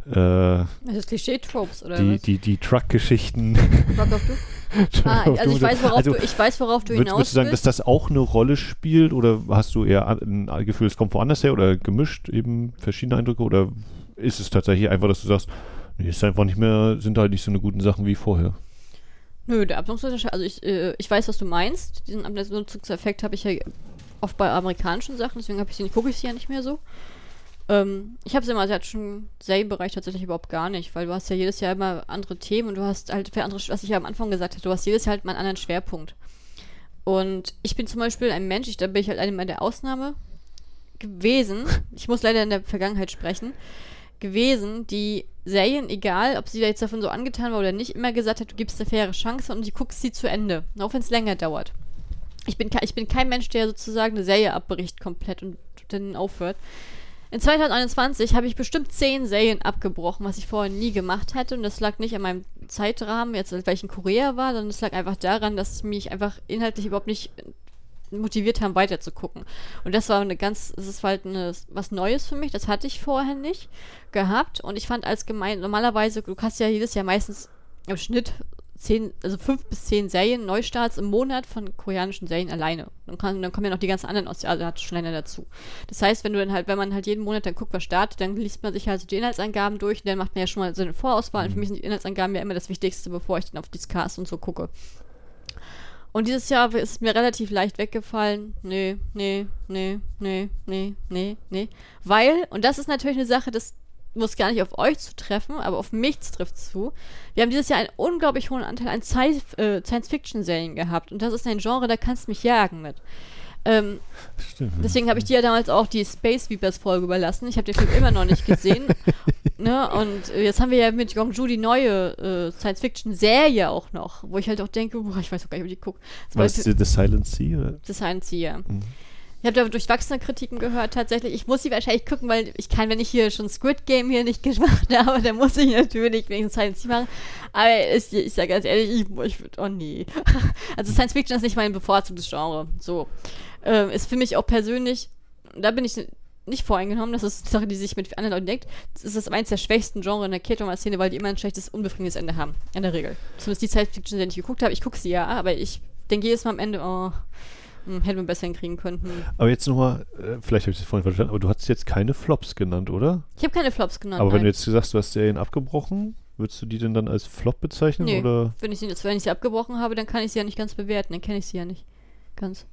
äh, das ist Klischee-Tropes, oder die, was? Die, die Truck-Geschichten. Rock of Du? ah, also ich weiß, worauf also, du, ich weiß, worauf du hinaus Würdest du sagen, dass das auch eine Rolle spielt oder hast du eher ein Gefühl, es kommt woanders her oder gemischt eben verschiedene Eindrücke oder ist es tatsächlich einfach, dass du sagst, nee, ist einfach nicht mehr, sind halt nicht so eine guten Sachen wie vorher? Nö, der Abnutzungseffekt, also ich, äh, ich weiß, was du meinst. Diesen Abnutzungseffekt habe ich ja oft bei amerikanischen Sachen, deswegen habe ich sie, gucke ich sie ja nicht mehr so. Ähm, ich habe es im asiatischen Serienbereich tatsächlich überhaupt gar nicht, weil du hast ja jedes Jahr immer andere Themen und du hast halt für andere, was ich ja am Anfang gesagt habe, du hast jedes Jahr halt mal einen anderen Schwerpunkt. Und ich bin zum Beispiel ein Mensch, ich, da bin ich halt eine der Ausnahme gewesen, ich muss leider in der Vergangenheit sprechen, gewesen, die Serien, egal ob sie da jetzt davon so angetan war oder nicht, immer gesagt hat, du gibst eine faire Chance und du guckst sie zu Ende, auch wenn es länger dauert. Ich bin, ich bin kein Mensch, der sozusagen eine Serie abbricht komplett und dann aufhört. In 2021 habe ich bestimmt zehn Serien abgebrochen, was ich vorher nie gemacht hätte. Und das lag nicht an meinem Zeitrahmen, jetzt weil ich in Korea war, sondern es lag einfach daran, dass mich einfach inhaltlich überhaupt nicht motiviert haben, weiterzugucken. Und das war eine ganz, es ist halt eine, was Neues für mich, das hatte ich vorher nicht gehabt. Und ich fand als gemein, normalerweise, du kannst ja jedes Jahr meistens im Schnitt zehn, also fünf bis zehn Serien, Neustarts im Monat von koreanischen Serien alleine. Dann, kann, dann kommen ja noch die ganzen anderen asiatischen Länder dazu. Das heißt, wenn du dann halt, wenn man halt jeden Monat dann guckt, was startet, dann liest man sich halt so die Inhaltsangaben durch und dann macht man ja schon mal so eine Vorauswahl. Und für mhm. mich sind die Inhaltsangaben ja immer das Wichtigste, bevor ich dann auf die Cast und so gucke. Und dieses Jahr ist es mir relativ leicht weggefallen. Nee, nee, nee, nee, nee, nee, nee. Weil, und das ist natürlich eine Sache, das muss gar nicht auf euch zu treffen, aber auf mich trifft es zu. Wir haben dieses Jahr einen unglaublich hohen Anteil an äh, Science-Fiction-Serien gehabt. Und das ist ein Genre, da kannst du mich jagen mit. Ähm, deswegen habe ich dir ja damals auch die Space Weepers Folge überlassen. Ich habe den Film immer noch nicht gesehen. ne? Und jetzt haben wir ja mit Gongju die neue äh, Science-Fiction-Serie auch noch, wo ich halt auch denke, boah, ich weiß auch gar nicht, ob die guckt. Was ist The Silent Sea? Oder? The Silent Sea, ja. Mhm. Ich habe da durchwachsene Kritiken gehört, tatsächlich. Ich muss sie wahrscheinlich gucken, weil ich kann, wenn ich hier schon Squid Game hier nicht gemacht habe, dann muss ich natürlich wenigstens Science machen. Aber ich, ich sage ganz ehrlich, ich, ich würde, oh nee. Also Science Fiction ist nicht mein bevorzugtes Genre. So. Ähm, ist für mich auch persönlich, da bin ich nicht voreingenommen, das ist eine Sache, die sich mit anderen Leuten denkt. Das ist das eins der schwächsten Genre in der K-Drama-Szene, weil die immer ein schlechtes, unbefriedigendes Ende haben. In der Regel. Zumindest die Science Fiction, die ich geguckt habe. Ich gucke sie ja, aber ich denke jedes Mal am Ende, oh, hätten wir besser hinkriegen können. Hm. Aber jetzt nochmal, äh, vielleicht habe ich das vorhin verstanden, aber du hast jetzt keine Flops genannt, oder? Ich habe keine Flops genannt. Aber nein. wenn du jetzt sagst, du hast Serien abgebrochen, würdest du die denn dann als Flop bezeichnen? Nee, oder? Wenn, ich sie, wenn ich sie abgebrochen habe, dann kann ich sie ja nicht ganz bewerten. Dann kenne ich sie ja nicht. Ganz.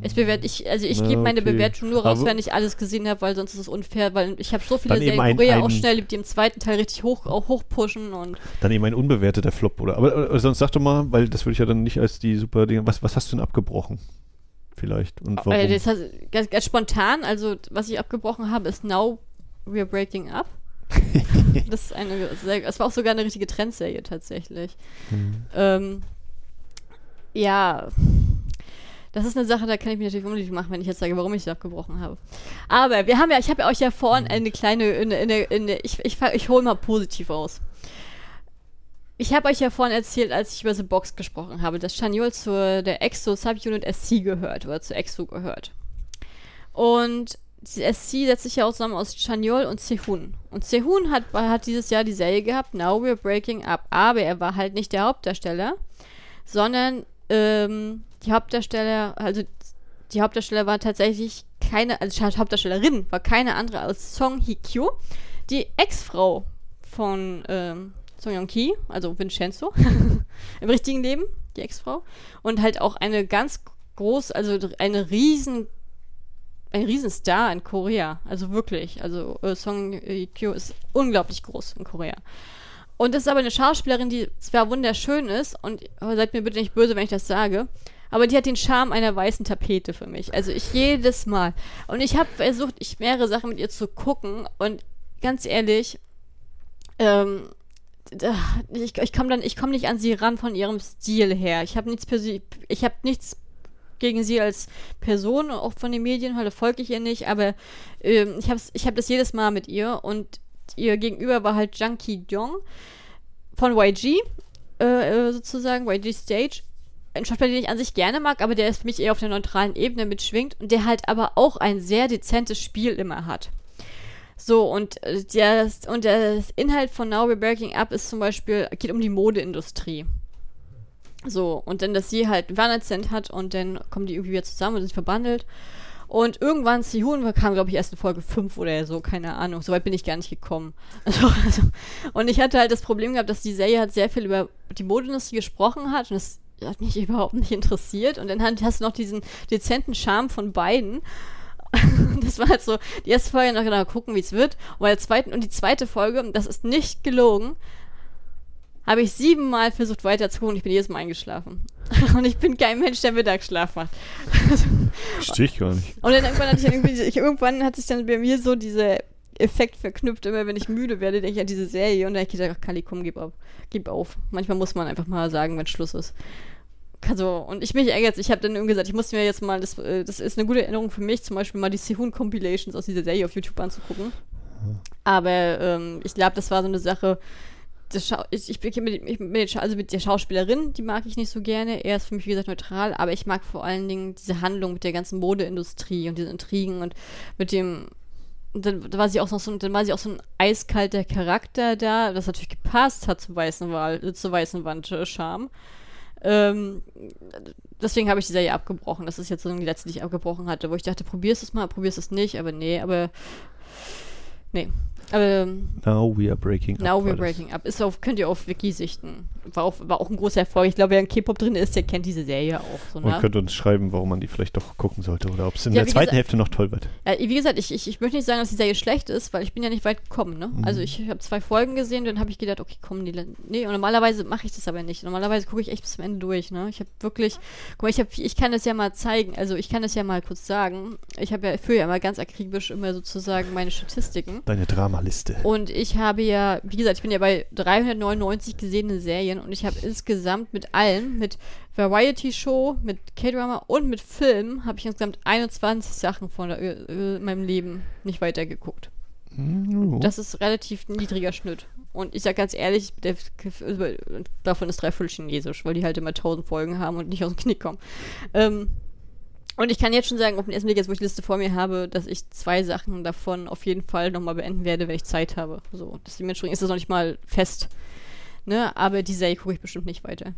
Ich bewerte, ich, also ich gebe meine okay. Bewertung nur raus, Aber- wenn ich alles gesehen habe, weil sonst ist es unfair, weil ich habe so viele Serien in ein- Korea ein- auch schnell, die im zweiten Teil richtig hoch, auch hochpushen und Dann eben ein unbewerteter Flop, oder? Aber, aber sonst sag doch mal, weil das würde ich ja dann nicht als die super Dinge. Was, was hast du denn abgebrochen? Vielleicht. Und warum? Äh, das heißt, ganz, ganz spontan, also was ich abgebrochen habe, ist Now We're Breaking Up. das ist eine es war auch sogar eine richtige Trendserie tatsächlich. Hm. Ähm, ja, das ist eine Sache, da kann ich mich natürlich unbedingt machen, wenn ich jetzt sage, warum ich sie abgebrochen habe. Aber wir haben ja, ich habe ja euch ja vorhin eine kleine, eine, eine, eine, ich, ich, ich hole mal positiv aus. Ich habe euch ja vorhin erzählt, als ich über The Box gesprochen habe, dass Chaniol zu der EXO Subunit SC gehört oder zu EXO gehört. Und die SC setzt sich ja auch zusammen aus Chaniol und Sehun. Und Sehun hat, hat dieses Jahr die Serie gehabt, Now We're Breaking Up. Aber er war halt nicht der Hauptdarsteller, sondern ähm, die Hauptdarsteller, also die Hauptdarsteller war tatsächlich keine, also Hauptdarstellerin war keine andere als Song Hye Kyo, die Ex-Frau von ähm, Song Yong Ki, also Vincenzo, im richtigen Leben, die Ex-Frau. Und halt auch eine ganz groß, also eine riesen, ein Riesenstar in Korea. Also wirklich. Also äh, Song Kyo ist unglaublich groß in Korea. Und das ist aber eine Schauspielerin, die zwar wunderschön ist, und seid mir bitte nicht böse, wenn ich das sage, aber die hat den Charme einer weißen Tapete für mich. Also ich jedes Mal. Und ich habe versucht, ich mehrere Sachen mit ihr zu gucken und ganz ehrlich, ähm, ich, ich komme dann, ich komme nicht an sie ran von ihrem Stil her. Ich habe nichts ich habe nichts gegen sie als Person, auch von den Medien, halt folge ich ihr nicht, aber ähm, ich habe ich hab das jedes Mal mit ihr und ihr Gegenüber war halt Junkie Jong von YG, äh, äh, sozusagen, YG Stage. Ein Schauspieler, den ich an sich gerne mag, aber der ist für mich eher auf der neutralen Ebene mitschwingt und der halt aber auch ein sehr dezentes Spiel immer hat. So, und äh, das, und das Inhalt von Now We're Breaking Up ist zum Beispiel, geht um die Modeindustrie. So, und dann, dass sie halt einen hat und dann kommen die irgendwie wieder zusammen und sind verbandelt. Und irgendwann, Sihun kam, glaube ich, erst in Folge 5 oder so, keine Ahnung. Soweit bin ich gar nicht gekommen. Also, also, und ich hatte halt das Problem gehabt, dass die Serie halt sehr viel über die Modeindustrie gesprochen hat und das hat mich überhaupt nicht interessiert. Und dann hast du noch diesen dezenten Charme von beiden. das war halt so, die erste Folge noch genau gucken, wie es wird. Und bei der zweiten, und die zweite Folge, das ist nicht gelogen, habe ich siebenmal versucht weiterzugucken und ich bin jedes Mal eingeschlafen. Und ich bin kein Mensch, der Mittagsschlaf macht. Verstehe ich gar nicht. Und dann irgendwann hatte ich dann irgendwie, ich, irgendwann hat sich dann bei mir so dieser Effekt verknüpft, immer wenn ich müde werde, denke ich an diese Serie und dann habe ich ach, Kali, komm, gib auf. Gib auf. Manchmal muss man einfach mal sagen, wenn Schluss ist. Also, und ich mich ärgert, ich habe dann irgendwie gesagt, ich muss mir jetzt mal, das, äh, das ist eine gute Erinnerung für mich, zum Beispiel mal die Sehun-Compilations aus dieser Serie auf YouTube anzugucken. Aber ähm, ich glaube, das war so eine Sache, ich, ich, bin mit, ich, Scha- also mit der Schauspielerin, die mag ich nicht so gerne. Er ist für mich, wie gesagt, neutral, aber ich mag vor allen Dingen diese Handlung mit der ganzen Modeindustrie und diesen Intrigen und mit dem. Und dann war sie auch noch so, dann war sie auch so ein eiskalter Charakter da, das natürlich gepasst hat zur weißen Wahl, äh, zur weißen Wand äh, Charme. Ähm, deswegen habe ich die Serie abgebrochen. Das ist jetzt so die letzte, die ich abgebrochen hatte, wo ich dachte, probierst es mal, probierst es nicht, aber nee, aber nee. Ähm, Now we are breaking Now up. We're war das. Breaking Up. Ist auf, könnt ihr auf Wiki sichten. War auch, war auch ein großer Erfolg. Ich glaube, wer in K-Pop drin ist, der kennt diese Serie auch. So, Man ne? könnte uns schreiben, warum man die vielleicht doch gucken sollte oder ob es in Ja, der zweiten gesagt- Hälfte noch toll wird. Ja, wie gesagt, ich, ich, ich möchte nicht sagen, dass die Serie schlecht ist, weil ich bin ja nicht weit gekommen. Ne? Mhm. Also ich habe zwei Folgen gesehen, dann habe ich gedacht, okay, komm, die, nee, und normalerweise mache ich das aber nicht. Normalerweise gucke ich echt bis zum Ende durch. Ne? Ich habe wirklich, guck mal, ich, hab, ich kann das ja mal zeigen, also ich kann das ja mal kurz sagen. Ich habe ja, führe ja immer ganz akribisch immer sozusagen meine Statistiken. Deine Drama Liste. Und ich habe ja, wie gesagt, ich bin ja bei 399 gesehenen Serien und ich habe insgesamt mit allem, mit Variety Show, mit K-Drama und mit Film, habe ich insgesamt 21 Sachen von der, äh, in meinem Leben nicht weitergeguckt. Mhm. Das ist relativ niedriger Schnitt. Und ich sag ganz ehrlich, der, davon ist dreiviertel chinesisch, weil die halt immer tausend Folgen haben und nicht aus dem Knick kommen. Ähm, und ich kann jetzt schon sagen, auf den ersten Blick, jetzt wo ich die Liste vor mir habe, dass ich zwei Sachen davon auf jeden Fall nochmal beenden werde, wenn ich Zeit habe. So, dementsprechend ist das noch nicht mal fest. Ne? Aber die Serie gucke ich bestimmt nicht weiter.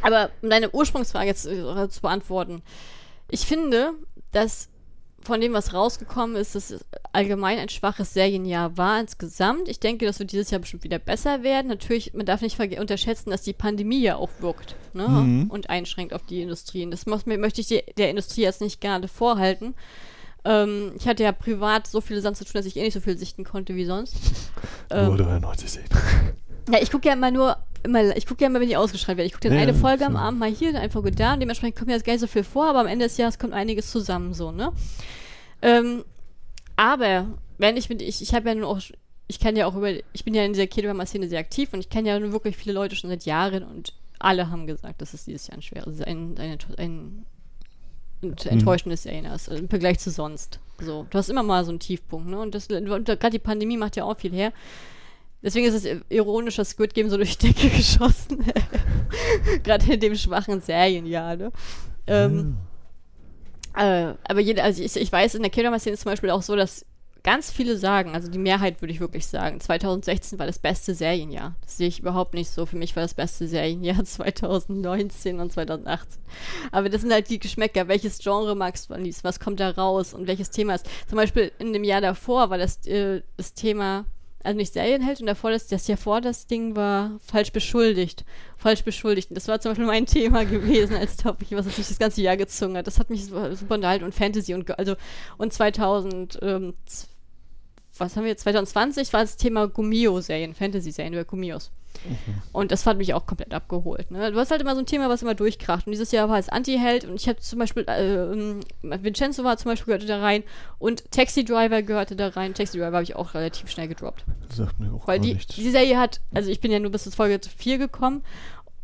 Aber um deine Ursprungsfrage jetzt äh, zu beantworten. Ich finde, dass von dem, was rausgekommen ist, dass es allgemein ein schwaches Serienjahr war insgesamt. Ich denke, das wird dieses Jahr bestimmt wieder besser werden. Natürlich, man darf nicht unterschätzen, dass die Pandemie ja auch wirkt ne? Mhm. und einschränkt auf die Industrien. Das muss, möchte ich die, der Industrie jetzt nicht gerade vorhalten. Ähm, ich hatte ja privat so viele Sachen zu tun, dass ich eh nicht so viel sichten konnte wie sonst. Nur Ähm, 93 sehen. ja, ich gucke ja immer nur, immer, ich gucke ja immer, wenn die ausgeschrieben werden. Ich gucke dann Ja, eine Folge am. Abend mal hier, dann einfach gut da und dementsprechend kommt mir das gar nicht so viel vor, aber am Ende des Jahres kommt einiges zusammen, so, ne? Ähm, aber, wenn ich mit, ich, ich habe ja nun auch, ich kann ja auch über, ich bin ja in dieser K-Drama-Szene sehr aktiv und ich kenne ja nun wirklich viele Leute schon seit Jahren und alle haben gesagt, dass es dieses Jahr ein schweres, ein, ein, ein, ein enttäuschendes Jahr ist, im Vergleich zu sonst. So, du hast immer mal so einen Tiefpunkt, ne? Und das, und gerade die Pandemie macht ja auch viel her. Deswegen ist es ironisch, dass Squid Game so durch die Decke geschossen. Gerade in dem schwachen Serienjahr, ne? Ähm, äh, aber jeder, also ich, ich weiß, in der K-Drama-Szene ist zum Beispiel auch so, dass ganz viele sagen, also die Mehrheit würde ich wirklich sagen, 2016 war das beste Serienjahr. Das sehe ich überhaupt nicht so. Für mich war das beste Serienjahr 2019 und 2018. Aber das sind halt die Geschmäcker. Welches Genre magst du am liebsten? Was kommt da raus? Und welches Thema ist? Zum Beispiel in dem Jahr davor war das, äh, das Thema, also nicht Serienheld und davor das, das Jahr vor das Ding war falsch beschuldigt. Falsch beschuldigt. Und das war zum Beispiel mein Thema gewesen als Topic, was es sich das ganze Jahr gezogen hat. Das hat mich super, unterhalten und Fantasy und also und 2000 ähm, was haben wir jetzt? 2020 war das Thema Gummio-Serien, Fantasy-Serien über Gummios. Und das hat mich auch komplett abgeholt. Ne? Du hast halt immer so ein Thema, was immer durchkracht. Und dieses Jahr war es Anti-Held und ich habe zum Beispiel, äh, ähm, Vincenzo war zum Beispiel gehörte da rein und Taxi Driver gehörte da rein. Taxi Driver habe ich auch relativ schnell gedroppt. Das sagt mir auch Weil die, nichts. die Serie hat, also ich bin ja nur bis zur Folge 4 gekommen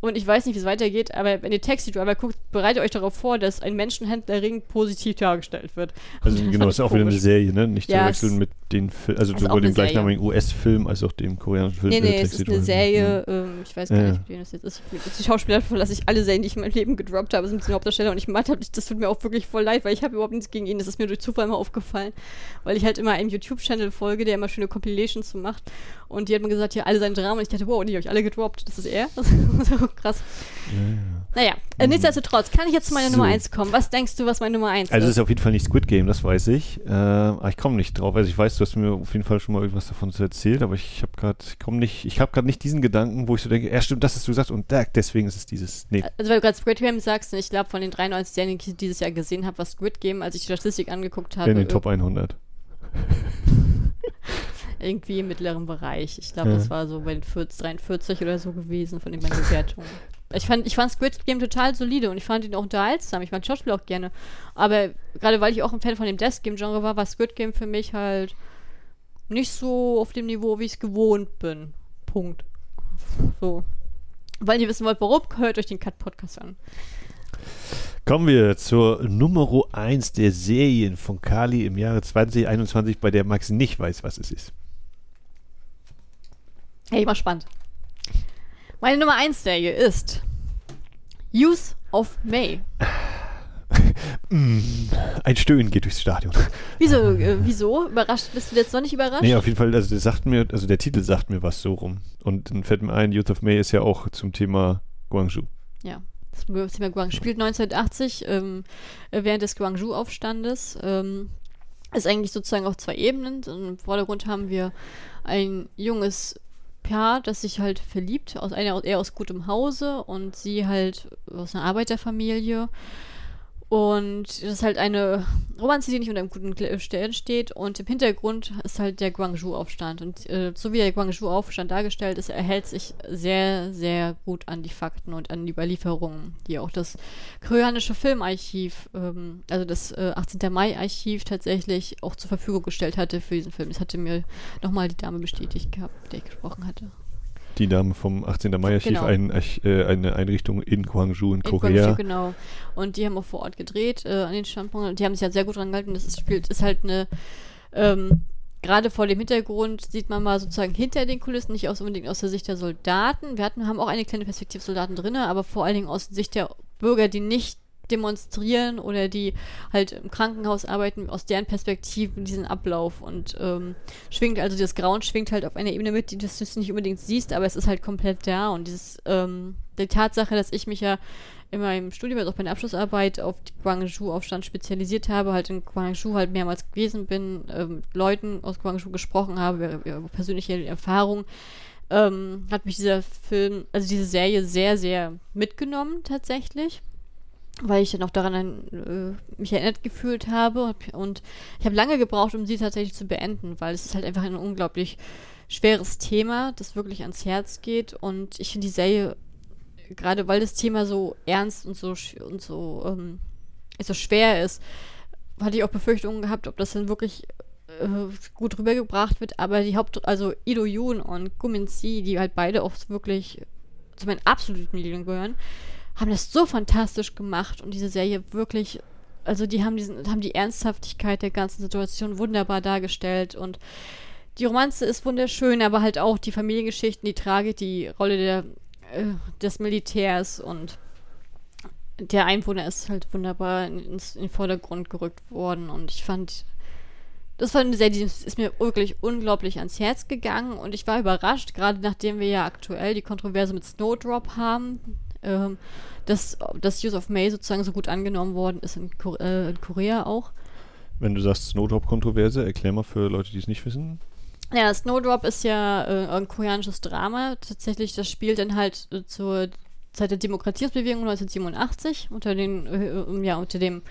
und ich weiß nicht, wie es weitergeht, aber wenn ihr Taxi Driver guckt, bereitet euch darauf vor, dass ein Menschenhändlerring positiv dargestellt wird. Also Und das genau, ist auch wieder eine komisch. Serie, ne? Nicht Ja, zu wechseln mit den Fil also sowohl dem gleichnamigen US-Film als auch dem koreanischen Film. Nee, äh, nee, es ist eine. Serie, ähm, ich weiß gar Ja, nicht, ja. wen das jetzt ist. Die Schauspieler verlasse ich alle Serien, die ich in meinem Leben gedroppt habe, sind die Hauptdarsteller und ich meinte, das tut mir auch wirklich voll leid, weil ich habe überhaupt nichts gegen ihn. Das ist mir durch Zufall mal aufgefallen, weil ich halt immer einem YouTube-Channel folge, der immer schöne Compilations so macht und die hat mir gesagt, ja, alle seine Dramen und ich dachte, wow, die habe ich alle gedroppt. Das ist er? Das ist so krass. Ja, ja. Naja, äh, nichtsdestotrotz, kann ich jetzt zu meiner So. Nummer 1 kommen? Was denkst du, was meine Nummer 1 Also es ist? ist auf jeden Fall nicht Squid Game, das weiß ich. Äh, aber ich komme nicht drauf. Also ich weiß, du hast mir auf jeden Fall schon mal irgendwas davon zu erzählt, aber ich habe gerade, ich komme nicht, ich gerade nicht diesen Gedanken, wo ich so denke, ja stimmt, das hast du gesagt und deswegen ist es dieses. Nee. Also weil du gerade Squid Game sagst, und ich glaube, von den 93 Serien, die ich dieses Jahr gesehen habe, war Squid Game, als ich die Statistik angeguckt habe, in den Top 100. irgendwie im mittleren Bereich. Ich glaube, Ja. das war so bei den 40, 43 oder so gewesen von den meinen Bewertungen. Ich fand, ich fand Squid Game total solide und ich fand ihn auch unterhaltsam. Ich mag Schauspiel auch gerne. Aber gerade weil ich auch ein Fan von dem Death Game-Genre war, war Squid Game für mich halt nicht so auf dem Niveau, wie ich es gewohnt bin. Punkt. So. Weil ihr wissen wollt, warum, hört euch den Cut-Podcast an. Kommen wir zur Nummer 1 der Serien von Kali im Jahre 2021, bei der Max nicht weiß, was es ist. Hey, war spannend. Meine Nummer 1 Serie ist Youth of May. Mm, ein Stöhnen geht durchs Stadion. Wieso, äh, wieso? Überrascht? Bist du jetzt noch nicht überrascht? Nee, auf jeden Fall, also, sagt mir, also der Titel sagt mir was so rum. Und dann fällt mir ein, Youth of May ist ja auch zum Thema Guangzhou. Ja. Das Thema Guangzhou spielt 1980 ähm, äh, während des Guangzhou-Aufstandes. Ähm, ist eigentlich sozusagen auf zwei Ebenen. Im Vordergrund haben wir ein junges Paar, das sich halt verliebt, aus einer eher aus gutem Hause und sie halt aus einer Arbeiterfamilie. Und das ist halt eine Romanze, die nicht unter einem guten Stern steht. Und im Hintergrund ist halt der Guangzhou-Aufstand. Und äh, so wie der Guangzhou-Aufstand dargestellt ist, erhält sich sehr, sehr gut an die Fakten und an die Überlieferungen, die auch das koreanische Filmarchiv, ähm, also das äh, 18. Mai-Archiv tatsächlich auch zur Verfügung gestellt hatte für diesen Film. Das hatte mir nochmal die Dame bestätigt gehabt, mit der ich gesprochen hatte die Dame vom 18. Mai-Archiv, genau. ein, äh, eine Einrichtung in Guangzhou in, in Korea. Guangzhou, genau. Und die haben auch vor Ort gedreht äh, an den Standpunkten. Die haben sich halt sehr gut dran gehalten. Das ist, spielt, ist halt eine, ähm, gerade vor dem Hintergrund sieht man mal sozusagen hinter den Kulissen, nicht aus, unbedingt aus der Sicht der Soldaten. Wir hatten, haben auch eine kleine Perspektive Soldaten drin, aber vor allen Dingen aus Sicht der Bürger, die nicht demonstrieren oder die halt im Krankenhaus arbeiten, aus deren Perspektive diesen Ablauf. Und ähm, schwingt, also das Grauen schwingt halt auf einer Ebene mit, die du nicht unbedingt siehst, aber es ist halt komplett da. Und dieses, ähm, die Tatsache, dass ich mich ja in meinem Studium, also auch bei der Abschlussarbeit auf Guangzhou-Aufstand spezialisiert habe, halt in Guangzhou halt mehrmals gewesen bin, ähm, Leuten aus Guangzhou gesprochen habe, über persönliche Erfahrungen, ähm, hat mich dieser Film, also diese Serie sehr, sehr mitgenommen tatsächlich weil ich dann auch daran äh, mich erinnert gefühlt habe und ich habe lange gebraucht, um sie tatsächlich zu beenden, weil es ist halt einfach ein unglaublich schweres Thema, das wirklich ans Herz geht und ich finde die Serie gerade weil das Thema so ernst und so und so ähm, so schwer ist, hatte ich auch Befürchtungen gehabt, ob das dann wirklich äh, gut rübergebracht wird, aber die Haupt also Ido Yoon und Gumin Si, die halt beide auch wirklich zu meinen absoluten Lieblingen gehören, haben das so fantastisch gemacht und diese Serie wirklich, also die haben diesen, haben die Ernsthaftigkeit der ganzen Situation wunderbar dargestellt und die Romanze ist wunderschön, aber halt auch die Familiengeschichten, die Tragik, die Rolle der, äh, des Militärs und der Einwohner ist halt wunderbar ins, in den Vordergrund gerückt worden und ich fand, das war eine Serie, die ist mir wirklich unglaublich ans Herz gegangen und ich war überrascht, gerade nachdem wir ja aktuell die Kontroverse mit Snowdrop haben, ähm, dass das Use of May sozusagen so gut angenommen worden ist in, Ko äh, in Korea auch. Wenn du sagst Snowdrop-Kontroverse, erklär mal für Leute, die es nicht wissen. Ja, Snowdrop ist ja äh, ein koreanisches Drama. Tatsächlich, das spielt dann halt äh, zur Zeit der Demokratiebewegung 1987 unter, den, äh, ja, unter dem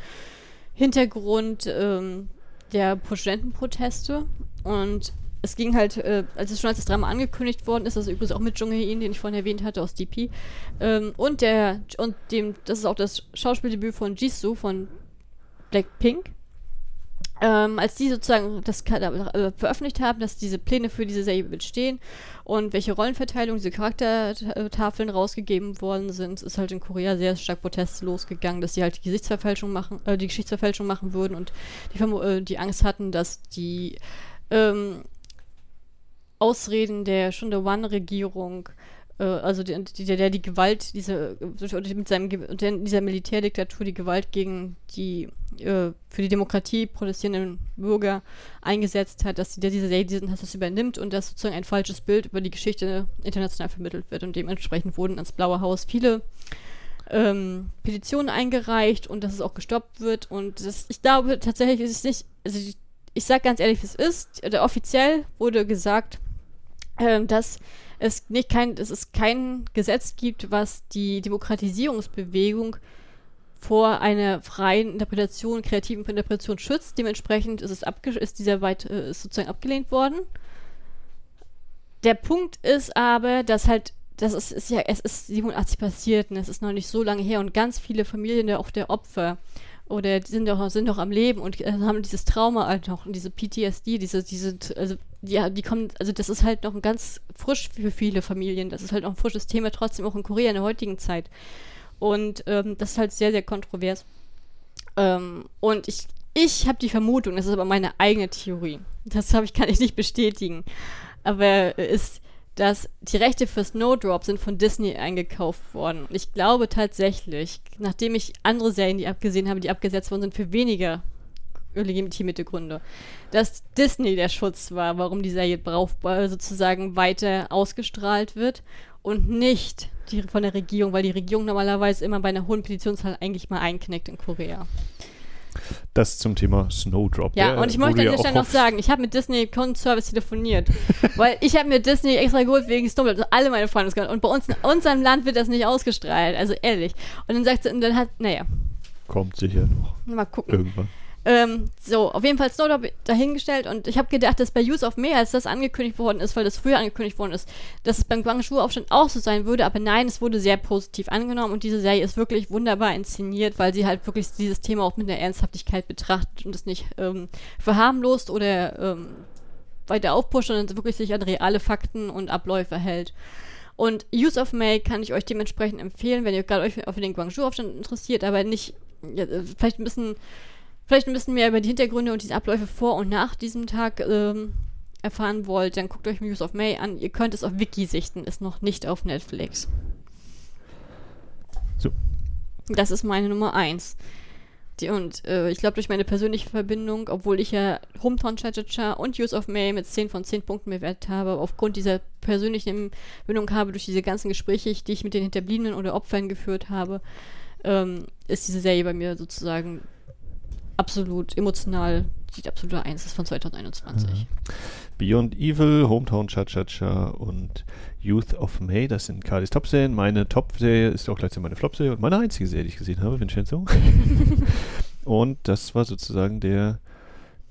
Hintergrund ähm, der Studentenproteste. Und es ging halt, äh, als es schon als das Drama angekündigt worden ist, das ist übrigens auch mit Jung Hae-in, den ich vorhin erwähnt hatte aus DP, ähm, und der, und dem, das ist auch das Schauspieldebüt von Jisoo von Blackpink. Ähm, als die sozusagen das äh, veröffentlicht haben, dass diese Pläne für diese Serie bestehen und welche Rollenverteilung, diese Charaktertafeln rausgegeben worden sind, ist halt in Korea sehr stark Proteste losgegangen, dass sie halt die Gesichtsverfälschung machen, äh, die Geschichtsverfälschung machen würden und die, äh, die Angst hatten, dass die ähm, Ausreden der Stunde One-Regierung, äh, also die, die, der die Gewalt, diese, mit seinem, dieser Militärdiktatur die Gewalt gegen die äh, für die Demokratie protestierenden Bürger eingesetzt hat, dass der diese diesen Hass übernimmt und dass sozusagen ein falsches Bild über die Geschichte international vermittelt wird. Und dementsprechend wurden ans Blaue Haus viele ähm, Petitionen eingereicht und dass es auch gestoppt wird. Und das, ich glaube tatsächlich ist es nicht, also ich, ich sage ganz ehrlich, wie es ist, oder offiziell wurde gesagt, ähm, dass es nicht kein, dass es kein Gesetz gibt, was die Demokratisierungsbewegung vor einer freien Interpretation, kreativen Interpretation schützt. Dementsprechend ist es ist dieser weit äh, ist sozusagen abgelehnt worden. Der Punkt ist aber, dass halt das ist, ist ja, es ist 87 passiert und es ist noch nicht so lange her und ganz viele Familien auch der Opfer oder die sind doch, sind doch am Leben und äh, haben dieses Trauma halt noch und diese PTSD, diese, diese, also ja, die kommen, also das ist halt noch ein ganz frisch für viele Familien. Das ist halt noch ein frisches Thema, trotzdem auch in Korea in der heutigen Zeit. Und ähm, das ist halt sehr, sehr kontrovers. Ähm, und ich, ich habe die Vermutung, das ist aber meine eigene Theorie. Das ich, kann ich nicht bestätigen. Aber ist, dass die Rechte für Snowdrop sind von Disney eingekauft worden. Und ich glaube tatsächlich, nachdem ich andere Serien, die abgesehen habe, die abgesetzt worden sind, für weniger legitimierte Gründe, dass Disney der Schutz war, warum die Serie brauchbar sozusagen weiter ausgestrahlt wird und nicht die von der Regierung, weil die Regierung normalerweise immer bei einer hohen Petitionszahl eigentlich mal einknickt in Korea. Das zum Thema Snowdrop. Ja, und ich möchte an dieser Stelle noch sagen, ich habe mit Disney Kundenservice telefoniert, weil ich habe mir Disney extra geholt wegen Snowdrop. Also alle meine Freunde und bei uns in unserem Land wird das nicht ausgestrahlt, also ehrlich. Und dann sagt sie, und dann hat, naja, Kommt sicher noch. Mal gucken. Irgendwann. Ähm, so, auf jeden Fall Snowdrop dahingestellt und ich habe gedacht, dass bei Use of May, als das angekündigt worden ist, weil das früher angekündigt worden ist, dass es beim Guangzhou-Aufstand auch so sein würde, aber nein, es wurde sehr positiv angenommen und diese Serie ist wirklich wunderbar inszeniert, weil sie halt wirklich dieses Thema auch mit einer Ernsthaftigkeit betrachtet und es nicht ähm, verharmlost oder ähm, weiter aufpusht, sondern wirklich sich an reale Fakten und Abläufe hält. Und Use of May kann ich euch dementsprechend empfehlen, wenn ihr gerade euch für den Guangzhou-Aufstand interessiert, aber nicht, ja, vielleicht ein bisschen vielleicht ein bisschen mehr über die Hintergründe und diese Abläufe vor und nach diesem Tag ähm, erfahren wollt, dann guckt euch Muse of May an. Ihr könnt es auf Wiki sichten, ist noch nicht auf Netflix. So. Das ist meine Nummer 1. und äh, ich glaube, durch meine persönliche Verbindung, obwohl ich ja Hometown Cha-Cha-Cha und Use of May mit 10 von 10 Punkten bewertet habe, aufgrund dieser persönlichen Verbindung habe, durch diese ganzen Gespräche, die ich mit den Hinterbliebenen oder Opfern geführt habe, ähm, ist diese Serie bei mir sozusagen absolut emotional die absolute Eins ist von 2021. Mhm. Beyond Evil, Hometown Cha-Cha-Cha und Youth of May, das sind Kardis Top-Serien. Meine Top-Serie ist auch gleichzeitig meine Flop-Serie und meine einzige Serie, die ich gesehen habe, Vincenzo. und das war sozusagen der,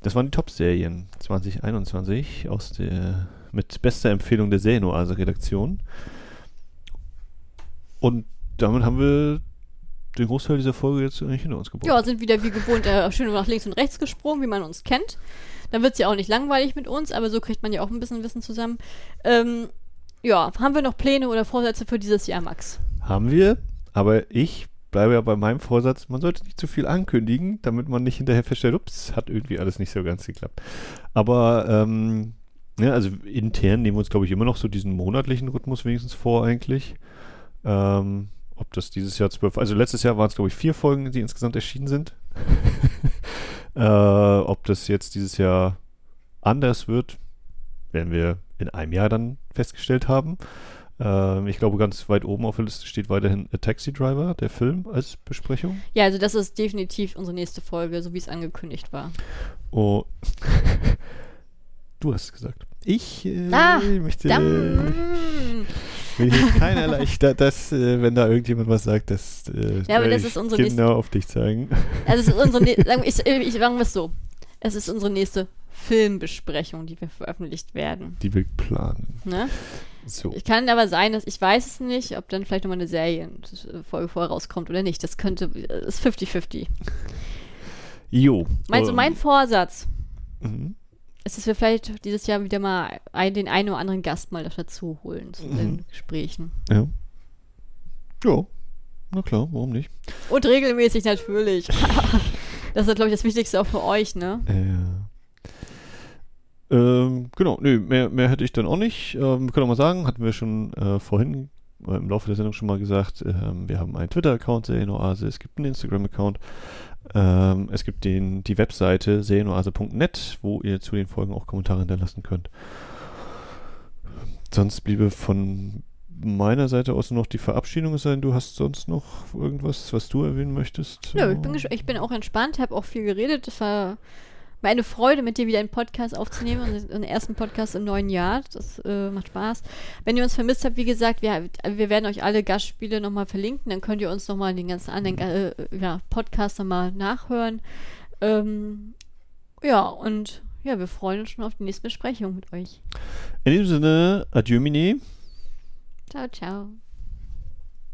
das waren die Top-Serien 2021 aus der, mit bester Empfehlung der Serienoase-Redaktion. Und damit haben wir den Großteil dieser Folge jetzt eigentlich hinter uns gebracht. Ja, sind wieder wie gewohnt äh, schön nach links und rechts gesprungen, wie man uns kennt. Dann wird es ja auch nicht langweilig mit uns, aber so kriegt man ja auch ein bisschen Wissen zusammen. Ähm, ja, haben wir noch Pläne oder Vorsätze für dieses Jahr, Max? Haben wir, aber ich bleibe ja bei meinem Vorsatz, man sollte nicht zu viel ankündigen, damit man nicht hinterher feststellt, ups, hat irgendwie alles nicht so ganz geklappt. Aber ähm, ja, also intern nehmen wir uns, glaube ich, immer noch so diesen monatlichen Rhythmus wenigstens vor eigentlich. Ähm, ob das dieses Jahr zwölf, also letztes Jahr waren es, glaube ich, vier Folgen, die insgesamt erschienen sind. äh, ob das jetzt dieses Jahr anders wird, werden wir in einem Jahr dann festgestellt haben. Äh, ich glaube, ganz weit oben auf der Liste steht weiterhin A Taxi Driver, der Film, als Besprechung. Ja, also das ist definitiv unsere nächste Folge, so wie es angekündigt war. Oh. du hast es gesagt. Ich äh, ah, möchte. Dann. Mir hilft keinerlei, ich, da, das, äh, wenn da irgendjemand was sagt, das äh, ja, aber das ist unsere genau nächste, auf dich zeigen. Also ist unsere, sagen, ich, ich sagen wir es so, es ist unsere nächste Filmbesprechung, die wir veröffentlicht werden. Die wir planen. Ne? So. Ich kann aber sein, dass ich weiß es nicht, ob dann vielleicht nochmal eine Serienfolge vorher rauskommt oder nicht. Das könnte, ist 50-50. Jo. Meinst du, mein Vorsatz? Mhm ist, dass wir vielleicht dieses Jahr wieder mal ein, den einen oder anderen Gast mal dazu holen zu mhm. den Gesprächen. Ja. Ja. Na klar, warum nicht? Und regelmäßig natürlich. das ist, glaube ich, das Wichtigste auch für euch, ne? Ja. Ähm, genau, nö, mehr, mehr hätte ich dann auch nicht. Ähm, wir können auch mal sagen, hatten wir schon äh, vorhin äh, im Laufe der Sendung schon mal gesagt, ähm, wir haben einen Twitter-Account, Serienoase, es gibt einen Instagram-Account. Ähm, es gibt den, die Webseite serienoase.net, wo ihr zu den Folgen auch Kommentare hinterlassen könnt. Sonst bliebe von meiner Seite aus noch die Verabschiedung sein. Du hast sonst noch irgendwas, was du erwähnen möchtest? Ja, ich bin, ich bin auch entspannt, habe auch viel geredet. Das war war eine Freude, mit dir wieder einen Podcast aufzunehmen, den ersten Podcast im neuen Jahr. Das äh, macht Spaß. Wenn ihr uns vermisst habt, wie gesagt, wir, wir werden euch alle Gastspiele nochmal verlinken. Dann könnt ihr uns nochmal den ganzen anderen äh, ja, Podcast nochmal nachhören. Ähm, ja, und ja, wir freuen uns schon auf die nächste Besprechung mit euch. In diesem Sinne, adieu, Mini. Ciao, ciao.